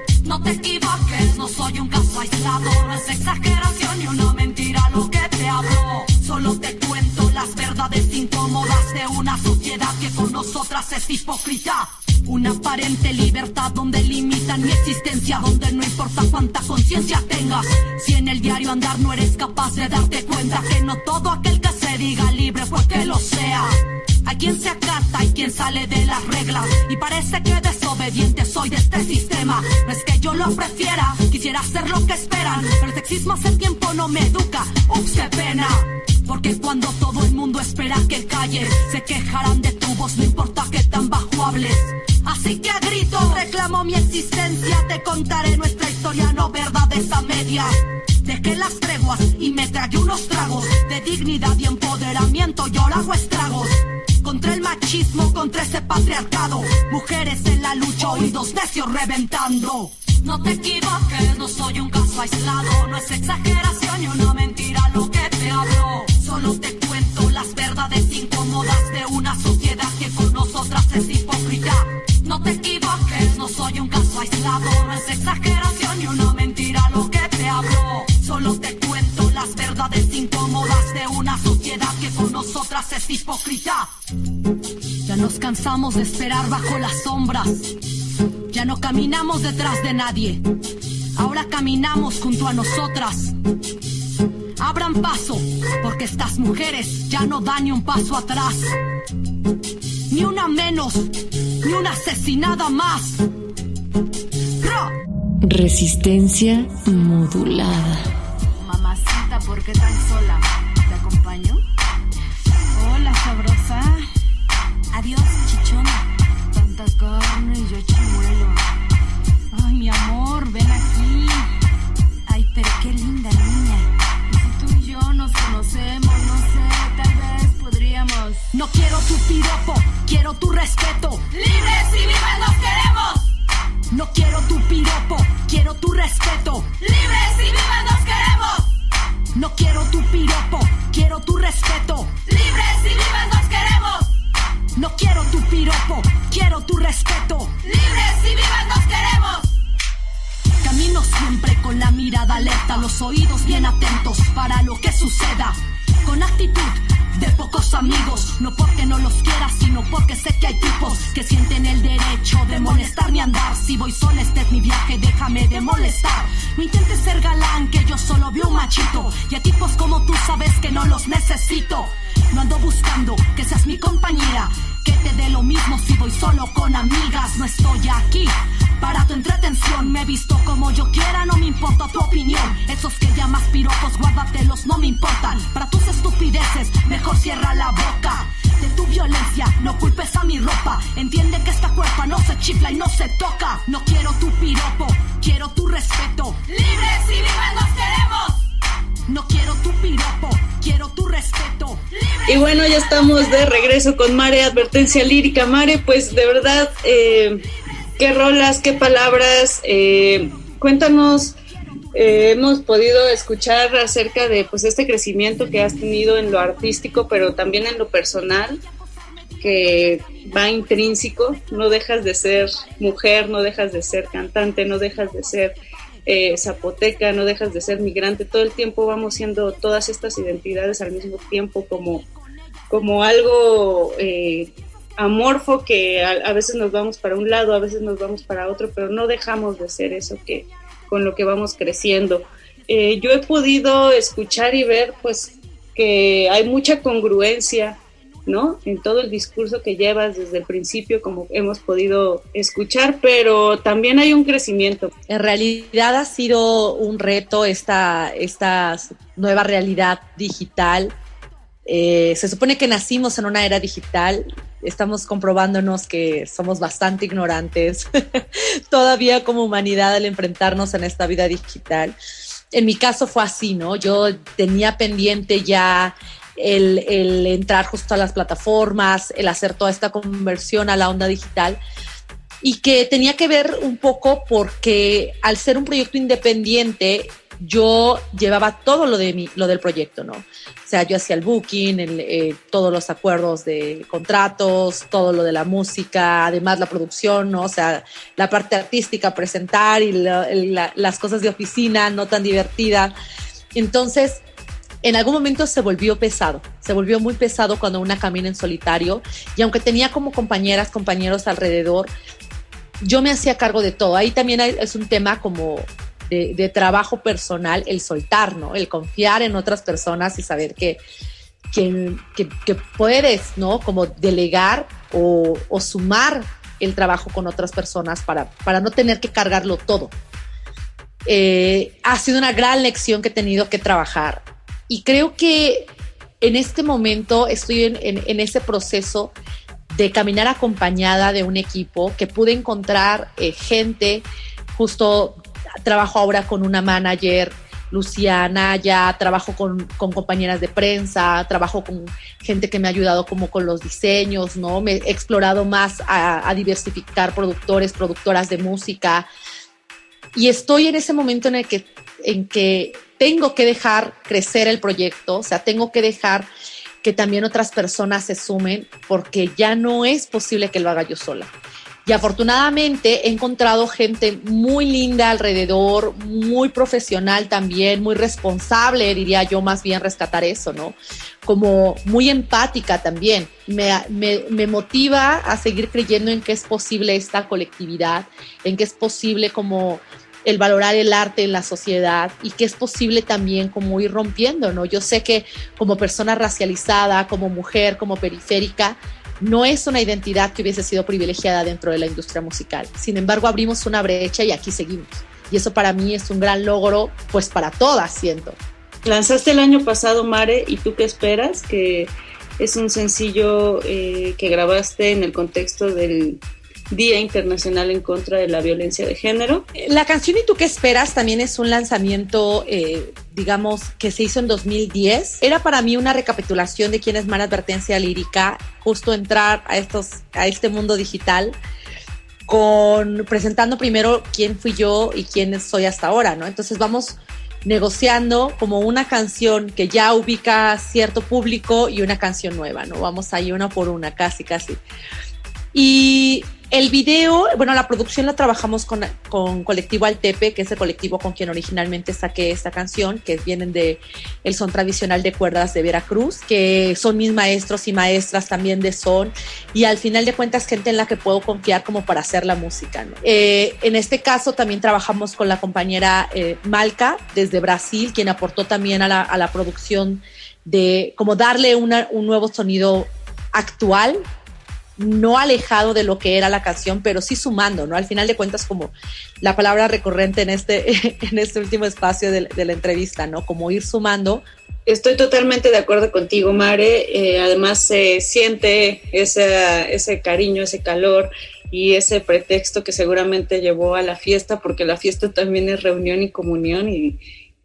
No te equivoques, no soy un caso aislado, no es exageración ni una mentira lo que te hablo. Solo te las verdades incómodas de una sociedad que con nosotras es hipócrita. Una aparente libertad donde limitan mi existencia, donde no importa cuánta conciencia tengas. Si en el diario andar no eres capaz de darte cuenta que no todo aquel que se diga libre fue que lo sea. Hay quien se acata y quien sale de las reglas. Y parece que desobediente soy de este sistema. No es que yo lo prefiera, quisiera hacer lo que esperan. Pero el sexismo hace tiempo no me educa. Ups, qué pena. Porque cuando todo el mundo espera que calle, se quejarán de tu voz, no importa que tan bajo hables. Así que a grito reclamo mi existencia, te contaré nuestra historia, no verdades a media. Dejé las treguas y me tragué unos tragos de dignidad y empoderamiento, yo hago estragos. Contra el machismo, contra ese patriarcado. Mujeres en la lucha, oídos necios reventando. No te equivoques, no soy un caso aislado. No es exageración ni una mentira lo que te hablo. Solo te cuento las verdades incómodas de una sociedad que con nosotras es hipócrita. No te equivoques, no soy un caso aislado. No es exageración ni una mentira lo que te hablo. Solo te verdades de una sociedad que con nosotras es hipócrita. Ya nos cansamos de esperar bajo las sombras. Ya no caminamos detrás de nadie. Ahora caminamos junto a nosotras. Abran paso, porque estas mujeres ya no dan ni un paso atrás. Ni una menos, ni una asesinada más. Resistencia modulada. ¿Por qué tan sola? ¿Te acompaño? Hola, sabrosa. Adiós, No ando buscando que seas bueno, ya estamos de regreso con Mare, advertencia lírica. Mare, pues de verdad, eh, qué rolas, qué palabras. eh, cuéntanos, eh, hemos podido escuchar acerca de pues este crecimiento que has tenido en lo artístico, pero también en lo personal, que va intrínseco. No dejas de ser mujer, no dejas de ser cantante, no dejas de ser zapoteca, no dejas de ser migrante. Todo el tiempo vamos siendo todas estas identidades al mismo tiempo como, como algo eh, amorfo que a, a veces nos vamos para un lado, a veces nos vamos para otro, pero no dejamos de ser eso que con lo que vamos creciendo. Eh, yo he podido escuchar y ver pues que hay mucha congruencia ¿no? En todo el discurso que llevas desde el principio, como hemos podido escuchar, pero también hay un crecimiento. En realidad ha sido un reto esta, esta nueva realidad digital. Eh, se supone que nacimos en una era digital, estamos comprobándonos que somos bastante ignorantes todavía como humanidad al enfrentarnos en esta vida digital. En mi caso fue así, ¿no? Yo tenía pendiente ya el, el, entrar justo a las plataformas, el hacer toda esta conversión a la onda digital y que tenía que ver un poco porque al ser un proyecto independiente yo llevaba todo lo de mi, lo del proyecto, ¿no? O sea, yo hacía el booking, eh, todos los acuerdos de contratos, todo lo de la música, además la producción, ¿no? O sea, la parte artística, presentar y la, la, las cosas de oficina no tan divertida. Entonces, en algún momento se volvió pesado, se volvió muy pesado cuando una camina en solitario y aunque tenía como compañeras, compañeros alrededor, yo me hacía cargo de todo. Ahí también es un tema como de, trabajo personal, el soltar, ¿no? El confiar en otras personas y saber que, que, que, puedes, ¿no? Como delegar o, sumar el trabajo con otras personas para, para no tener que cargarlo todo. Eh, ha sido una gran lección que he tenido que trabajar y creo que en este momento estoy en, en, en, ese proceso de caminar acompañada de un equipo que pude encontrar eh, gente, justo trabajo ahora con una manager, Luciana, ya trabajo con, compañeras de prensa, trabajo con gente que me ha ayudado como con los diseños, ¿no? Me he explorado más a, a diversificar productores, productoras de música. Y estoy en ese momento en el que, en que tengo que dejar crecer el proyecto, o sea, tengo que dejar que también otras personas se sumen porque ya no es posible que lo haga yo sola. Y afortunadamente he encontrado gente muy linda alrededor, muy profesional también, muy responsable, diría yo más bien rescatar eso, ¿no? Como muy empática también. Me, me, motiva a seguir creyendo en que es posible esta colectividad, en que es posible como el valorar el arte en la sociedad y que es posible también como ir rompiendo, ¿no? Yo sé que como persona racializada, como mujer, como periférica, no es una identidad que hubiese sido privilegiada dentro de la industria musical. Sin embargo, abrimos una brecha y aquí seguimos. Y eso para mí es un gran logro, pues para todas, siento. Lanzaste el año pasado, Mare, ¿y tú qué esperas? Que Es un sencillo eh, que grabaste en el contexto del Día Internacional en contra de la Violencia de Género. La canción ¿Y tú qué esperas? también es un lanzamiento, eh, digamos, que se hizo en 2010. Era para mí una recapitulación de quién es Mara Advertencia Lírica, justo entrar a, estos, a este mundo digital con presentando primero quién fui yo y quién soy hasta ahora, ¿no? Entonces vamos negociando como una canción que ya ubica cierto público y una canción nueva, ¿no? Vamos ahí una por una, casi, casi. Y el video, bueno, la producción la trabajamos con, con Colectivo Altepe, que es el colectivo con quien originalmente saqué esta canción, que vienen de el son tradicional de cuerdas de Veracruz, que son mis maestros y maestras también de son, y al final de cuentas gente en la que puedo confiar como para hacer la música. ¿no? Eh, en este caso también trabajamos con la compañera eh, Malca desde Brasil, quien aportó también a la, a la producción de como darle una, un nuevo sonido actual no alejado de lo que era la canción, pero sí sumando, ¿no? Al final de cuentas, como la palabra recurrente en este, en este último espacio de, de la entrevista, ¿no? Como ir sumando. Estoy totalmente de acuerdo contigo, Mare. Eh, además, se siente ese, ese cariño, ese calor y ese pretexto que seguramente llevó a la fiesta, porque la fiesta también es reunión y comunión y,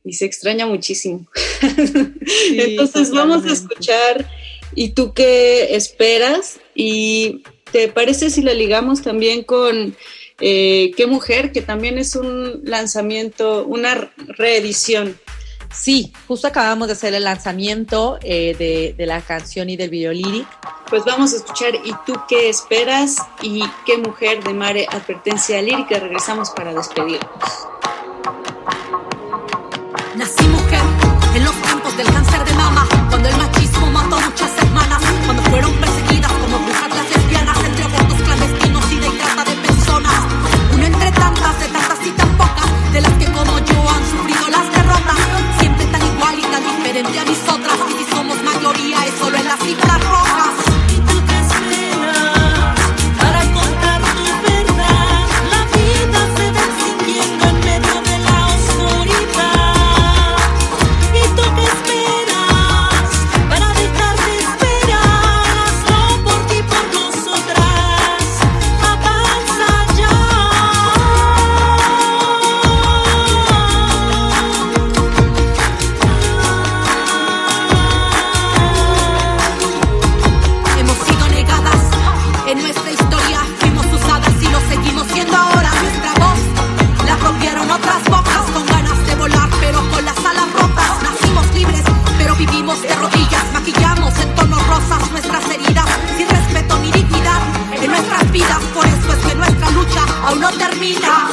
y se extraña muchísimo. Sí, Entonces, vamos a escuchar. ¿Y tú qué esperas? ¿Y te parece si la ligamos también con eh, Qué Mujer, que también es un lanzamiento, una reedición? Sí, justo acabamos de hacer el lanzamiento eh, de, de, la canción y del video lyric. Pues vamos a escuchar ¿Y tú qué esperas? y Qué Mujer de Mare Advertencia Lírica. Regresamos para despedirnos. Nací mujer en los tiempos del cáncer de mama, fueron perseguidas como brujas las lesbianas, entre abortos clandestinos y de trata de personas. Una entre tantas, de tantas y tan pocas, de las que como yo han sufrido las derrotas. Siempre tan igual y tan diferente a mis otras, si somos mayoría es solo en las cifras no termina.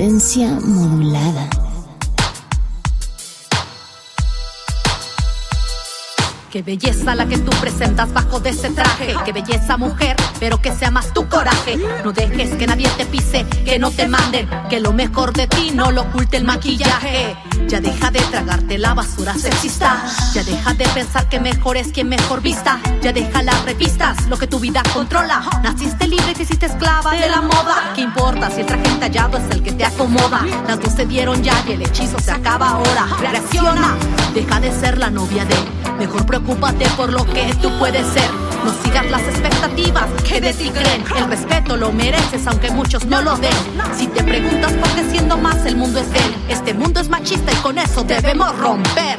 Resistencia modulada. Qué belleza la que tú presentas bajo de ese traje. Qué belleza mujer, pero que sea más tu coraje. No dejes que nadie te pise, que no te manden. Que lo mejor de ti no lo oculte el maquillaje. Ya deja de tragarte la basura sexista. Ya deja de pensar que mejor es quien mejor vista. Ya deja las revistas, lo que tu vida controla. Naciste libre y te hiciste esclava de la moda. ¿Qué importa si el traje entallado es el que te acomoda? Las dos se dieron ya y el hechizo se acaba ahora. Reacciona, deja de ser la novia de. Mejor preocúpate por lo que tú puedes ser. No sigas las expectativas que de ti creen. El respeto lo mereces, aunque muchos no lo den. Si te preguntas por qué siendo más el mundo es de él, este mundo es machista y con eso debemos romper.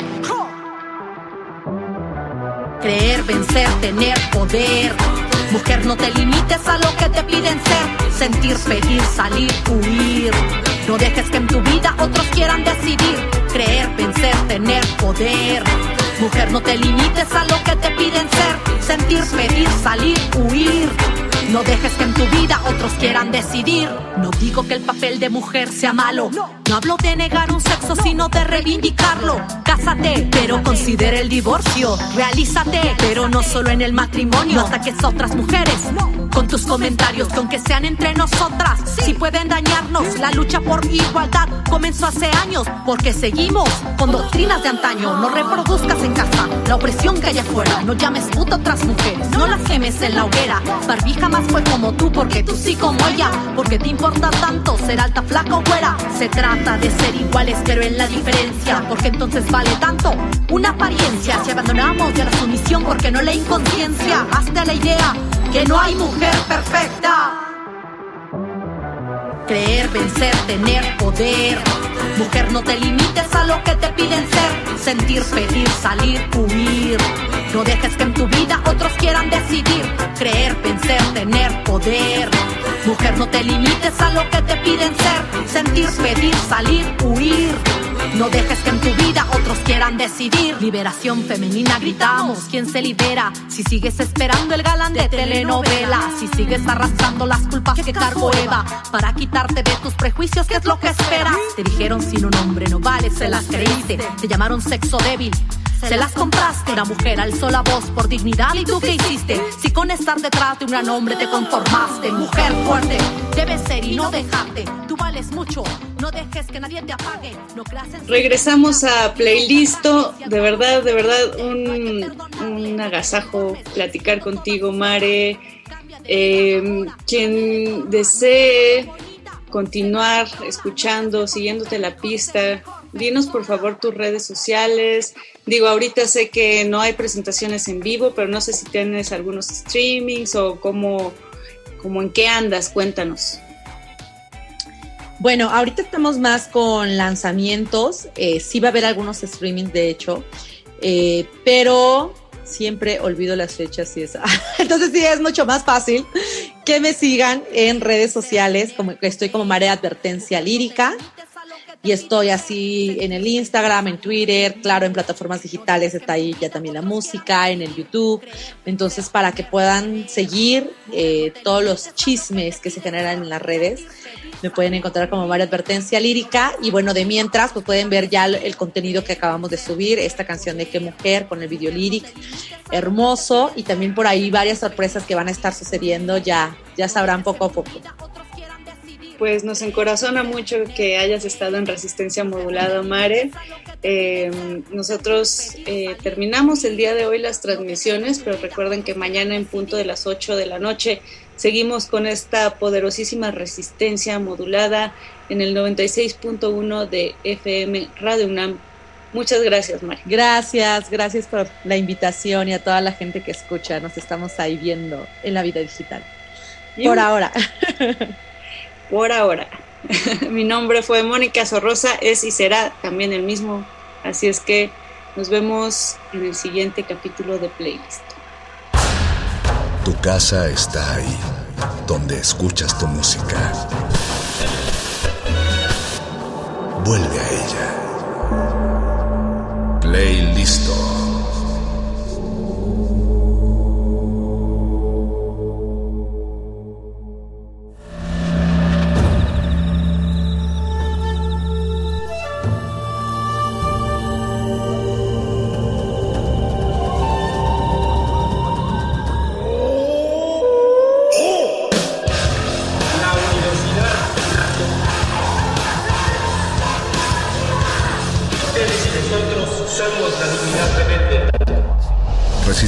Creer, vencer, tener poder. Mujer, no te limites a lo que te piden ser. Sentir, pedir, salir, huir. No dejes que en tu vida otros quieran decidir. Creer, vencer, tener poder. Mujer, no te limites a lo que te piden ser. Sentir, pedir, salir, huir. No dejes que en tu vida otros quieran decidir. No digo que el papel de mujer sea malo. No hablo de negar un sexo, sino de reivindicarlo. Cásate, pero considera el divorcio. Realízate, pero no solo en el matrimonio. No ataques a otras mujeres con tus comentarios, con que sean entre nosotras. Si pueden dañarnos, la lucha por igualdad comenzó hace años. Porque seguimos con doctrinas de antaño. No reproduzcas en casa la opresión que hay afuera. No llames puta a otras mujeres, no las quemes en la hoguera. Barbie fue como tú, porque tú sí como ella. Porque te importa tanto ser alta, flaca o güera. Se trata de ser iguales, pero en la diferencia. Porque entonces vale tanto una apariencia. Si abandonamos ya la sumisión, porque no la inconsciencia. Hazte la idea que no hay mujer perfecta. Creer, vencer, tener poder. Mujer, no te limites a lo que te piden ser. Sentir, pedir, salir, huir. No dejes que en tu vida otros quieran decidir. Creer, vencer, tener poder. Mujer, no te limites a lo que te piden ser. Sentir, pedir, salir, huir. No dejes que en tu vida otros quieran decidir. Liberación femenina gritamos. ¿Quién se libera? Si sigues esperando el galán de telenovela. Si sigues arrastrando las culpas que cargó Eva. Para quitarte de tus prejuicios, ¿qué es lo que esperas? Te dijeron sin un hombre no vale, se las creíste. Te llamaron sexo débil. Se las compraste, una mujer alzó la voz por dignidad y tú qué hiciste. Si con estar detrás de un gran hombre te conformaste, mujer fuerte, debes ser y no dejarte. Tú vales mucho, no dejes que nadie te apague. No Regresamos a Playlisto. De verdad, de verdad, un, un agasajo platicar contigo, Mare. Eh, quien desee continuar escuchando, siguiéndote la pista, dinos por favor tus redes sociales. Digo, ahorita sé que no hay presentaciones en vivo, pero no sé si tienes algunos streamings o cómo, cómo en qué andas, cuéntanos. Bueno, ahorita estamos más con lanzamientos. Eh, sí va a haber algunos streamings, de hecho, eh, pero siempre olvido las fechas y eso. Entonces sí es mucho más fácil que me sigan en redes sociales, como estoy como Marea Advertencia Lírica. Y estoy así en el Instagram, en Twitter, claro, en plataformas digitales está ahí ya también la música, en el YouTube. Entonces, para que puedan seguir eh, todos los chismes que se generan en las redes, me pueden encontrar como María Advertencia Lírica. Y bueno, de mientras, pues pueden ver ya el, contenido que acabamos de subir, esta canción de Qué Mujer con el video líric hermoso. Y también por ahí varias sorpresas que van a estar sucediendo, ya, ya sabrán poco a poco. Pues nos encorazona mucho que hayas estado en Resistencia Modulada, Mare. Eh, nosotros eh, terminamos el día de hoy las transmisiones, pero recuerden que mañana en punto de las 8 de la noche seguimos con esta poderosísima resistencia modulada en el 96.1 de FM Radio UNAM. Muchas gracias, Mari. Gracias, gracias por la invitación y a toda la gente que escucha. Nos estamos ahí viendo en la vida digital. Por ahora. Por ahora. Mi nombre fue Mónica Sorrosa, es y será también el mismo. Así es que nos vemos en el siguiente capítulo de Playlist. Tu casa está ahí, donde escuchas tu música. Vuelve a ella. Playlisto.